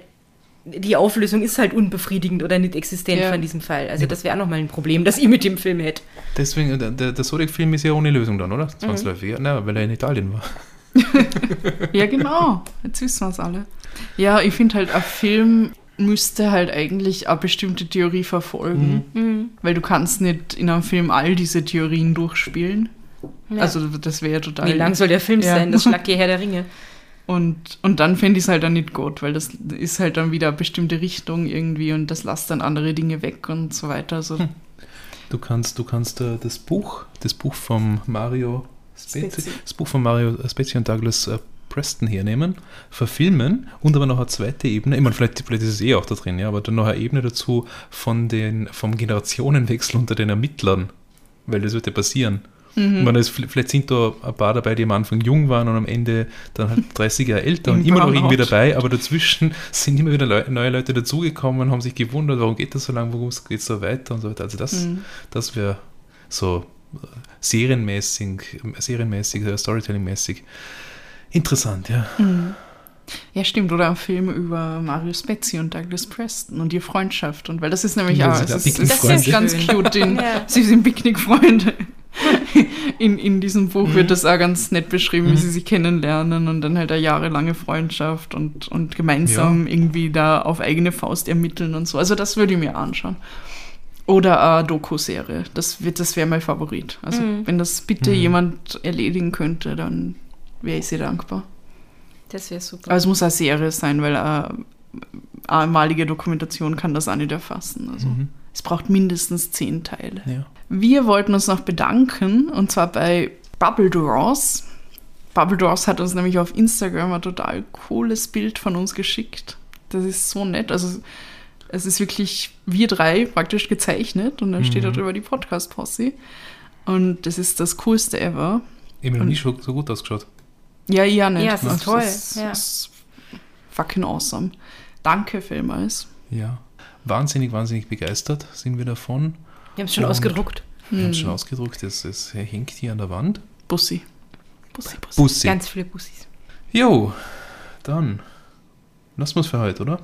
[SPEAKER 3] die Auflösung ist halt unbefriedigend oder nicht existent
[SPEAKER 1] Ja.
[SPEAKER 3] von diesem Fall. Also das wäre auch nochmal ein Problem, das ich mit dem Film hätte.
[SPEAKER 2] Deswegen, äh, der, der, Zodiac-Film ist ja ohne Lösung dann,
[SPEAKER 3] Mhm.
[SPEAKER 2] oder? Zwangsläufig. Ja, na, weil er in Italien war. [LAUGHS]
[SPEAKER 1] Ja, genau. Jetzt wissen wir es alle. Ja, ich finde halt, ein Film müsste halt eigentlich eine bestimmte Theorie verfolgen.
[SPEAKER 3] Mhm.
[SPEAKER 1] Weil du kannst nicht in einem Film all diese Theorien durchspielen.
[SPEAKER 3] Ja.
[SPEAKER 1] Also das wäre total...
[SPEAKER 3] Wie lang soll der Film
[SPEAKER 1] Ja.
[SPEAKER 3] sein? Das [LAUGHS] schlagt ihr Herr der Ringe.
[SPEAKER 1] Und, und dann fände ich es halt dann nicht gut, weil das ist halt dann wieder eine bestimmte Richtung irgendwie und das lässt dann andere Dinge weg und so weiter. Also,
[SPEAKER 2] Du kannst, du kannst äh, das Buch, das Buch von Mario Spezi,
[SPEAKER 1] Spezi.
[SPEAKER 2] das Buch von Mario Spezi und Douglas äh, Preston hernehmen, verfilmen und aber noch eine zweite Ebene, ich meine, vielleicht, vielleicht ist es eh auch da drin, ja, aber dann noch eine Ebene dazu von den, vom Generationenwechsel unter den Ermittlern, weil das wird ja passieren.
[SPEAKER 1] Mhm.
[SPEAKER 2] Meine, es, vielleicht sind da ein paar dabei, die am Anfang jung waren und am Ende dann halt [LAUGHS] 30 Jahre älter und
[SPEAKER 1] Im
[SPEAKER 2] immer noch irgendwie dabei, aber dazwischen [LAUGHS] sind immer wieder Leu neue Leute dazugekommen, haben sich gewundert, warum geht das so lange, warum geht es so weiter und so weiter. Also das,
[SPEAKER 1] Mhm.
[SPEAKER 2] das wäre so äh, serienmäßig, serienmäßig, äh, Storytelling-mäßig. Interessant, ja.
[SPEAKER 1] Ja, stimmt. Oder ein Film über Marius Betsy und Douglas Preston und die Freundschaft. Und weil das ist nämlich
[SPEAKER 2] Ja,
[SPEAKER 1] auch, es ist,
[SPEAKER 2] Picknickfreunde.
[SPEAKER 1] ist ganz cute. In, [LAUGHS]
[SPEAKER 3] Ja.
[SPEAKER 1] Sie sind Picknickfreunde. [LAUGHS] In, in diesem Buch wird das auch ganz nett beschrieben, wie
[SPEAKER 2] Mhm.
[SPEAKER 1] sie sich kennenlernen und dann halt eine jahrelange Freundschaft und, und gemeinsam irgendwie da auf eigene Faust ermitteln und so. Also das würde ich mir anschauen. Oder eine Doku-Serie. Das, wird- das wäre mein Favorit. Also
[SPEAKER 3] Mhm.
[SPEAKER 1] wenn das bitte
[SPEAKER 2] Mhm.
[SPEAKER 1] jemand erledigen könnte, dann wäre ich sehr dankbar.
[SPEAKER 3] Das wäre super.
[SPEAKER 1] Aber es muss eine Serie sein, weil eine einmalige Dokumentation kann das auch nicht erfassen. Also
[SPEAKER 2] Mhm.
[SPEAKER 1] es braucht mindestens zehn Teile.
[SPEAKER 2] ja.
[SPEAKER 1] Wir wollten uns noch bedanken und zwar bei Bubble Draws. Bubble Draws hat uns nämlich auf Instagram ein total cooles Bild von uns geschickt. Das ist so nett. Also es ist wirklich wir drei praktisch gezeichnet und dann steht da
[SPEAKER 2] Mhm.
[SPEAKER 1] drüber die Podcast-Posse. Und das ist das coolste ever.
[SPEAKER 2] Ich habe noch nie so gut ausgeschaut.
[SPEAKER 1] Ja, ja, nicht.
[SPEAKER 3] Ja, es ist toll,
[SPEAKER 1] Es
[SPEAKER 3] ja.
[SPEAKER 1] ist fucking awesome. Danke vielmals.
[SPEAKER 2] Ja. Wahnsinnig, wahnsinnig begeistert sind wir davon.
[SPEAKER 3] Wir haben es schon
[SPEAKER 2] Und-
[SPEAKER 3] ausgedruckt.
[SPEAKER 2] Wir haben es
[SPEAKER 1] Hm.
[SPEAKER 2] schon ausgedruckt, es, es hängt hier an der Wand.
[SPEAKER 1] Bussi. Bussi, Bussi.
[SPEAKER 2] Bussi.
[SPEAKER 3] Ganz viele Bussis.
[SPEAKER 2] Jo, dann lassen wir es für heute, oder?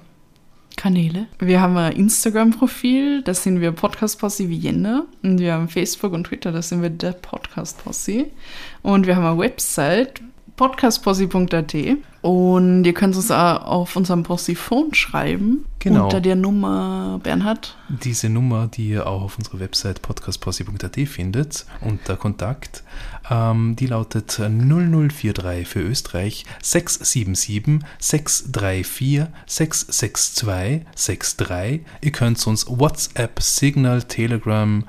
[SPEAKER 1] Kanäle. Wir haben ein Instagram-Profil, da sind wir Podcast Posse wie Jänner. Und wir haben Facebook und Twitter, da sind wir der Podcast Posse. Und wir haben eine Website, podcastposse.at. Und ihr könnt uns auch auf unserem Posse-Phone schreiben.
[SPEAKER 2] Genau.
[SPEAKER 1] Unter der Nummer Bernhard.
[SPEAKER 2] Diese Nummer, die ihr auch auf unserer Website podcastposse.at findet, unter Kontakt, ähm, die lautet 0043 für Österreich 677 634 662 63. Ihr könnt uns WhatsApp, Signal, Telegram,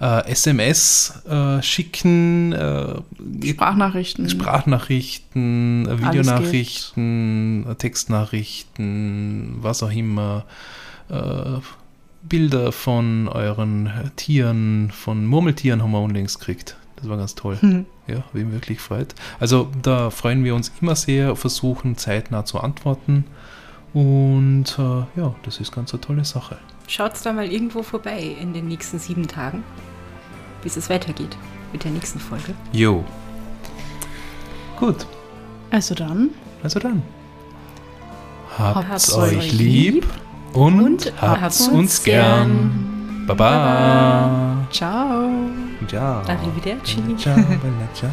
[SPEAKER 2] äh, SMS äh, schicken, äh,
[SPEAKER 1] Sprachnachrichten.
[SPEAKER 2] Sprachnachrichten, äh, Videonachrichten, äh, Textnachrichten, was auch immer, äh, Bilder von euren Tieren, von Murmeltieren haben wir unlängst gekriegt. Das war ganz toll.
[SPEAKER 1] Hm.
[SPEAKER 2] Ja, mich wirklich gefreut. Also da freuen wir uns immer sehr, versuchen zeitnah zu antworten. Und äh, ja, das ist ganz eine tolle Sache.
[SPEAKER 3] Schaut's da mal irgendwo vorbei in den nächsten sieben Tagen, bis es weitergeht mit der nächsten Folge.
[SPEAKER 2] Jo. Gut,
[SPEAKER 1] Also dann.
[SPEAKER 2] also dann. Habt's,
[SPEAKER 1] Habt's
[SPEAKER 2] euch
[SPEAKER 1] euch
[SPEAKER 2] lieb und,
[SPEAKER 3] und
[SPEAKER 2] habt's
[SPEAKER 3] habt's
[SPEAKER 2] uns
[SPEAKER 3] uns
[SPEAKER 2] gern. Baba.
[SPEAKER 1] Ciao.
[SPEAKER 2] Ciao.
[SPEAKER 3] Arrivederci.
[SPEAKER 2] Ciao. bella ciao.